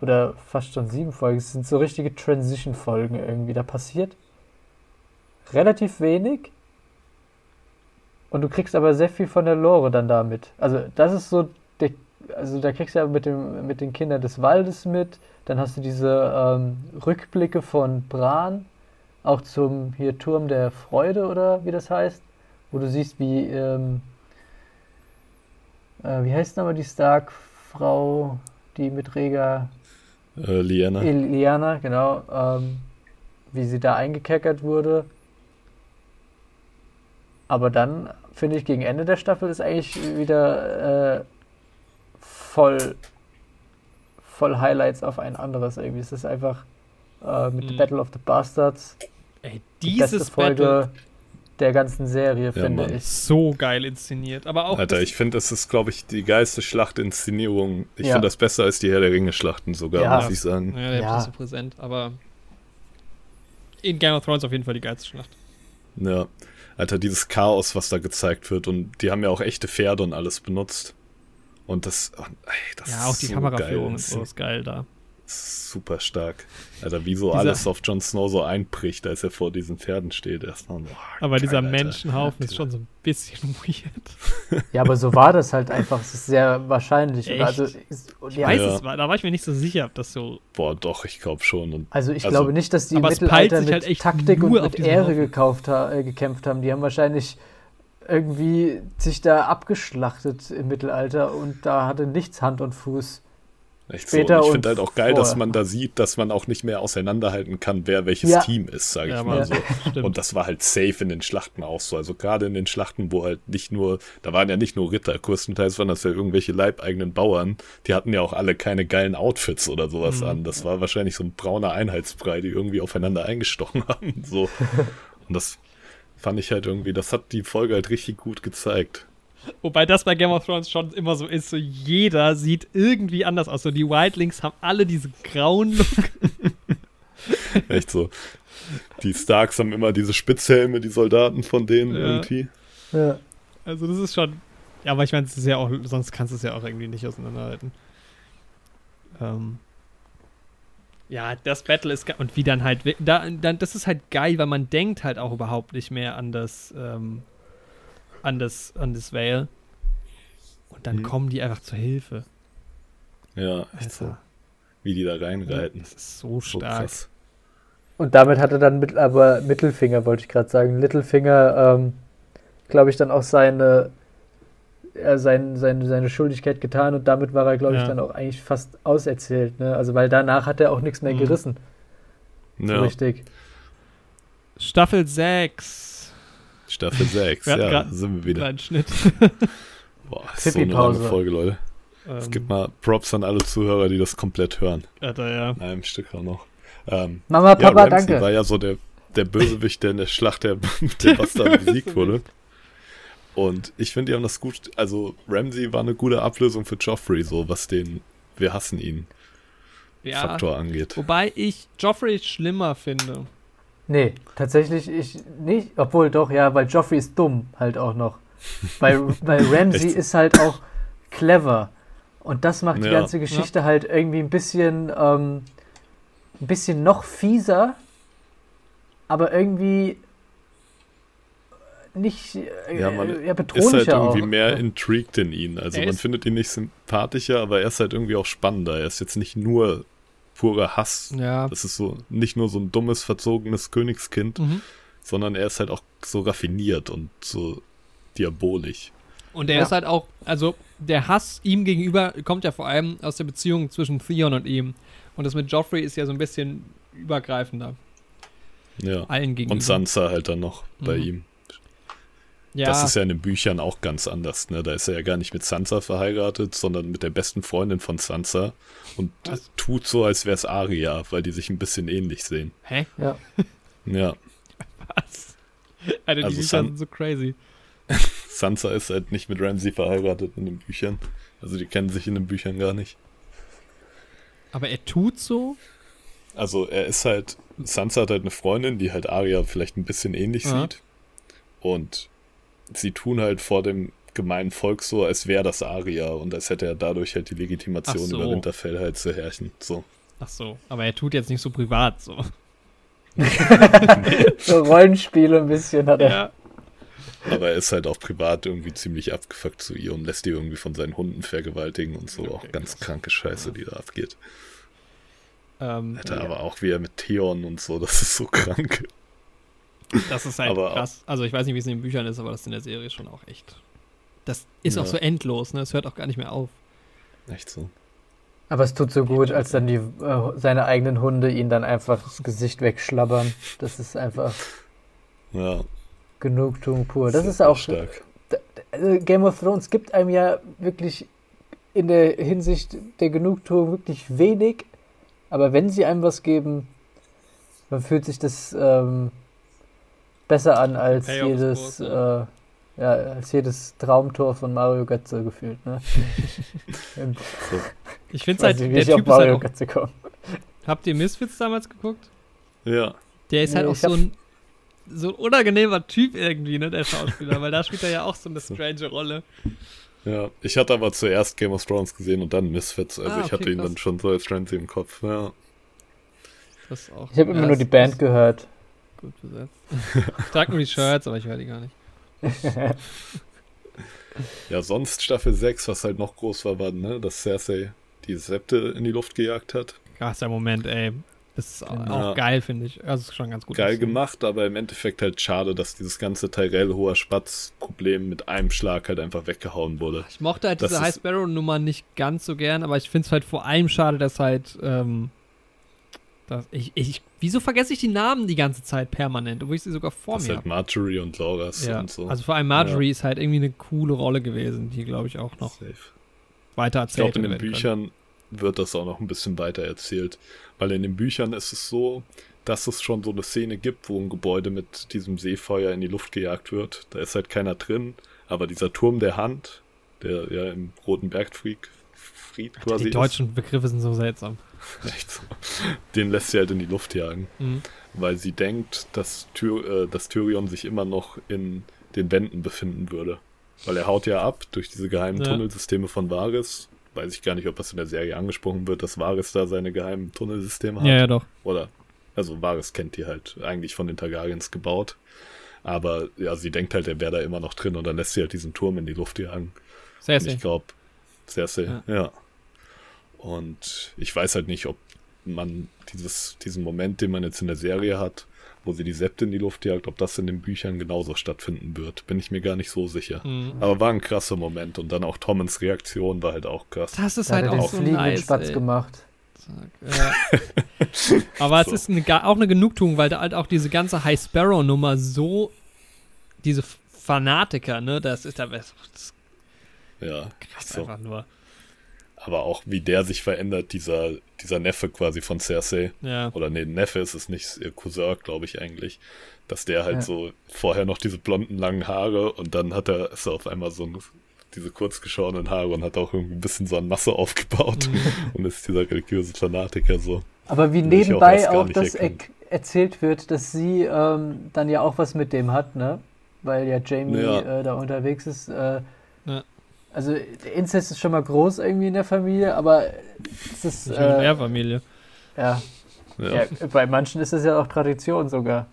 oder fast schon sieben Folgen, sind so richtige Transition-Folgen irgendwie. Da passiert relativ wenig und du kriegst aber sehr viel von der Lore dann damit. Also das ist so, also da kriegst du ja mit, dem, mit den Kindern des Waldes mit, dann hast du diese ähm, Rückblicke von Bran, auch zum hier Turm der Freude oder wie das heißt, wo du siehst, wie, ähm, äh, wie heißt nochmal die Stark-Frau, die mit Rega äh, Liana. Iliana, genau, ähm, wie sie da eingekerkert wurde. Aber dann finde ich, gegen Ende der Staffel ist eigentlich wieder äh, voll, voll Highlights auf ein anderes irgendwie. Es ist einfach äh, mit Mhm. Battle of the Bastards Ey, die beste dieses Folge Battle der ganzen Serie, Ja, finde Mann. ich. ist so geil inszeniert. Aber auch Alter, ich finde, das ist, glaube ich, die geilste Schlachtinszenierung. Ich Ja. finde das besser als die Herr der Ringe-Schlachten sogar, Ja. muss ich sagen. Ja, der Ja. ist so präsent, aber in Game of Thrones auf jeden Fall die geilste Schlacht. Ja. Alter, dieses Chaos, was da gezeigt wird. Und die haben ja auch echte Pferde und alles benutzt. Und das, oh, ey, das ja, auch ist die so Kameraführung geil. und so ist geil da. Super stark. Alter, wie so Dieser- alles auf Jon Snow so einbricht, als er vor diesen Pferden steht. Erstmal, boah, Aber geil, dieser Alter. Menschenhaufen ist schon so ein bisschen weird. Ja, aber so war das halt einfach. Es ist sehr wahrscheinlich. Also, ist, und Ich ja, weiß es, war- da war ich mir nicht so sicher, ob das so. Boah, doch, ich glaube schon. Und Also ich Also- glaube nicht, dass die im Mittelalter sich mit halt echt Taktik und mit Ehre Haufen. gekauft äh, gekämpft haben. Die haben wahrscheinlich irgendwie sich da abgeschlachtet im Mittelalter und da hatte nichts Hand und Fuß. Echt später so. Und ich finde halt auch geil, dass vorher. man da sieht, dass man auch nicht mehr auseinanderhalten kann, wer welches Ja. Team ist, sage ich Ja, mal so. Stimmt. Und das war halt safe in den Schlachten auch so. Also gerade in den Schlachten, wo halt nicht nur, da waren ja nicht nur Ritter, größtenteils waren das ja irgendwelche leibeigenen Bauern. Die hatten ja auch alle keine geilen Outfits oder sowas Mhm. an. Das war wahrscheinlich so ein brauner Einheitsbrei, die irgendwie aufeinander eingestochen haben. So. Und das fand ich halt irgendwie, das hat die Folge halt richtig gut gezeigt. Wobei das bei Game of Thrones schon immer so ist, so jeder sieht irgendwie anders aus. So die Wildlings haben alle diesen grauen Look. Echt so. Die Starks haben immer diese Spitzhelme, die Soldaten von denen Ja. irgendwie. Ja. Also das ist schon. Ja, aber ich meine, es ist ja auch, sonst kannst du es ja auch irgendwie nicht auseinanderhalten. Ähm. Ja, das Battle ist und wie dann halt da, dann das ist halt geil, weil man denkt halt auch überhaupt nicht mehr an das ähm, an das an das Vale und dann Mhm. kommen die einfach zur Hilfe. Ja, echt so. Wie die da reinreiten. das ist so So stark. krass. Und damit hatte dann mit, aber Mittelfinger, wollte ich gerade sagen. Littlefinger, ähm, glaube ich, dann auch seine, äh, sein, seine, seine Schuldigkeit getan und damit war er, glaube ich, Ja. dann auch eigentlich fast auserzählt. Ne? Also, weil danach hat er auch nichts mehr Mhm. gerissen. So Ja, richtig. Staffel 6. Staffel 6, Wir hatten ja, grad sind wir wieder. Kleinen Schnitt. Boah, ist so eine lange Folge, Leute. Es Ähm, gibt mal Props an alle Zuhörer, die das komplett hören. Alter, ja. In einem Stück auch noch. Ähm, Mama, ja, Papa, Ramsey danke. war ja so der, der Bösewicht, der in der Schlacht der, der Bastarde besiegt wurde. Und ich finde, die haben das gut, also Ramsey war eine gute Ablösung für Joffrey, so was den Wir hassen ihn Ja. Faktor angeht. Wobei ich Joffrey schlimmer finde. Nee, tatsächlich ich nicht. Obwohl doch, ja, weil Joffrey ist dumm halt auch noch. Weil, weil Ramsey Echt? ist halt auch clever. Und das macht die Ja. ganze Geschichte halt irgendwie ein bisschen, ähm, ein bisschen noch fieser, aber irgendwie nicht äh, Ja, man ja, ist halt irgendwie auch. mehr intrigued in ihn. Also Er man findet ihn nicht sympathischer, aber er ist halt irgendwie auch spannender. Er ist jetzt nicht nur purer Hass. Ja. Das ist so nicht nur so ein dummes, verzogenes Königskind, Mhm. sondern er ist halt auch so raffiniert und so diabolisch. Und er Ja. ist halt auch, also der Hass ihm gegenüber kommt ja vor allem aus der Beziehung zwischen Theon und ihm. Und das mit Joffrey ist ja so ein bisschen übergreifender. Ja. Allen gegenüber. Und Sansa halt dann noch bei Mhm. ihm. Ja, Das ist ja in den Büchern auch ganz anders. Ne? Da ist er ja gar nicht mit Sansa verheiratet, sondern mit der besten Freundin von Sansa und Was? tut so, als wäre es Arya, weil die sich ein bisschen ähnlich sehen. Hä? Ja. Ja, Was? Alter, die Also Bücher sind so crazy. Sansa ist halt nicht mit Ramsay verheiratet in den Büchern. Also die kennen sich in den Büchern gar nicht. Aber er tut so. Also er ist halt, Sansa hat halt eine Freundin, die halt Arya vielleicht ein bisschen ähnlich Ja. sieht. Und sie tun halt vor dem gemeinen Volk so, als wäre das Arya und als hätte er dadurch halt die Legitimation so. über Winterfell halt zu herrschen. So. Ach so. Aber er tut jetzt nicht so privat so. So Rollenspiele ein bisschen hat er. Ja. Aber er ist halt auch privat irgendwie ziemlich abgefuckt zu ihr und lässt die irgendwie von seinen Hunden vergewaltigen und so. Okay, auch ganz krass. kranke Scheiße, die da abgeht. Ähm, Alter, aber auch wie er mit Theon und so, das ist so krank. Das ist halt aber- krass. Also ich weiß nicht, wie es in den Büchern ist, aber das ist in der Serie schon auch echt. Das ist auch Ja. so endlos, ne? Es hört auch gar nicht mehr auf. Echt so. Aber es tut so gut, als dann die, äh, seine eigenen Hunde ihn dann einfach das Gesicht wegschlabbern. Das ist einfach Ja, Genugtuung pur. Das sehr, ist auch stark. also Game of Thrones gibt einem ja wirklich in der Hinsicht der Genugtuung wirklich wenig, aber wenn sie einem was geben, dann fühlt sich das ähm, besser an als Payoff jedes, groß, äh, ja, als jedes Traumtor von Mario Götze gefühlt. Ne? Ich finde halt, nicht, der Typ ist halt Mario auch, Götze komme. Habt ihr Misfits damals geguckt? Ja, Der ist halt Nee, auch so ein, so ein unangenehmer Typ irgendwie, ne, der Schauspieler, weil da spielt er ja auch so eine strange Rolle. ja. Ich hatte aber zuerst Game of Thrones gesehen und dann Misfits. Also Ah, ich hatte okay, ihn krass. dann schon so als Ramsay im Kopf. Ja. Das ist auch, Ich habe immer nur die Band gehört. Gut besetzt. Tragen die Shirts, aber ich höre die gar nicht. ja, sonst Staffel 6, was halt noch groß war, war, ne, dass Cersei die Septe in die Luft gejagt hat. Krasser Moment, ey. Das ist auch, Ja. auch geil, finde ich. Also, ist schon ganz gut. Geil gemacht, aber im Endeffekt halt schade, dass dieses ganze Tyrell-hoher Spatz-Problem mit einem Schlag halt einfach weggehauen wurde. Ich mochte halt Das diese High Sparrow-Nummer nicht ganz so gern, aber ich finde es halt vor allem schade, dass halt. Ähm, dass ich, ich, wieso vergesse ich die Namen die ganze Zeit permanent, obwohl ich sie sogar vor Das mir halt Marjorie und Loras habe? Ja. und so. Also vor allem Marjorie ist halt irgendwie eine coole Rolle gewesen, die, glaube ich, auch noch Safe. weiter Ich glaube, erzählt in den. Büchern wird das auch noch ein bisschen weiter erzählt. Weil in den Büchern ist es so, dass es schon so eine Szene gibt, wo ein Gebäude mit diesem Seefeuer in die Luft gejagt wird. Da ist halt keiner drin, aber dieser Turm der Hand, der ja im Roten Bergfried Fried quasi Die deutschen Begriffe sind so seltsam. ist, echt so, den lässt sie halt in die Luft jagen, Mhm. weil sie denkt, dass, Tyr, äh, dass Tyrion sich immer noch in den Wänden befinden würde. Weil er haut ja ab durch diese geheimen Ja. Tunnelsysteme von Varys. Weiß ich gar nicht, ob das in der Serie angesprochen wird, dass Varys da seine geheimen Tunnelsysteme hat. Ja, ja, doch. Oder, also Varys kennt die halt eigentlich von den Targaryens gebaut. Aber ja, sie denkt halt, er wäre da immer noch drin und dann lässt sie halt diesen Turm in die Luft jagen. Sehr, Und sehr. ich glaube, Cersei, Ja. ja. Und ich weiß halt nicht, ob man dieses, diesen Moment, den man jetzt in der Serie hat, wo sie die Septe in die Luft jagt, ob das in den Büchern genauso stattfinden wird. Bin ich mir gar nicht so sicher. Mhm. Aber war ein krasser Moment und dann auch Tommens Reaktion war halt auch krass. Das ist halt auch so nice, Spatz ey. gemacht. Ja. Aber So. es ist eine, auch eine Genugtuung, weil da halt auch diese ganze High Sparrow-Nummer so, diese Fanatiker, ne, das ist da das Ja, krass so. einfach nur. Aber auch wie der sich verändert, dieser, dieser Neffe quasi von Cersei. Ja. Oder nee, Neffe ist es nicht, ihr Cousin, glaube ich eigentlich. Dass der halt Ja. so vorher noch diese blonden langen Haare und dann hat er, ist er auf einmal so ein, diese kurz geschorenen Haare und hat auch irgendwie ein bisschen so an Masse aufgebaut Mhm. und ist dieser religiöse Fanatiker so. Aber wie auch nebenbei auch, nicht das er erzählt wird, dass sie ähm, dann ja auch was mit dem hat, ne? Weil ja Jamie Ja. äh, da unterwegs ist. Äh, Ja. Also der Inzest ist schon mal groß irgendwie in der Familie, aber es ist nur in äh, der Familie. ja, Ja. ja, bei manchen ist es ja auch Tradition sogar.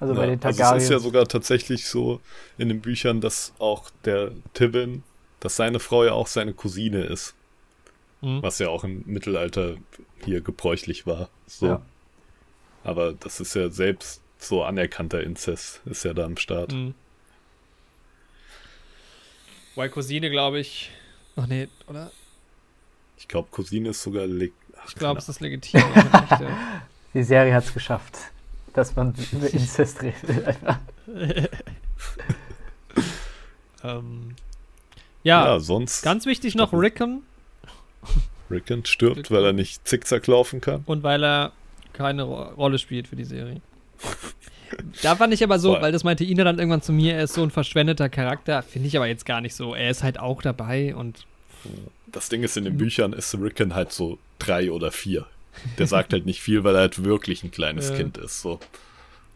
Also bei Ja, den also Targaryens. es ist ja sogar tatsächlich so in den Büchern, dass auch der Tywin, dass seine Frau ja auch seine Cousine ist. Mhm. Was ja auch im Mittelalter hier gebräuchlich war. So. Ja. Aber das ist ja selbst so anerkannter Inzest, ist ja da am Start. Mhm. Weil Cousine, glaube ich. Ach nee, oder? Ich glaube, Cousine ist sogar leg Ach, Ich glaube, es ist legitim. aber nicht, ja. Die Serie hat es geschafft, dass man über Inzest redet. einfach. ähm, Ja, ja, sonst ganz wichtig noch Rickon Rickon stirbt, Rickon. weil er nicht zickzack laufen kann. und weil er keine Ro Rolle spielt für die Serie. Da fand ich aber so, Voll. weil das meinte Ina dann irgendwann zu mir, er ist so ein verschwendeter Charakter. Finde ich aber jetzt gar nicht so. Er ist halt auch dabei und Das Ding ist, in den Büchern ist Rickon halt so drei oder vier. Der sagt halt nicht viel, weil er halt wirklich ein kleines Äh. Kind ist. So.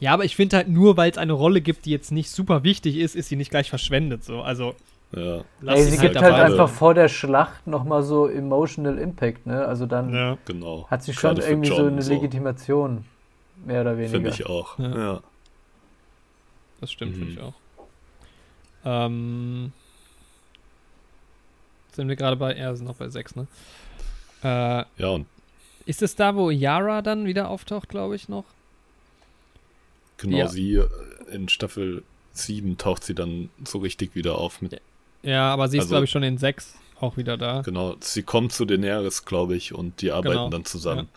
Ja, aber ich finde halt nur, weil es eine Rolle gibt, die jetzt nicht super wichtig ist, ist sie nicht gleich verschwendet. So, also Ja, lass Ey, sie halt gibt halt dabei. einfach vor der Schlacht nochmal so emotional Impact, ne? Also dann Ja, genau. hat sie schon Gerade irgendwie so eine Legitimation. Mehr oder weniger. Finde ich auch. Ja. Ja. das stimmt, Mhm. finde ich auch. Ähm, sind wir gerade bei, ja, sind noch bei 6, ne? Äh, ja, und ist es da, wo Yara dann wieder auftaucht, glaube ich, noch? genau Ja. sie äh, in Staffel 7 taucht sie dann so richtig wieder auf mit. Ja, aber sie ist, Also- glaube ich, schon in 6 auch wieder da. Genau, sie kommt zu Daenerys, glaube ich, und die arbeiten Genau, dann zusammen.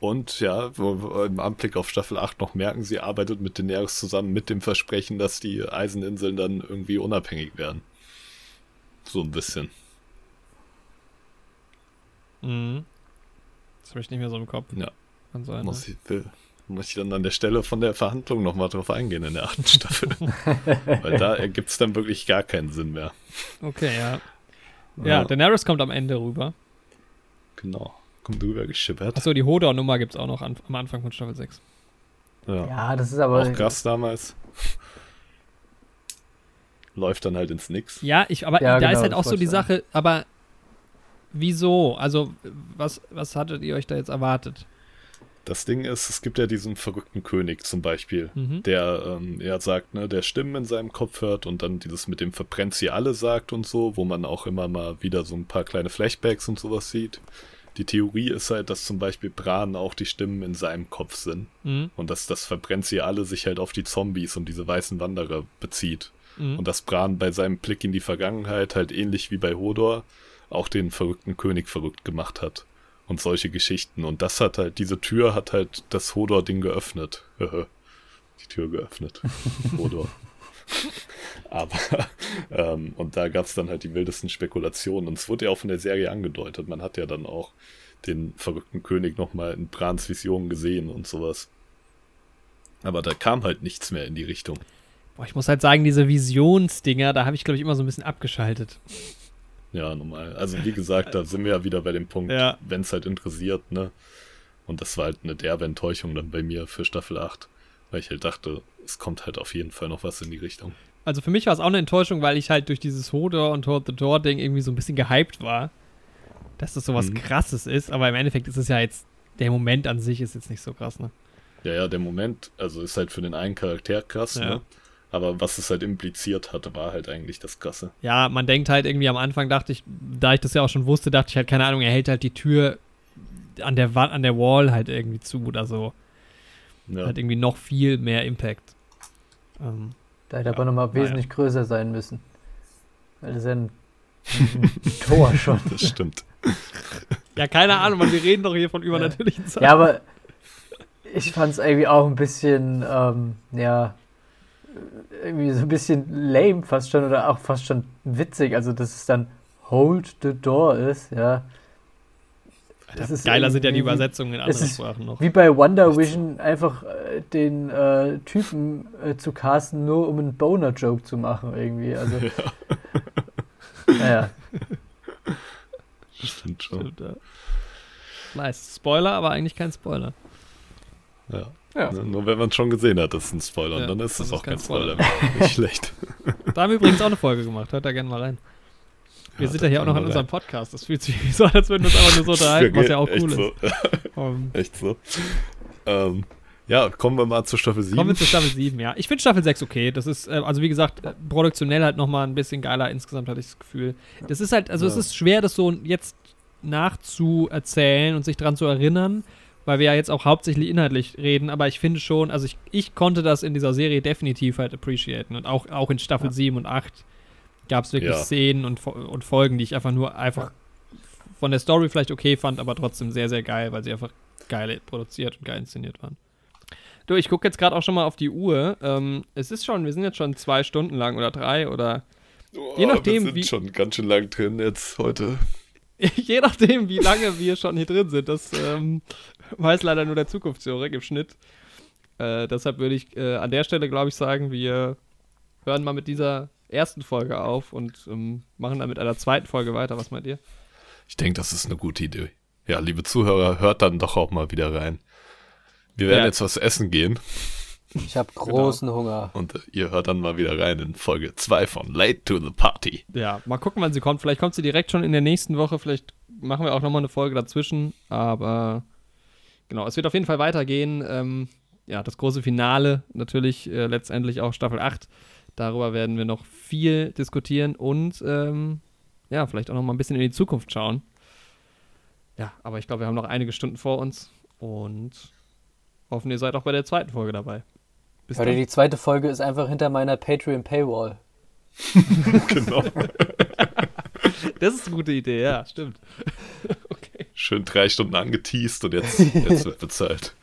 Und ja, im Anblick auf Staffel 8 noch merken, sie arbeitet mit Daenerys zusammen mit dem Versprechen, dass die Eiseninseln dann irgendwie unabhängig werden. So ein bisschen. Mhm. Das habe ich nicht mehr so im Kopf. Ja. Kann sein. Muss ne? ich, will, muss ich dann an der Stelle von der Verhandlung nochmal drauf eingehen in der achten Staffel. Weil da ergibt es dann wirklich gar keinen Sinn mehr. Okay, ja. Ja, Daenerys kommt am Ende rüber. genau. Kommt drüber geschippert. Achso, die Hodor-Nummer gibt es auch noch an, am Anfang von Staffel 6. Ja. Ja, das ist aber. Auch krass damals. Läuft dann halt ins Nix. Ja, ich, aber Ja, da genau, ist halt auch so die sagen. Sache, aber wieso? Also, was, was hattet ihr euch da jetzt erwartet? Das Ding ist, es gibt ja diesen verrückten König zum Beispiel, Mhm. der ähm, er sagt, ne, der Stimmen in seinem Kopf hört und dann dieses mit dem verbrennt sie alle sagt und so, wo man auch immer mal wieder so ein paar kleine Flashbacks und sowas sieht. Die Theorie ist halt, dass zum Beispiel Bran auch die Stimmen in seinem Kopf sind Mhm. und dass das verbrennt sie alle sich halt auf die Zombies und diese weißen Wanderer bezieht. Mhm. Und dass Bran bei seinem Blick in die Vergangenheit halt ähnlich wie bei Hodor auch den verrückten König verrückt gemacht hat. Und solche Geschichten. Und das hat halt, diese Tür hat halt das Hodor-Ding geöffnet. die Tür geöffnet. Hodor. Aber, ähm, und da gab es dann halt die wildesten Spekulationen. Und es wurde ja auch von der Serie angedeutet. Man hat ja dann auch den verrückten König nochmal in Brans Vision gesehen und sowas. Aber da kam halt nichts mehr in die Richtung. Boah, ich muss halt sagen, diese Visionsdinger, da habe ich, glaube ich, immer so ein bisschen abgeschaltet. Ja, normal. Also wie gesagt, da sind wir ja wieder bei dem Punkt, Ja. wenn es halt interessiert, ne? Und das war halt eine derbe Enttäuschung dann bei mir für Staffel 8, weil ich halt dachte, es kommt halt auf jeden Fall noch was in die Richtung. Also für mich war es auch eine Enttäuschung, weil ich halt durch dieses Hodor und Hold the Door Ding irgendwie so ein bisschen gehypt war, dass das sowas Mhm. krasses ist, aber im Endeffekt ist es ja jetzt, der Moment an sich ist jetzt nicht so krass, ne? Ja, ja, der Moment, also ist halt für den einen Charakter krass, Ja. ne? Aber was es halt impliziert hatte, war halt eigentlich das Krasse. Ja, man denkt halt irgendwie am Anfang, dachte ich, da ich das ja auch schon wusste, dachte ich halt, keine Ahnung, er hält halt die Tür an der Wand, an der Wall halt irgendwie zu oder so. Ja, Hat irgendwie noch viel mehr Impact. Ähm, Da hätte Ja, aber nochmal naja. wesentlich größer sein müssen. Weil das ist ja ein, ein Tor schon. das stimmt. ja, keine Ahnung, man, wir reden doch hier von Ja. übernatürlichen Sachen. Ja, aber ich fand es irgendwie auch ein bisschen, ähm, ja, irgendwie so ein bisschen lame fast schon oder auch fast schon witzig. Also, dass es dann Hold the Door ist, ja. Das ist Geiler sind ja die Übersetzungen in anderen ist Sprachen noch. Wie bei Wonder Vision einfach äh, den äh, Typen äh, zu casten, nur um einen Boner-Joke zu machen irgendwie. Also, naja. Stimmt schon. Stimmt, ja. Nice. Spoiler, aber eigentlich kein Spoiler. Ja. Ja. Ne, Nur wenn man es schon gesehen hat, das ist ein Spoiler. Ja, und dann ist das es ist auch kein kein Spoiler. Spoiler. Nicht schlecht. Da haben wir übrigens auch eine Folge gemacht. Hört da gerne mal rein. Wir Ja, sind ja hier auch noch wir unserem Podcast. Das fühlt sich so an, als würden wir uns einfach nur so unterhalten, was ja auch cool so. ist. Ähm, Echt so. Ähm, ja, kommen wir mal zur Staffel 7. kommen wir zu Staffel 7, ja. Ich finde Staffel 6 okay. Das ist, äh, also wie gesagt, äh, produktionell halt nochmal ein bisschen geiler. Insgesamt hatte ich das Gefühl. Das ist halt, also es Ja. ist schwer, das so jetzt nachzuerzählen und sich dran zu erinnern, weil wir ja jetzt auch hauptsächlich inhaltlich reden. Aber ich finde schon, also ich, ich konnte das in dieser Serie definitiv halt appreciaten. Und auch, auch in Staffel Ja. 7 und 8 gab es wirklich Ja. Szenen und, und Folgen, die ich einfach nur einfach von der Story vielleicht okay fand, aber trotzdem sehr, sehr geil, weil sie einfach geil produziert und geil inszeniert waren. Du, ich gucke jetzt gerade auch schon mal auf die Uhr. Ähm, es ist schon, wir sind jetzt schon zwei Stunden lang oder drei oder Oh, je nachdem, wir sind wie- schon ganz schön lang drin jetzt heute. je nachdem, wie lange wir schon hier drin sind. Das ähm, weiß leider nur der Zukunftsjurek im Schnitt. Äh, deshalb würde ich äh, an der Stelle, glaube ich, sagen, wir hören mal mit dieser ersten Folge auf und ähm, machen dann mit einer zweiten Folge weiter. Was meint ihr? Ich denke, das ist eine gute Idee. Ja, liebe Zuhörer, hört dann doch auch mal wieder rein. Wir werden Ja. jetzt was essen gehen Ich habe großen Hunger. und äh, ihr hört dann mal wieder rein in Folge 2 von Late to the Party. Ja, mal gucken, wann sie kommt. Vielleicht kommt sie direkt schon in der nächsten Woche. Vielleicht machen wir auch nochmal eine Folge dazwischen. Aber genau, es wird auf jeden Fall weitergehen. Ähm, ja, das große Finale natürlich äh, letztendlich auch Staffel 8. Darüber werden wir noch viel diskutieren und ähm, ja, vielleicht auch noch mal ein bisschen in die Zukunft schauen. Ja, aber ich glaube, wir haben noch einige Stunden vor uns und hoffen, ihr seid auch bei der zweiten Folge dabei. Bis dann. die zweite Folge ist einfach hinter meiner Patreon-Paywall. genau. Das ist eine gute Idee, ja, stimmt. okay. Schön drei Stunden angeteased und jetzt, jetzt wird bezahlt.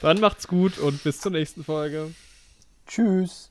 Dann macht's gut und bis zur nächsten Folge. Tschüss.